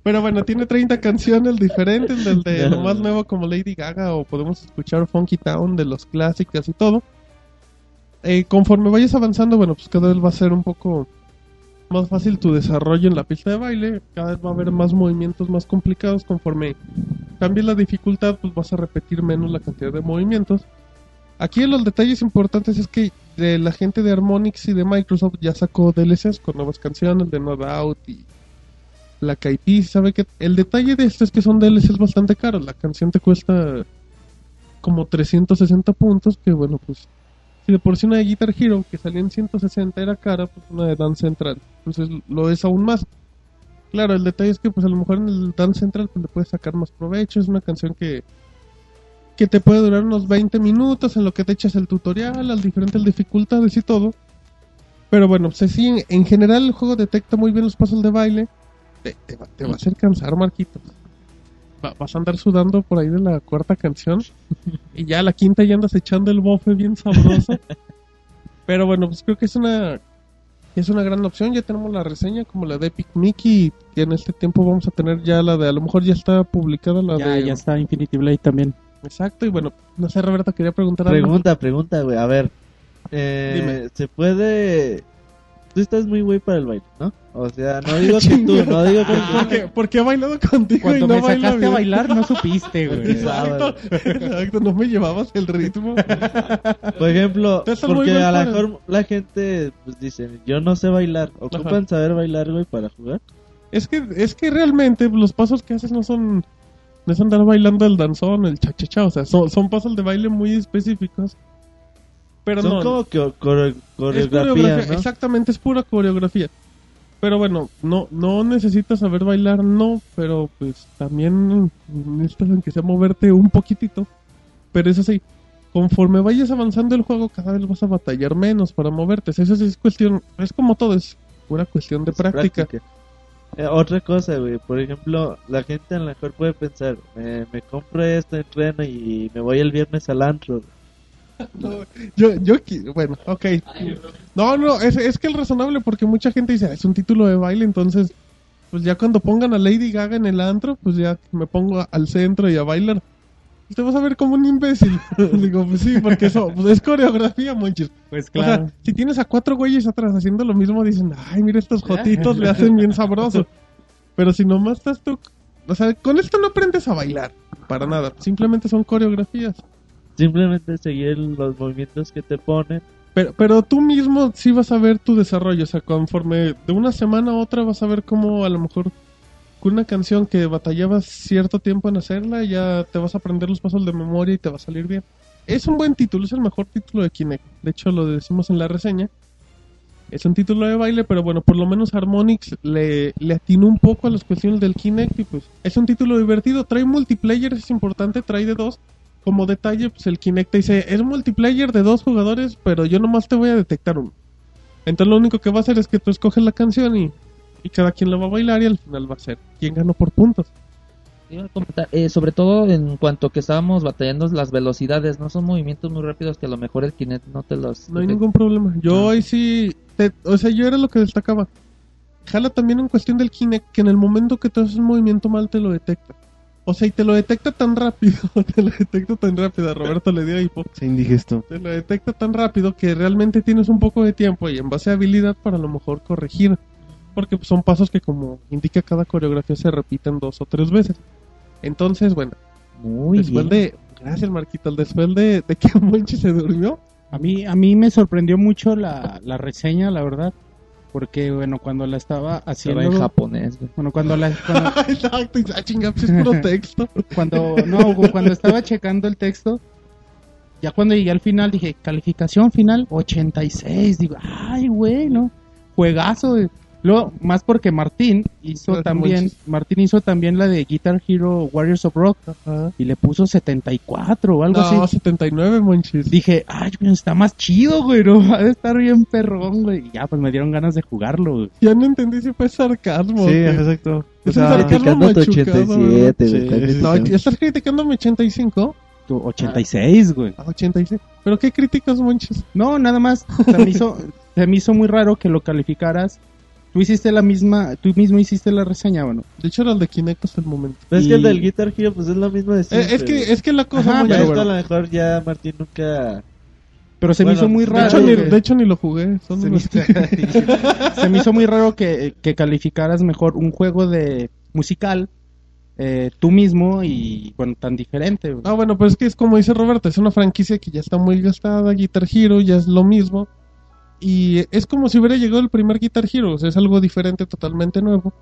Pero bueno, tiene 30 canciones diferentes, del de lo más nuevo como Lady Gaga o podemos escuchar Funky Town de los clásicos y todo. Eh, conforme vayas avanzando, bueno, pues cada vez va a ser un poco más fácil tu desarrollo en la pista de baile, cada vez va a haber más movimientos más complicados, conforme cambie la dificultad, pues vas a repetir menos la cantidad de movimientos. Aquí los detalles importantes es que de la gente de Harmonix y de Microsoft ya sacó DLCs con nuevas canciones de No Doubt y la KP, sabe que el detalle de esto es que son DLCs bastante caros, la canción te cuesta como 360 puntos, que bueno, pues si de por sí una de Guitar Hero que salía en 160 era cara, pues una de Dance Central, entonces lo es aún más. Claro, el detalle es que pues a lo mejor en el Dance Central pues le puedes sacar más provecho, es una canción que que te puede durar unos 20 minutos en lo que te echas el tutorial, las diferentes dificultades y todo. Pero bueno, pues sí, en, en general el juego detecta muy bien los pasos de baile. Te va, te va a hacer cansar, Marquitos. Va- vas a andar sudando por ahí de la cuarta canción. y ya a la quinta ya andas echando el bofe bien sabroso. [LAUGHS] Pero bueno, pues creo que es una es una gran opción. Ya tenemos la reseña como la de Epic Mickey. Y en este tiempo vamos a tener ya la de, a lo mejor ya está publicada la Ya, de... ya está Infinity Blade también. Exacto, y bueno, no sé, Roberto, quería preguntar algo. Pregunta, pregunta, güey. A ver. Eh, Dime. ¿Se puede...? Tú estás muy güey para el baile, ¿no? O sea, no digo que tú, no digo que tú. Porque, porque he bailado contigo Cuando y no me baila sacaste a bailar no supiste, güey. [LAUGHS] Exacto, exacto, no me llevabas el ritmo. Por ejemplo, porque a lo mejor la gente pues dice, yo no sé bailar. ¿Ocupan Ajá. saber bailar, güey, para jugar? Es que, es que realmente los pasos que haces no son. No es andar bailando el danzón, el cha-cha-cha. O sea, son, son pasos de baile muy específicos. Pero Son no. como que core- coreografía. Exactamente, es pura coreografía. Pero bueno, no no necesitas saber bailar, no, pero pues también necesitas aunque sea moverte un poquitito. Pero eso sí, conforme vayas avanzando el juego, cada vez vas a batallar menos para moverte. Eso sí es cuestión, es como todo, es pura cuestión de práctica. Eh, otra cosa, güey, por ejemplo, la gente a lo mejor puede pensar, eh, me compro esto, entreno y me voy el viernes al antro. Yo, yo, bueno, ok. No, no, es, es que es razonable porque mucha gente dice, "Ah, es un título de baile, entonces, pues ya cuando pongan a Lady Gaga en el antro, pues ya me pongo al centro y a bailar. Te vas a ver como un imbécil. [LAUGHS] Digo, pues sí, porque eso pues es coreografía, monchis. Pues O claro. sea, si tienes a cuatro güeyes atrás haciendo lo mismo, dicen, ay, mira estos jotitos, le hacen bien sabroso. Pero si nomás estás tú, o sea, con esto no aprendes a bailar, para nada. Simplemente son coreografías. Simplemente seguir los movimientos que te ponen. Pero, pero tú mismo sí vas a ver tu desarrollo, o sea, conforme de una semana a otra vas a ver cómo a lo mejor con una canción que batallabas cierto tiempo en hacerla, ya te vas a aprender los pasos de memoria y te va a salir bien. Es un buen título, es el mejor título de Kinect. De hecho, lo decimos en la reseña. Es un título de baile, pero bueno, por lo menos Harmonix le, le atinó un poco a las cuestiones del Kinect y pues es un título divertido. Trae multiplayer, es importante, trae de dos. Como detalle, pues el Kinect te dice, es multiplayer de dos jugadores, pero yo nomás te voy a detectar uno. Entonces lo único que va a hacer es que tú escoges la canción y, y cada quien la va a bailar y al final va a ser quien ganó por puntos. Iba a comentar, eh, sobre todo en cuanto que estábamos batallando las velocidades, no son movimientos muy rápidos que a lo mejor el Kinect no te los... No hay ningún problema. Yo ahí sí, te- o sea, yo era lo que destacaba. Jala también en cuestión del Kinect que en el momento que tú haces un movimiento mal te lo detecta. O sea, y te lo detecta tan rápido, [LAUGHS] te lo detecta tan rápido. A Roberto le dio hipo. Se indigesto. Te lo detecta tan rápido que realmente tienes un poco de tiempo y en base a habilidad para a lo mejor corregir. Porque son pasos que como indica cada coreografía se repiten dos o tres veces. Entonces, bueno, Muy después bien. de... Gracias, Marquito. Después de, de que [LAUGHS] Monchi se durmió, A mí, a mí me sorprendió mucho la, la reseña, la verdad. Porque, bueno, cuando la estaba haciendo... en japonés, güey. Bueno, cuando la... cuando- [LAUGHS] Exacto, y- ah, pues es puro [LAUGHS] texto. cuando no cuando estaba checando el texto ya cuando llegué al final dije calificación final 86 digo ay güey no juegazo güey. Luego más porque Martín hizo Gracias, también. Martín hizo también la de Guitar Hero Warriors of Rock Ajá. y le puso 74 o algo No, así 79, monchis. dije ay güey, está más chido güey no [LAUGHS] va a estar bien perrón güey y ya pues me dieron ganas de jugarlo güey. Ya no entendí si fue sarcasmo. Sí, qué. exacto. O Es sea, sarcasmo criticando tu machucado, 87, Sí, güey. No, criticando. ¿ya estás criticando mi 85? Tu 86 güey Ah, 86. ¿Pero qué críticas, monchis? No, nada más. Se me hizo, [LAUGHS] se me hizo muy raro que lo calificaras. Tú hiciste la misma, tú mismo hiciste la reseña, bueno. De hecho, era el de Kinect hasta el momento. Es que el Y- del Guitar Hero, pues es lo mismo de Eh, siempre. es, que, es que la cosa, Ajá, pero esto bueno. a lo mejor ya Martín nunca... Pero se me Bueno, hizo muy de de, raro. hecho, ni, que- de hecho, ni lo jugué. Son se, me, unos- [LAUGHS] se me hizo muy raro que, que calificaras mejor un juego de musical eh, tú mismo y bueno tan diferente. Ah, bueno, pues es que es como dice Roberto, es una franquicia que ya está muy gastada, Guitar Hero ya es lo mismo. Y es como si hubiera llegado el primer Guitar Hero, o sea, es algo diferente, totalmente nuevo.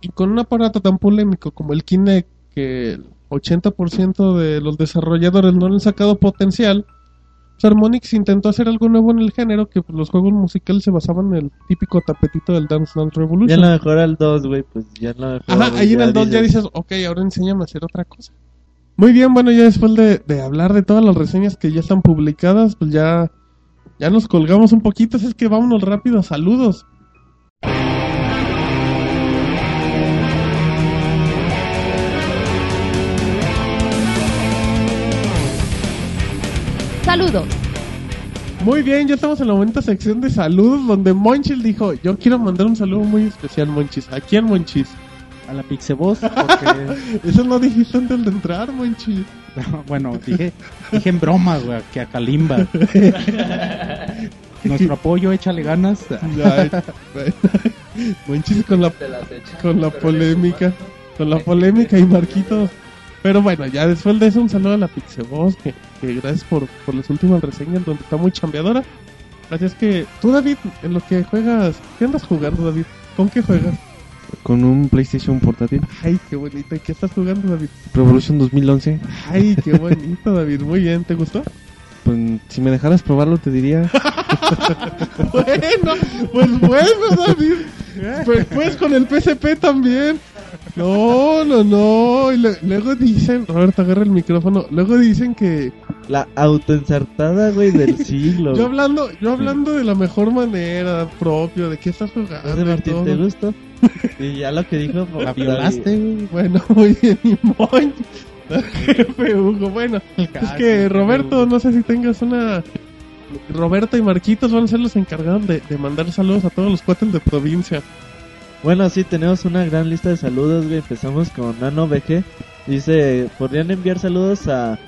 Y con un aparato tan polémico como el Kinect, que el 80% de los desarrolladores no le han sacado potencial, pues Harmonix intentó hacer algo nuevo en el género, que pues, los juegos musicales se basaban en el típico tapetito del Dance Dance Ya Revolution. a lo mejor al 2, güey, pues ya a lo mejor... Ajá, ahí en el 2 ya dices, ok, ahora enséñame a hacer otra cosa. Muy bien, bueno, ya después de, de hablar de todas las reseñas que ya están publicadas, pues ya, ya nos colgamos un poquito, así es que vámonos rápido saludos. Saludos. Muy bien, ya estamos en la bonita sección de saludos donde Monchis dijo, yo quiero mandar un saludo muy especial, Monchis. ¿A quién, Monchis? A la Pixeboss, porque Eso no dijiste antes de entrar, Monchis. [LAUGHS] bueno, dije, dije en broma, güey, que a Kalimba. [LAUGHS] Nuestro apoyo, échale ganas. Monchis con la con la polémica, con la polémica y Marquitos. Pero bueno, ya después de eso un saludo a la Pixeboss, que, que gracias por, por las últimas reseñas donde está muy chambeadora. Así es que tú David, en lo que juegas, ¿qué andas jugando David? ¿Con qué juegas? Con un PlayStation portátil. Ay, qué bonito. ¿Y qué estás jugando David? Revolution 2011. Ay, qué [LAUGHS] bonito David. Muy bien, ¿te gustó? Pues si me dejaras probarlo te diría. [LAUGHS] bueno, pues bueno David. Pues, pues con el PSP también. No, no, no. Y le- luego dicen, Roberto, agarra el micrófono. Luego dicen que La autoensartada, güey, del [LAUGHS] siglo. Yo hablando, yo hablando de la mejor manera, propio, de qué estás ¿Es de jugando Martín, todo. ¿te gustó? Y ya lo que dijo... La violaste, güey. Bueno, muy bien, y Moñ. Jefe Hugo, bueno, es que Roberto, no sé si tengas una... Roberto y Marquitos van a ser los encargados de, de mandar saludos a todos los cuates de provincia. Bueno, sí, tenemos una gran lista de saludos, güey. Empezamos con Nano BG. Dice, podrían enviar saludos a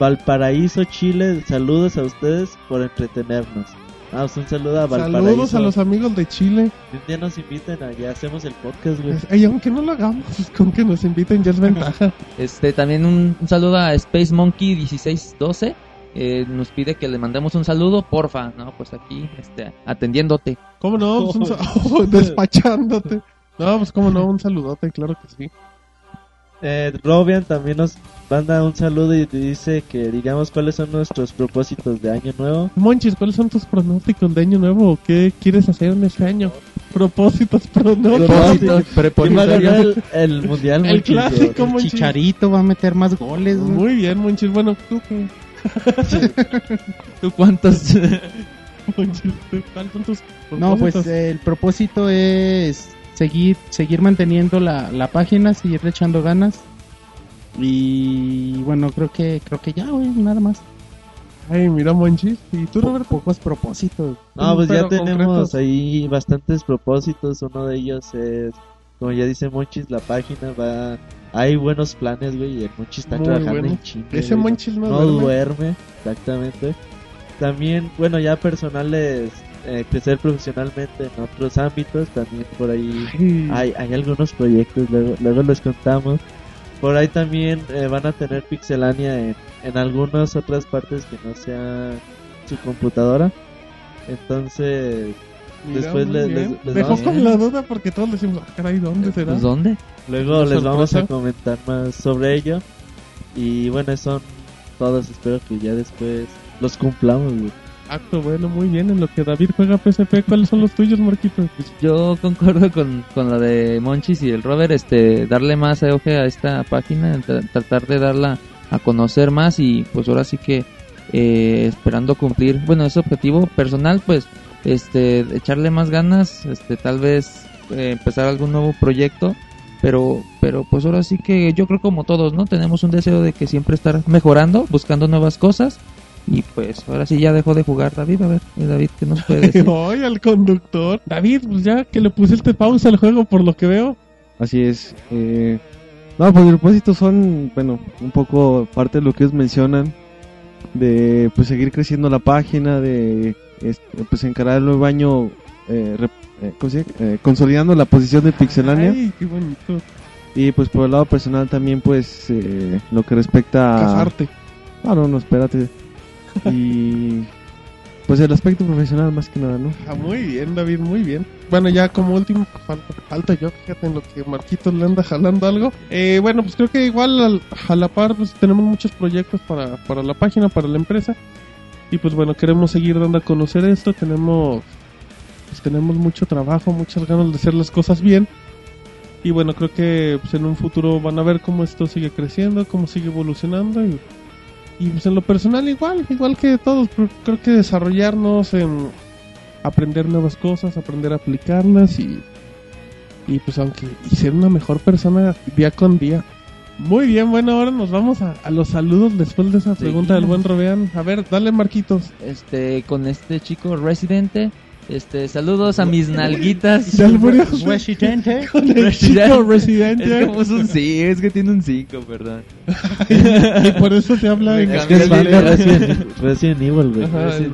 Valparaíso, Chile. Saludos a ustedes por entretenernos. Ah, pues un saludo a Valparaíso. Saludos a los amigos de Chile. Un día nos inviten allá, hacemos el podcast, güey. Y aunque no lo hagamos, con que nos inviten ya es ventaja. [LAUGHS] Este, también un, un saludo a Space Monkey 1612. Eh, nos pide que le mandemos un saludo, porfa, ¿no? Pues aquí, este, atendiéndote. ¿Cómo no? Pues un [LAUGHS] [LAUGHS] oh, despachándote. No, pues cómo no, un saludote, claro que sí. Eh, Robian también nos manda un saludo y dice que digamos cuáles son nuestros propósitos de año nuevo. Monchis, ¿cuáles son tus pronósticos de año nuevo? ¿Qué quieres hacer en este año? Propósitos, pronósticos. Propósitos. ¿Quién va a ganar el, el mundial? El Monchis? clásico, Monchis. Chicharito va a meter más goles, güey. Muy bien, Monchis. Bueno, ¿tú? [LAUGHS] ¿Tú cuántos? Monchis, ¿tú ¿cuáles son tus No, pues propósitos? eh, el propósito es seguir seguir manteniendo la, la página, seguirle echando ganas. Y bueno, creo que creo que ya, güey, nada más. Ay, mira, Monchis. ¿Y tú, Po- Roberto? pocos propósitos. No, pues ya tenemos concretos. ahí bastantes propósitos. Uno de ellos es, como ya dice Monchis, la página va. Hay buenos planes, güey. Y el Monchis está Muy trabajando bueno. en chinga. Ese. Monchis no, no duerme. duerme, exactamente. También, bueno, ya personales, eh, crecer profesionalmente en otros ámbitos. También por ahí Ay, hay, hay algunos proyectos, luego, luego les contamos. Por ahí también eh, van a tener Pixelania en, en algunas otras partes que no sea su computadora. Entonces, Mira, Después muy le- bien. les- les Dejó vamos- con la duda porque todos decimos, ah, caray, ¿dónde será? Pues, ¿Dónde? Luego les vamos a comentar más sobre ello. Y bueno, son todos. Espero que ya después los cumplamos, güey. Acto bueno, muy bien. En lo que David juega PSP, ¿cuáles son los tuyos, Marquitos? Yo concuerdo con, con la de Monchis y el Robert, este, darle más auge a esta página, tra- tratar de darla a conocer más y pues ahora sí que eh, esperando cumplir, bueno, ese objetivo personal, pues, este, echarle más ganas, este, tal vez eh, empezar algún nuevo proyecto, pero, pero pues ahora sí que yo creo como todos, ¿no? Tenemos un deseo de que siempre estar mejorando, buscando nuevas cosas y pues ahora sí ya dejó de jugar David, a ver, David, ¿qué nos puede [LAUGHS] decir? Hoy al conductor. David, pues ya que le pusiste pausa al juego por lo que veo. Así es. Eh, no, pues los propósitos son, bueno, un poco parte de lo que ellos mencionan, de pues seguir creciendo la página, de este, pues encarar el nuevo año, eh, rep- eh, ¿cómo se dice? Eh, consolidando la posición de Pixelania. Ay, qué bonito. Y pues por el lado personal también, pues eh, lo que respecta a... Casarte. No, no, no, espérate. Y pues el aspecto profesional más que nada, ¿no? Ah, muy bien, David, muy bien. Bueno, ya como último, falta, falta yo, fíjate en lo que Marquitos le anda jalando algo. Eh, bueno, pues creo que igual al- a la par pues tenemos muchos proyectos para, para la página, para la empresa. Y pues bueno, queremos seguir dando a conocer esto. Tenemos, pues tenemos mucho trabajo, muchas ganas de hacer las cosas bien. Y bueno, creo que pues, en un futuro van a ver cómo esto sigue creciendo, cómo sigue evolucionando. Y, y pues en lo personal igual, igual que todos, creo que desarrollarnos en aprender nuevas cosas, aprender a aplicarlas y, y pues aunque y ser una mejor persona día con día. Muy bien, bueno, ahora nos vamos a, a los saludos después de esa pregunta del buen Robeán. A ver, dale Marquitos. este con este chico residente este saludos a mis nalguitas. Residente. [LAUGHS] Con el chico [LAUGHS] residente. es que puso un sí es que tiene un 5 perdón [LAUGHS] y por eso te habla en Es que es Resident, Resident Evil, güey.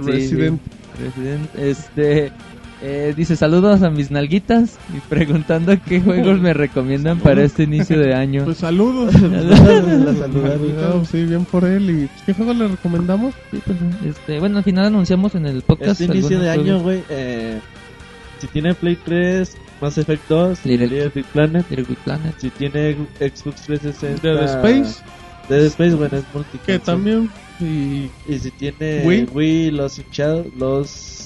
Resident. Resident, este eh, dice saludos a mis nalguitas y preguntando qué juegos me recomiendan para este inicio de año Pues saludos. [LAUGHS] Ah, sí, bien por él. ¿Y qué juego le recomendamos? Sí, pues, este, bueno al final anunciamos en el podcast Este inicio de año, juegos. güey, eh, si tiene Play 3, Mass Effect 2, Little- Little Big Planet, Little Big Planet si tiene Xbox 360, Dead Space. Dead Space, bueno, es multi Que también. Y, Y si tiene Wii. Wii, los hinchados, los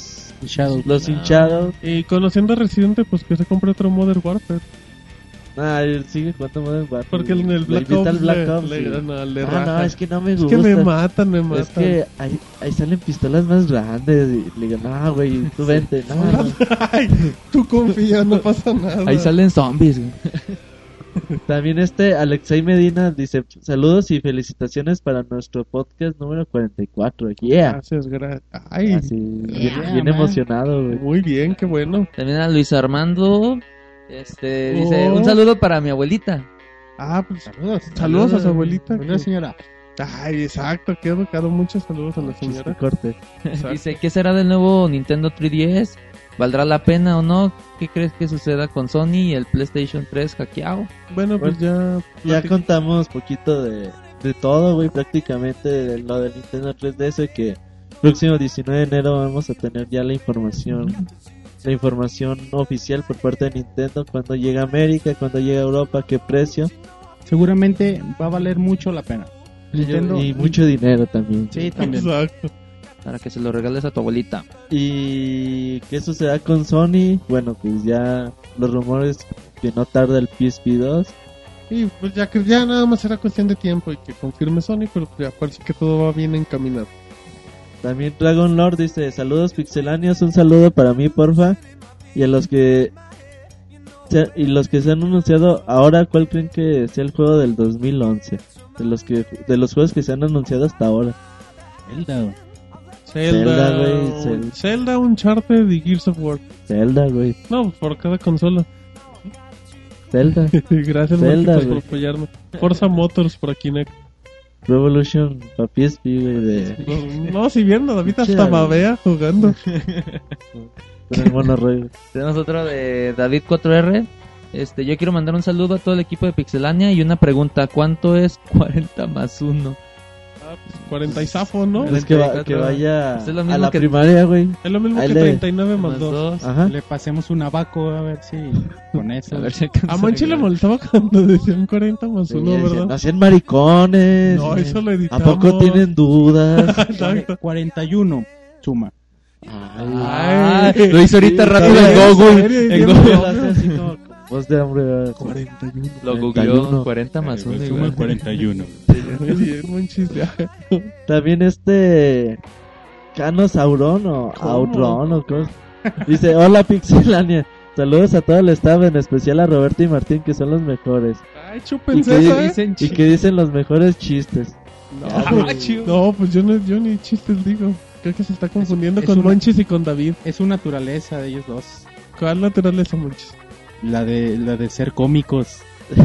Shadow. los hinchados. y conociendo a Residente, pues que se compre otro Modern Warfare. Ah, él sigue jugando Modern Warfare. Porque en el Le Black Ops, Black le, Ops, le, sí. no, le Ah, no, es que no me Es gusta. que me matan, me matan. Es que ahí, ahí salen pistolas más grandes. Y le digo, no, güey, tú vente. No, no. [LAUGHS] Ay, tú confía, no pasa nada. ahí salen zombies güey. [LAUGHS] [LAUGHS] También este Alexei Medina dice saludos y felicitaciones para nuestro podcast número 44. Yeah. Gracias, gracias. Ay, Así, bien, Yeah, bien man. emocionado, güey. muy bien, qué bueno. también a Luis Armando este dice Oh. un saludo para mi abuelita Ah, pues Saludos. saludos a su abuelita. Saludos, señora. Ay, exacto, qué educado. Muchos saludos a la señora. Corte. [LAUGHS] Dice, ¿qué será del nuevo Nintendo 3DS? ¿Valdrá la pena o no? ¿Qué crees que suceda con Sony y el PlayStation 3 hackeado? Bueno, pues ya. Ya contamos poquito de, de todo, güey, prácticamente de lo del Nintendo 3DS que próximo 19 de enero vamos a tener ya la información la información oficial por parte de Nintendo cuando llega a América, cuando llega a Europa, qué precio Seguramente va a valer mucho la pena. Nintendo. y mucho dinero también. Sí, también. Exacto. Para que se lo regales a tu abuelita. ¿Y qué sucederá con Sony? Bueno, pues ya los rumores que no tarda el PSP 2. Y pues ya que ya nada más será cuestión de tiempo y que confirme Sony, pero ya parece que todo va bien encaminado. También Dragon Lord dice, saludos pixelanios, un saludo para mí, porfa. Y a los que se- y los que se han anunciado ahora, ¿cuál creen que sea el juego del 2011? De los que de los juegos que se han anunciado hasta ahora. Zelda. Zelda, Zelda, güey, Zelda. Zelda, Uncharted y Gears of War. Zelda, güey. No, por cada consola. Zelda. [LAUGHS] Gracias, Zelda, Marquitos, por apoyarme. Forza Motors por aquí, Kinect. Revolution para PSP, güey, de No, si viendo, David hasta babea jugando. con el mono rojo. Tenemos otro de David 4R. Este, yo quiero mandar un saludo a todo el equipo de Pixelania y una pregunta, ¿cuánto es 40 más 1? 40 y zafo, ¿no? Es que, va- que vaya Es lo a la que- primaria, güey. Es lo mismo Ahí que le- 39 más Más 2. dos. Ajá. Le pasemos un abaco a ver si con [LAUGHS] eso. A ver si A Monchi le molestaba cuando decían 40 más Sí, 1, decían, ¿verdad? No hacían maricones. No, eso lo ¿A editamos. poco tienen dudas? [LAUGHS] Exacto. 41 suma. Ay, lo hizo ahorita Sí, rápido en Google. En Google. Voz de hombre. ¿verdad? 41. Lo 41. googleó 40 más 1 Suma igual. [LAUGHS] 41. Muy bien, Monchis, ya. También este. Canos Auron o. Auron o cómo. Dice: Hola Pixelania. Saludos a todo el staff, en especial a Roberto y Martín, que son los mejores. Ay, Y chúpense que, esa, ¿eh? Dicen y que dicen los mejores chistes. No, Ah, pues, no, pues yo, no, yo ni chistes digo. Creo que se está confundiendo es con una- Monchis y con David. Es su naturaleza de ellos dos. ¿Cuál naturaleza, Monchis? La de, la de ser cómicos. [LAUGHS]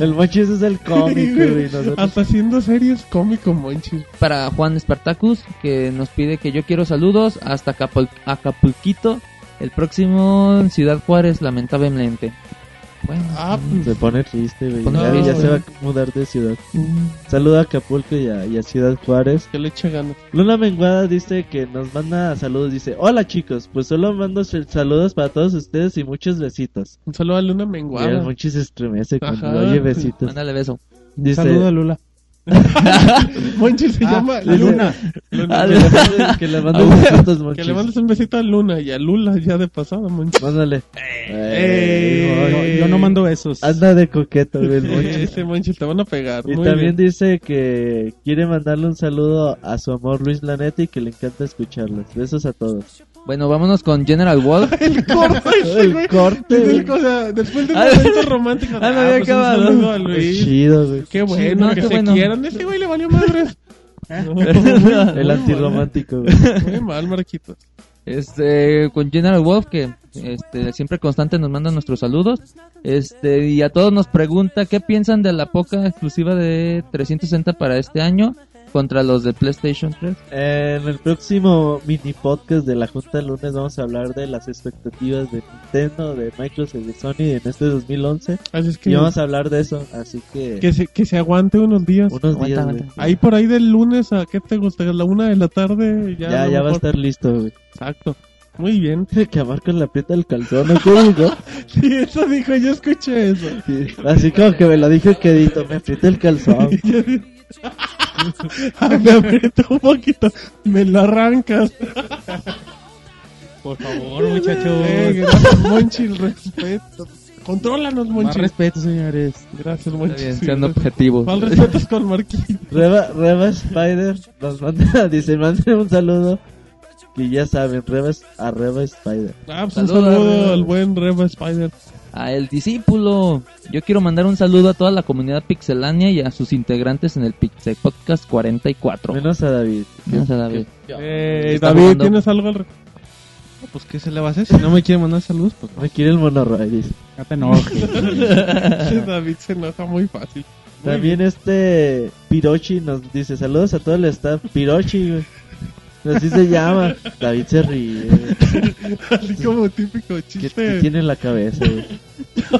el Monchis es el cómico, nosotros- Hasta haciendo series cómico, Monchis. Para Juan Spartacus, que nos pide que yo quiero saludos hasta Acapul- Acapulquito. El próximo en Ciudad Juárez, lamentablemente. Bueno, Ah, pues. Se pone triste, güey. Pone Ya, triste. ya se va a mudar de ciudad. mm, Saluda a Acapulco y a, y a Ciudad Juárez. Que le eche ganas. Luna Menguada dice que nos manda saludos. Dice: Hola chicos, pues solo mando sal- saludos para todos ustedes y muchos besitos. Un saludo a Luna Menguada. Se estremece cuando Ajá. oye besitos. mándale beso. Dice, Saludo a Lula. [LAUGHS] Monchis se Ah, llama Luna. Luna. Ah, le mande- que le mande [LAUGHS] besitos, Que le mandes un besito a Luna y a Lula ya de pasada, Monchis. Mándale. Eh, Yo, no mando esos. Anda de coqueto, güey, el Monchis. Ese Monchis te van a pegar. Y Muy también bien. dice que quiere mandarle un saludo a su amor Luis Lanetti y que le encanta escucharlos. Besos a todos. Bueno, vámonos con General Wolf. [LAUGHS] El corte, ese, [LAUGHS] El corte, Desde el- güey. o sea, después de un Ah, momento [LAUGHS] romántico. ah, no había pues, acabado. Qué chido, güey. Qué bueno, no, que qué se bueno. quieran. Ese güey le valió madres. No, muy- El antirromántico, güey. Muy mal, Marquito. Este, con General Wolf, que este, siempre constante nos manda nuestros saludos. Este, y a todos nos pregunta qué piensan de la poca exclusiva de 360 para este año contra los de PlayStation 3. En el próximo mini podcast de la Junta del lunes vamos a hablar de las expectativas de Nintendo, de Microsoft y de Sony en este 2011. Así es que, Y vamos a hablar de eso, así que, que, se, que se aguante unos días. unos Aguanta, días, aguanta. Ahí por ahí del lunes a qué te gusta, a la una de la tarde. Ya, Ya, va a estar listo, güey. Exacto. Muy bien. [LAUGHS] Que a Marcos le aprieta el calzón, ¿no? [LAUGHS] Sí, eso dijo, yo escuché eso. Sí, Así como que me lo dije quedito, me aprieta el calzón. [LAUGHS] [LAUGHS] Ah, me aprieto un poquito. Me lo arrancas. Por favor, muchachos. Eh, gracias, Monchi, el respeto. Contrólanos, Más Monchi. respeto, señores. Gracias, Monchi. siendo gracias. objetivo. ¿Cuál respeto es con Marquito? Reba, Reba Spider nos manda, [LAUGHS] dice, manden un saludo. Que ya saben, Reba, a Reba Spider. Ah, pues un saludo al buen Reba Spider. A el discípulo. Yo quiero mandar un saludo a toda la comunidad pixelánea y a sus integrantes en el Pixel Podcast 44. Menos a David. Menos a David. Eh, David. ¿tienes algo al respecto? Pues, ¿qué se le va a hacer? Si no me quiere mandar saludos, pues. Me quiere el monorroy, dice. No te enojes. Sí, [LAUGHS] [LAUGHS] David se enoja muy fácil. Muy También este Pirochi nos dice, saludos a todo el staff. Pirochi, güey. Así se llama. David se ríe. Así como típico ¿Qué, chiste. qué tiene en la cabeza, güey?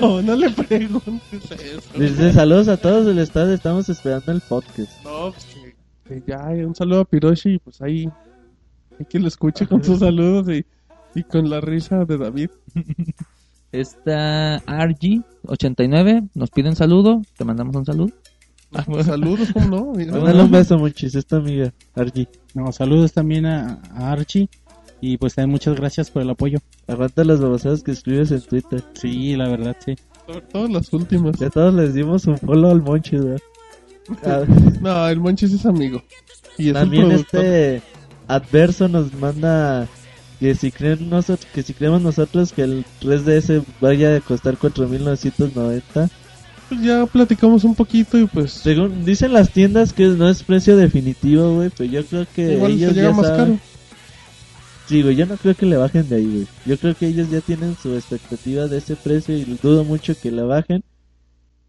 No, no le preguntes eso. Dice, saludos a todos el staff, estamos esperando el podcast. No, pues que, que ya, eh, un saludo a Piroshi pues ahí hay que lo escuche con sus saludos y, y con la risa de David. Esta RG89 nos pide un saludo. Te mandamos un saludo. Pues, saludos, ¿cómo no? Mira. Mándale un beso, muchis, esta amiga, Argy. No, saludos también a, a Archie. Y pues también muchas gracias por el apoyo. Aguanta las babosadas que escribes en Twitter. Sí, la verdad, sí. Sobre todo las últimas. Ya todos les dimos un follow al Monchis, ¿verdad? Ah, No, el Monchis es amigo. Y es También este Adverso nos manda que si creen nosotros, que si creemos nosotros que el 3DS vaya a costar 4990. Pues ya platicamos un poquito y pues Según dicen las tiendas que no es precio definitivo, güey, pero yo creo que igual ellos te llega ya más saben. caro. Sí, güey, yo no creo que le bajen de ahí, güey. Yo creo que ellos ya tienen su expectativa de ese precio y dudo mucho que le bajen.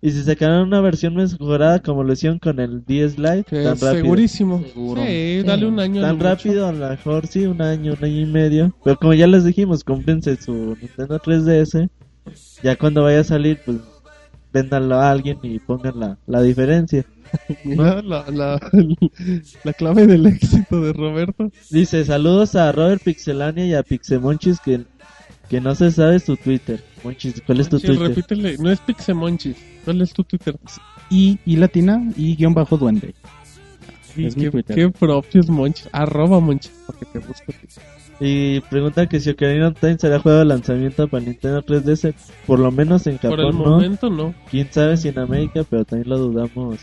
Y si sacaran una versión mejorada como lo hicieron con el 10 Lite, Que tan es rápido. Seguro. segurísimo. Sí, Sí. dale un año. Tan mucho. rápido, a lo mejor sí, un año, un año y medio. Pero como ya les dijimos, cómprense su Nintendo 3DS. Ya cuando vaya a salir, pues véndanlo a alguien y pongan la, la diferencia. Mira [LAUGHS] la, la, la clave del éxito de Roberto. Dice, saludos a Robert Pixelania y a Pixemonchis que, que no se sabe su Twitter. Monchis, ¿cuál es tu Twitter? repítele, no es Pixemonchis. ¿Cuál es tu Twitter? Y, y latina y guion bajo duende. Es mi qué, Twitter. qué propios monchis. Arroba monchis, porque te busco. Y pregunta que si Ocarina of Time será juego de lanzamiento para Nintendo 3DS, por lo menos en Por el Japón no. momento no. Quién sabe si en América, pero también lo dudamos.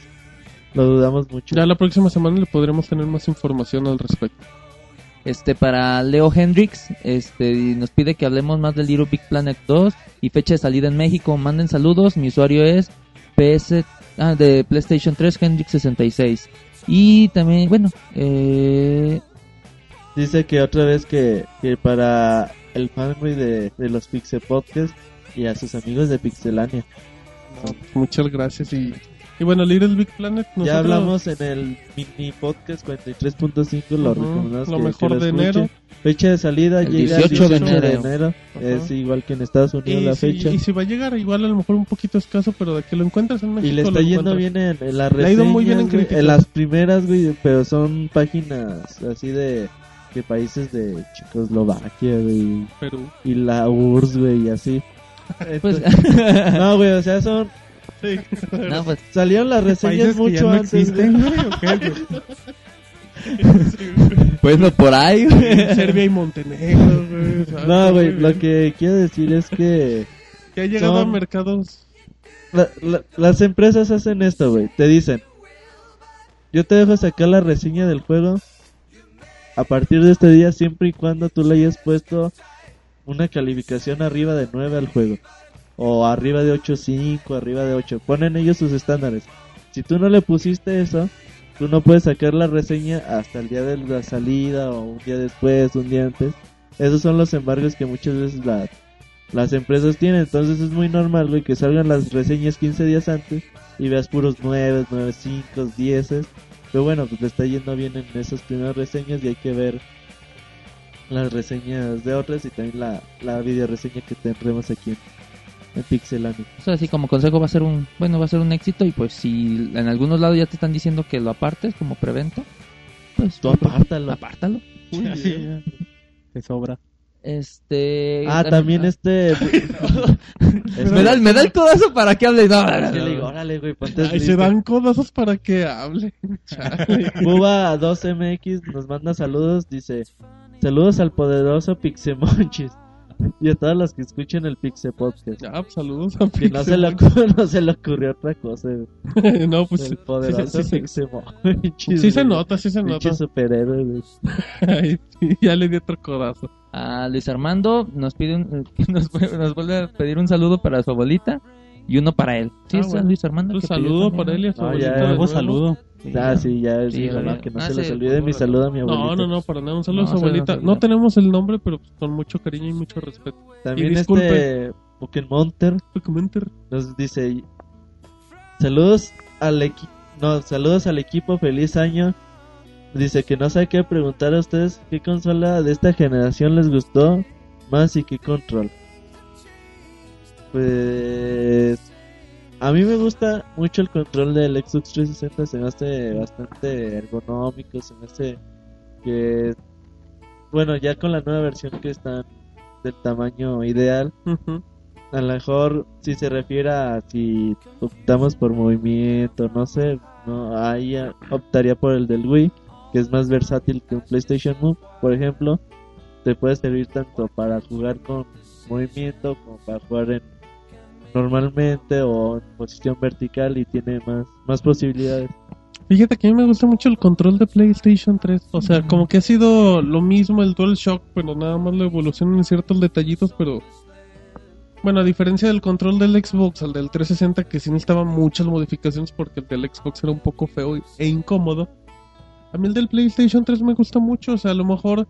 Lo dudamos mucho. Ya la próxima semana le podremos tener más información al respecto. Este, para Leo Hendrix, este, nos pide que hablemos más del Little Big Planet 2 y fecha de salida en México. Manden saludos, mi usuario es PS, ah, de PlayStation 3, Hendrix66. Y también, bueno, eh, Dice que otra vez que, que para el fanboy de, de los Pixel Podcast y a sus amigos de Pixelania. No, muchas gracias y, y bueno, Little Big Planet. Ya nosotros- hablamos en el mini podcast 43.5, lo Ujú, recomendamos lo que- mejor que lo de enero. Fecha de salida El llega 18 el de 18 de enero. enero. Ajá. Es igual que en Estados Unidos Y la si, fecha. y si va a llegar, igual a lo mejor un poquito escaso, pero de que lo encuentras en México. Y le está lo yendo bien en, en las Le ha ido muy bien en reseñas, en las primeras, güey, pero son páginas así de, de países de Checoslovaquia, güey, Perú. y la URSS, güey, y así. pues, [LAUGHS] no, güey, o sea, son... Sí. no, pues, Salieron las reseñas que mucho ya no antes, existen, güey. güey, ¿o qué, güey? [LAUGHS] pues no por ahí, güey. Serbia y Montenegro, güey. ¿sabes? No, güey, lo que quiero decir es que... Que ha llegado son- a mercados. La- la- las empresas hacen esto, güey. Te dicen, yo te dejo sacar la reseña del juego a partir de este día siempre y cuando tú le hayas puesto una calificación arriba de 9 al juego. O arriba de 8.5, arriba de 8. Ponen ellos sus estándares. Si tú no le pusiste eso, tú no puedes sacar la reseña hasta el día de la salida o un día después, un día antes. Esos son los embargos que muchas veces la- las empresas tienen. Entonces es muy normal, que salgan las reseñas 15 días antes y veas puros 9, 9, 5, 10. Pero bueno, pues le está yendo bien en esas primeras reseñas y hay que ver las reseñas de otras y también la, la video reseña que tendremos aquí en, en Pixelania. Eso así como consejo va a ser un, bueno, va a ser un éxito y pues si en algunos lados ya te están diciendo que lo apartes como preventa, pues Tú apártalo. apártalo. Bien. ya. Te sobra. Este. Ah, también este... [LAUGHS] [LAUGHS] me, da, me da el codazo para que hable. No, no, no, Sí, le digo, órale, güey, ponte Ay, se dan codazos para que hable. [LAUGHS] Buba 2MX nos manda saludos, dice, saludos al poderoso Pixemonchis y a todas las que escuchen el Pixe Podcast. Ya, pues, saludos a Que no se, le [LAUGHS] no se le ocurrió otra cosa, [LAUGHS] no, pues el sí, poderoso sí, sí, Pixemonchis. [LAUGHS] sí se güey. nota, sí se nota. superhéroe. Ay, sí, ya le di otro codazo. A Luis Armando nos pide un- nos, nos vuelve a pedir un saludo para su abuelita y uno para él. Sí, Ah, es bueno. Luis Armando. Un saludo para él y a su No, abuelita ya, nuevo. saludo. Sí, Ah, sí, ya, sí, no, ya. que no Ah, se sí, les olvide mi saludo a mi abuelita. No, no, no, para nada, un saludo No, a su abuelita. No tenemos el nombre, pero pues, con mucho cariño y mucho respeto. También Y disculpe. este Pokémonter nos dice saludos al equipo no saludos al equipo feliz año dice que no sabe qué preguntar a ustedes qué consola de esta generación les gustó más y qué control pues a mí me gusta mucho el control del Xbox 360 se me hace bastante ergonómico se me hace que bueno ya con la nueva versión que están del tamaño ideal a lo mejor si se refiere a si optamos por movimiento, no sé, no ahí optaría por el del Wii, que es más versátil que un PlayStation Move, por ejemplo, te puede servir tanto para jugar con movimiento como para jugar en normalmente o en posición vertical y tiene más más posibilidades. Fíjate que a mí me gusta mucho el control de PlayStation 3. O sea, como que ha sido lo mismo el DualShock, pero nada más lo evolucionan en ciertos detallitos, pero... Bueno, a diferencia del control del Xbox, al del 360, que sí necesitaba muchas modificaciones porque el del Xbox era un poco feo e incómodo. A mí el del PlayStation 3 me gusta mucho, o sea, a lo mejor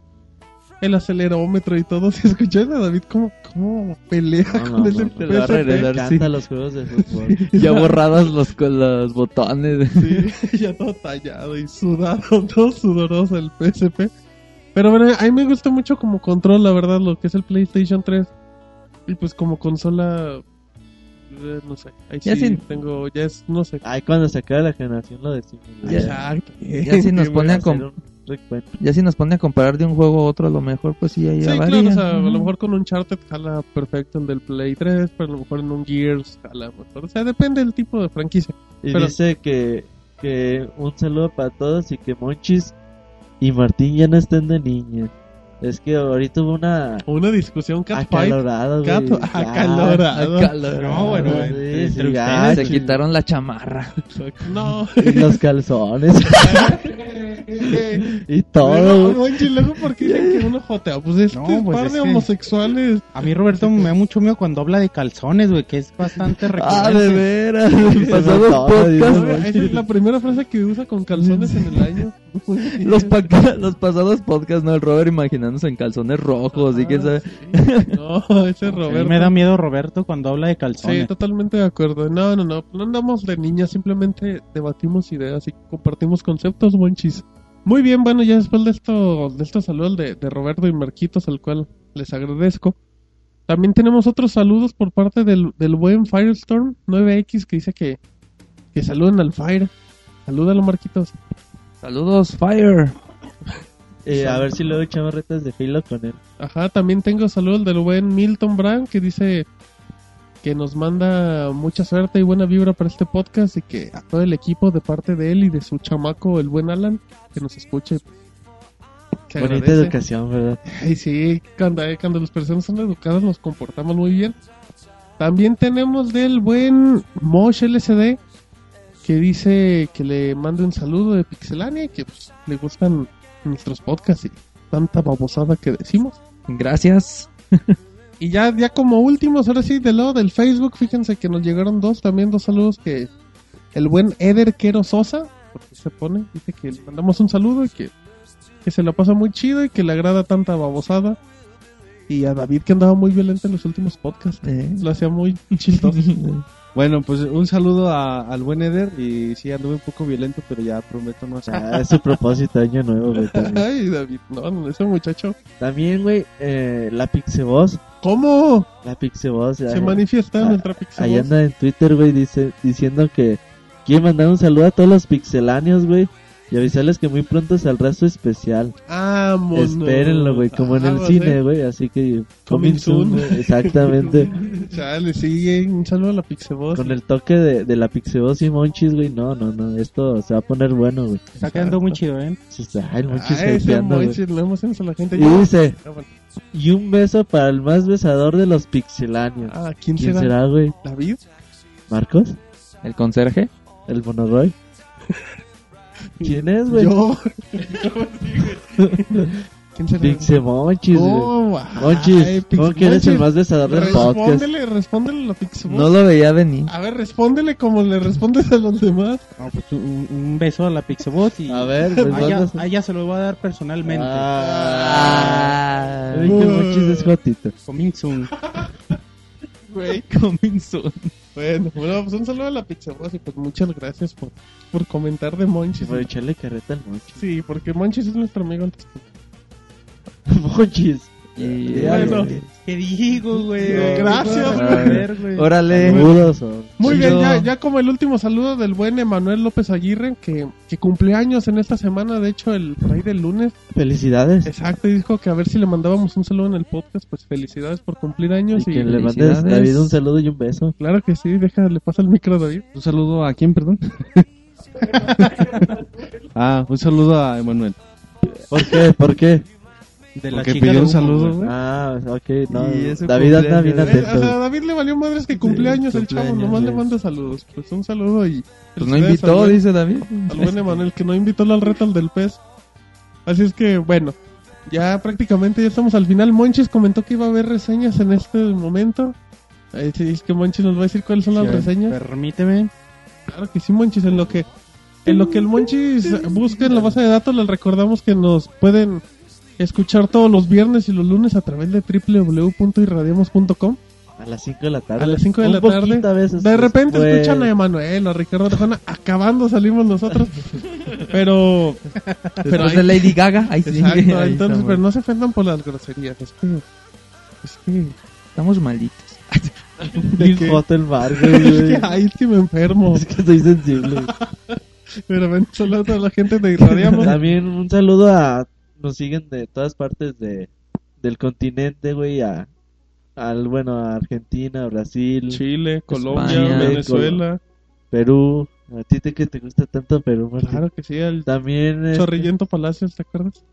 el acelerómetro y todo. [LAUGHS] Si escuchan a David cómo, cómo pelea No, con no, ese no, va a PSP. regresar, Me sí. los juegos de fútbol. [LAUGHS] Ya borrados los, con los botones. [LAUGHS] Sí, ya todo tallado y sudado, todo sudoroso el PSP. Pero bueno, a mí me gusta mucho como control, la verdad, lo que es el PlayStation 3. Y pues como consola eh, no sé. Ahí Ya sí sin- tengo, ya es, no sé. Ay, cuando se acabe la generación lo decimos. Ya- Exacto. Ya si nos Qué pone a com- Ya si nos pone a comparar de un juego a otro, a lo mejor pues sí, ahí Sí, varía. claro, o sea, a lo mejor con un Charted jala perfecto el del Play 3, pero a lo mejor en un Gears jala mejor. O sea, depende del tipo de franquicia. Y Pero- dice que, que un saludo para todos y que Monchis y Martín ya no estén de niña. Es que ahorita hubo una Una discusión catfight. acalorada, Ya. acalorado. Acalorado. No, bueno, Sí, entre, sí, entre ya, ustedes. Se quitaron la chamarra. No. Y los calzones. [LAUGHS] y [LAUGHS] No, todo. güey. Monchi, luego porque dicen que uno jotea. Pues es No, pues par es de que- homosexuales. A mí Roberto me da mucho miedo cuando habla de calzones, güey, que es bastante [LAUGHS] Ah, recurrente. de veras. Notaba, podcast. Esa es la primera frase que usa con calzones en el año. [LAUGHS] Los, pa- los pasados podcasts, ¿no? El Robert imaginándose en calzones rojos y quién sabe. No, ese Roberto. me da miedo Roberto cuando habla de Sí, calzones. totalmente de acuerdo. No, no, no. No andamos de niñas, simplemente debatimos ideas y compartimos conceptos, monchis. Muy bien, bueno, ya después de esto, de estos saludos de, de Roberto y Marquitos, al cual les agradezco. También tenemos otros saludos por parte del, del buen Firestorm 9X que dice que, que saluden al Fire. Salúdalo, Marquitos. Saludos, Fire. [LAUGHS] Eh, a ver si luego echamos retas de Halo con él. Ajá, también tengo saludos del buen Milton Brand que dice que nos manda mucha suerte y buena vibra para este podcast y que a todo el equipo de parte de él y de su chamaco, el buen Alan, que nos escuche. Bonita agradece. educación, ¿verdad? Ay, sí, cuando, eh, cuando las personas son educadas nos comportamos muy bien. También tenemos del buen Mosh LCD que dice que le mande un saludo de Pixelania y que pues, le gustan nuestros podcasts y tanta babosada que decimos. Gracias. [LAUGHS] Y ya, ya como últimos, ahora sí, del lado del Facebook, fíjense que nos llegaron dos, también dos saludos que el buen Eder Quero Sosa, porque se pone, dice que le mandamos un saludo y que, que se la pasa muy chido y que le agrada tanta babosada. Y a David que andaba muy violento en los últimos podcasts, Eh. lo hacía muy chistoso. [LAUGHS] Bueno, pues un saludo a- al buen Eder y sí anduve un poco violento, pero ya prometo no hacer. Ah, es su propósito año nuevo, güey. [LAUGHS] También, Ay, David, no, no, ese muchacho. También, güey, eh, la Pixeboss. ¿Cómo? La Pixeboss. Se manifiesta ah, nuestra Ahí Pixel. anda en Twitter, güey, dice, diciendo que quiere mandar un saludo a todos los pixeláneos, güey. Y avisarles que muy pronto saldrá su especial. Vámonos. Espérenlo, güey, como en el cine, eh. güey. Así que, Coming soon, soon. güey, Exactamente. [LAUGHS] Chale, sí, un saludo a la Pixeboss. Con el toque de, de la Pixeboss y Monchis, güey. No, no, no. Esto se va a poner bueno, güey. Está quedando muy chido, ¿eh? Sí, está- Ay, el Monchis Ah, ese. Monchis, le hacemos a la gente. Y dice, Ah, bueno. Y un beso para el más besador de los pixeláneos. Ah, ¿quién, ¿Quién será? será, güey? ¿David? ¿Marcos? ¿El conserje? ¿El Monoroy? [LAUGHS] ¿Quién es, güey? Yo. [LAUGHS] [LAUGHS] ¿Quién será? Pixemonchis, güey. ¿Cómo? Monchis, Ay, ¿cómo que eres el Monchis, más besador del podcast? Respóndele, respóndele a la Pixeboss. No lo veía venir. A ver, respóndele como le respondes a los demás. No, pues un, un beso a la Pixabot y A ver, pues a ella, vamos. a ella se lo voy a dar personalmente. Ah, Ah, Dije Monchis es jotito. Coming soon. Güey. [LAUGHS] coming soon. Bueno, bueno, pues un saludo a la Pixeboss y pues muchas gracias por, por comentar de Monchis. Por echarle carreta al Monchis. Sí, porque Monchis es nuestro amigo antes que Monchis. Y, Bueno. ¿Qué digo, güey? Gracias, güey. ver, güey. Órale. Muy bien, ya, ya como el último saludo del buen Emanuel López Aguirre, que, que cumple años en esta semana, de hecho, el por ahí del lunes. Felicidades. Exacto, y dijo que a ver si le mandábamos un saludo en el podcast, pues felicidades por cumplir años. Y Y, que le mandes. David un saludo y un beso. Claro que sí, déjale, pasa el micro a David. Un saludo a quién, perdón. [LAUGHS] ah, un saludo a Emanuel. ¿Por qué? ¿Por qué? De la Porque chica pidió un saludo, güey. Ah, ok, no. David anda bien [LAUGHS] atento. o sea, a David le valió madres que cumpleaños el chavo, cumpleaños, nomás le manda saludos. Pues un saludo y... Pues no invitó, al buen- dice David. al buen Emanuel, que no invitó al reto al del pez. Así es que, bueno, ya prácticamente ya estamos al final. Monchis comentó que iba a haber reseñas en este momento. Ahí sí, es que Monchis nos va a decir cuáles son las reseñas. Permíteme. Claro que sí, Monchis, en lo que en lo que el Monchis busca en la base de datos, les recordamos que nos pueden escuchar todos los viernes y los lunes a través de www.irradiamos.com. A las 5 de la tarde. A las 5 de Un la tarde. a veces De repente después. escuchan a Emanuel, a Ricardo Arjona, acabando salimos nosotros. Pero pero ahí- de Lady Gaga, ahí sí. Exacto, ahí entonces, pero no se ofendan por las groserías, es que, es que, Estamos malitos. [LAUGHS] Bien joto el bar, [LAUGHS] güey. Ay, es que me enfermo. Es que soy sensible. [LAUGHS] Pero ven, solo a toda la gente de Irradiamos. También un saludo a... Nos siguen de todas partes de del continente, güey, a... Al, bueno, a Argentina, Brasil, Chile, Colombia, España, Venezuela. Perú. A ti te, que te gusta tanto Perú, Martín. Claro que sí, el También... este, Chorrillento Palacios, ¿te acuerdas?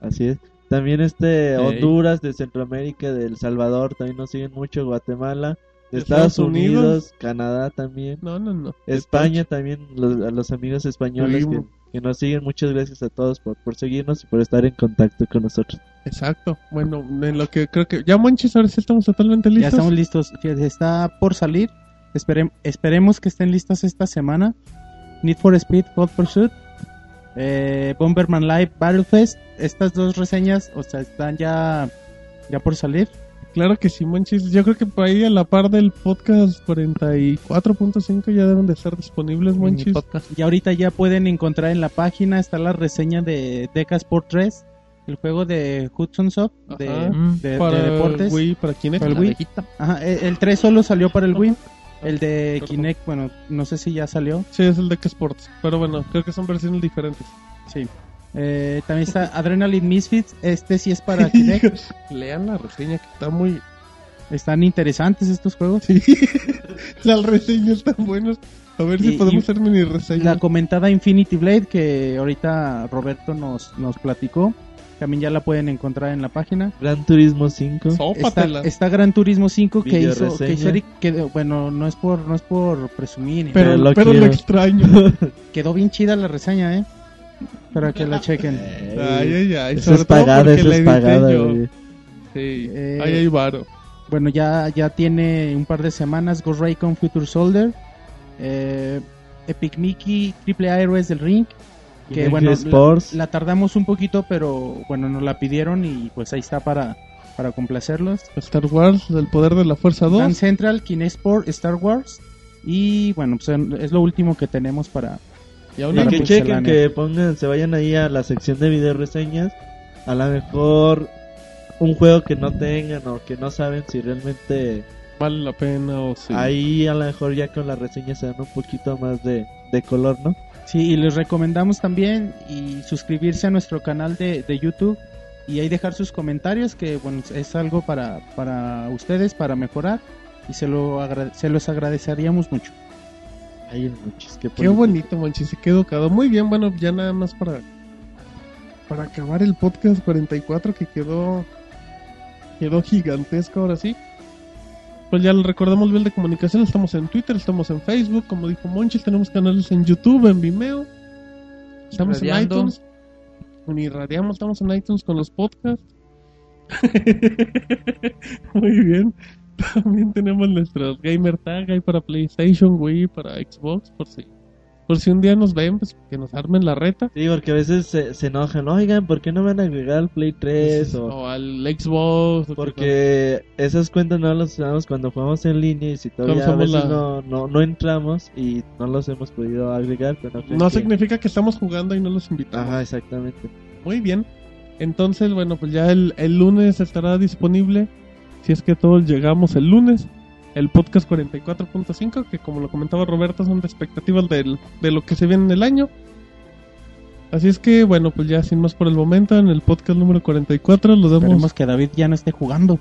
Así es. También este Ey. Honduras, de Centroamérica, de El Salvador, también nos siguen mucho, Guatemala, de Estados, Estados Unidos, Unidos. Canadá también, No, no, no. España también, los- a los amigos españoles que. Que nos siguen, muchas gracias a todos por, por seguirnos y por estar en contacto con nosotros. Exacto. Bueno, en lo que creo que... Ya, Monchis, ahora sí estamos totalmente listos. Ya estamos listos. Fíjate, Está por salir. Esperem- esperemos que estén listas esta semana. Need for Speed Hot Pursuit. Eh, Bomberman Live Battlefest. Estas dos reseñas, o sea, están ya, ya por salir. Claro que sí, Monchis. Yo creo que por ahí a la par del podcast 44.5 ya deben de estar disponibles, podcast. Y ahorita ya pueden encontrar en la página, está la reseña de Deca Sport 3, el juego de Hudson Soft de. Mm. de- para deportes. el Wii, para Kinect. Para el Wii. Ajá, el 3 solo salió para el Wii. El de Kinect, bueno, no sé si ya salió. Sí, es el Deck Sports. Pero bueno, creo que son versiones diferentes. Sí. Eh, también está Adrenaline Misfits. Este sí es para [LAUGHS] Kinect. Lean la reseña que está muy... Están interesantes estos juegos. Sí. [LAUGHS] Las reseñas están buenas. A ver si Y- podemos y- hacer mini reseña. La comentada Infinity Blade que ahorita Roberto nos, nos platicó. También ya la pueden encontrar en la página. Gran Turismo 5, Está, está Gran Turismo 5 que Video hizo, que hizo Eric, que, bueno, no es por no es por presumir, ni Pero, Pero lo pero lo extraño. quedó bien chida la reseña, eh. Para que la chequen. [LAUGHS] ay, ay, ay. Eso es porque eso es güey. Sí. Eh, Ahí hay varo. Bueno, ya, ya tiene un par de semanas Ghost Recon Future Soldier, eh, Epic Mickey, Triple A Héroes del Ring, que bueno, la, Sports. la tardamos un poquito, pero bueno, nos la pidieron y pues ahí está para, para complacerlos. Star Wars, el poder de la fuerza 2. Dance Central, Kinesport, Star Wars y bueno, pues es lo último que tenemos para... Y aún que chequen, que pongan, se vayan ahí a la sección de video reseñas. A lo mejor un juego que no tengan o que no saben si realmente vale la pena o sí. ahí a lo mejor ya con la reseña se dan un poquito más de, de color, ¿no? Sí, y les recomendamos también y suscribirse a nuestro canal de, de YouTube y ahí dejar sus comentarios que bueno, es algo para, para ustedes, para mejorar y se, lo agra- se los agradeceríamos mucho. Ay, muchis, qué, Qué bonito, Monchis. Se quedó educado. Muy bien, bueno, ya nada más para para acabar el podcast 44 que quedó quedó gigantesco ahora sí. Pues ya le recordamos bien de comunicación, estamos en Twitter, estamos en Facebook, como dijo Monchis, tenemos canales en YouTube, en Vimeo. Estamos en iTunes. En Irradiamos, estamos en iTunes con los podcasts. [LAUGHS] Muy bien. [LAUGHS] También tenemos nuestros gamer tag ahí para PlayStation, Wii, para Xbox, por si por si un día nos ven, pues que nos armen la reta. Sí, porque a veces se, se enojan, oigan, ¿por qué no van a agregar al Play 3? O, o al Xbox. o porque esas cuentas no las usamos cuando jugamos en línea y si todavía a veces la- no, no, no entramos y no los hemos podido agregar. Pero no, creen No que- significa que estamos jugando y no los invitamos. Ajá, exactamente. Muy bien. Entonces, bueno, pues ya el, el lunes estará disponible, si es que todos llegamos el lunes, el podcast 44.5, que como lo comentaba Roberto, son de expectativas del- de lo que se viene en el año. Así es que, bueno, pues ya sin más por el momento, en el podcast número 44 lo damos Esperemos que David ya no esté jugando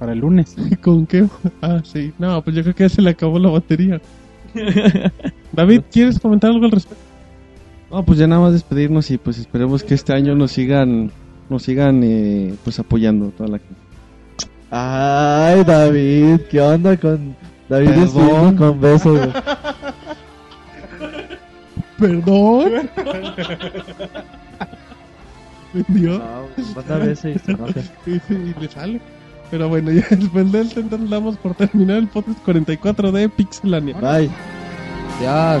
para el lunes. [LAUGHS] con qué... Ah, sí, no, pues yo creo que ya se le acabó la batería. [LAUGHS] David, ¿quieres comentar algo al respecto? No, pues ya nada más despedirnos y pues esperemos que este año nos sigan, nos sigan eh, pues apoyando toda la gente. Ay, David, ¿qué onda con David Perdón. con besos? Perdón. Dios. No, manda besos y se enoja. y, y le sale. Pero bueno, ya después de esto entonces damos por terminar el podcast 44 de Pixelania. Bye. Ya.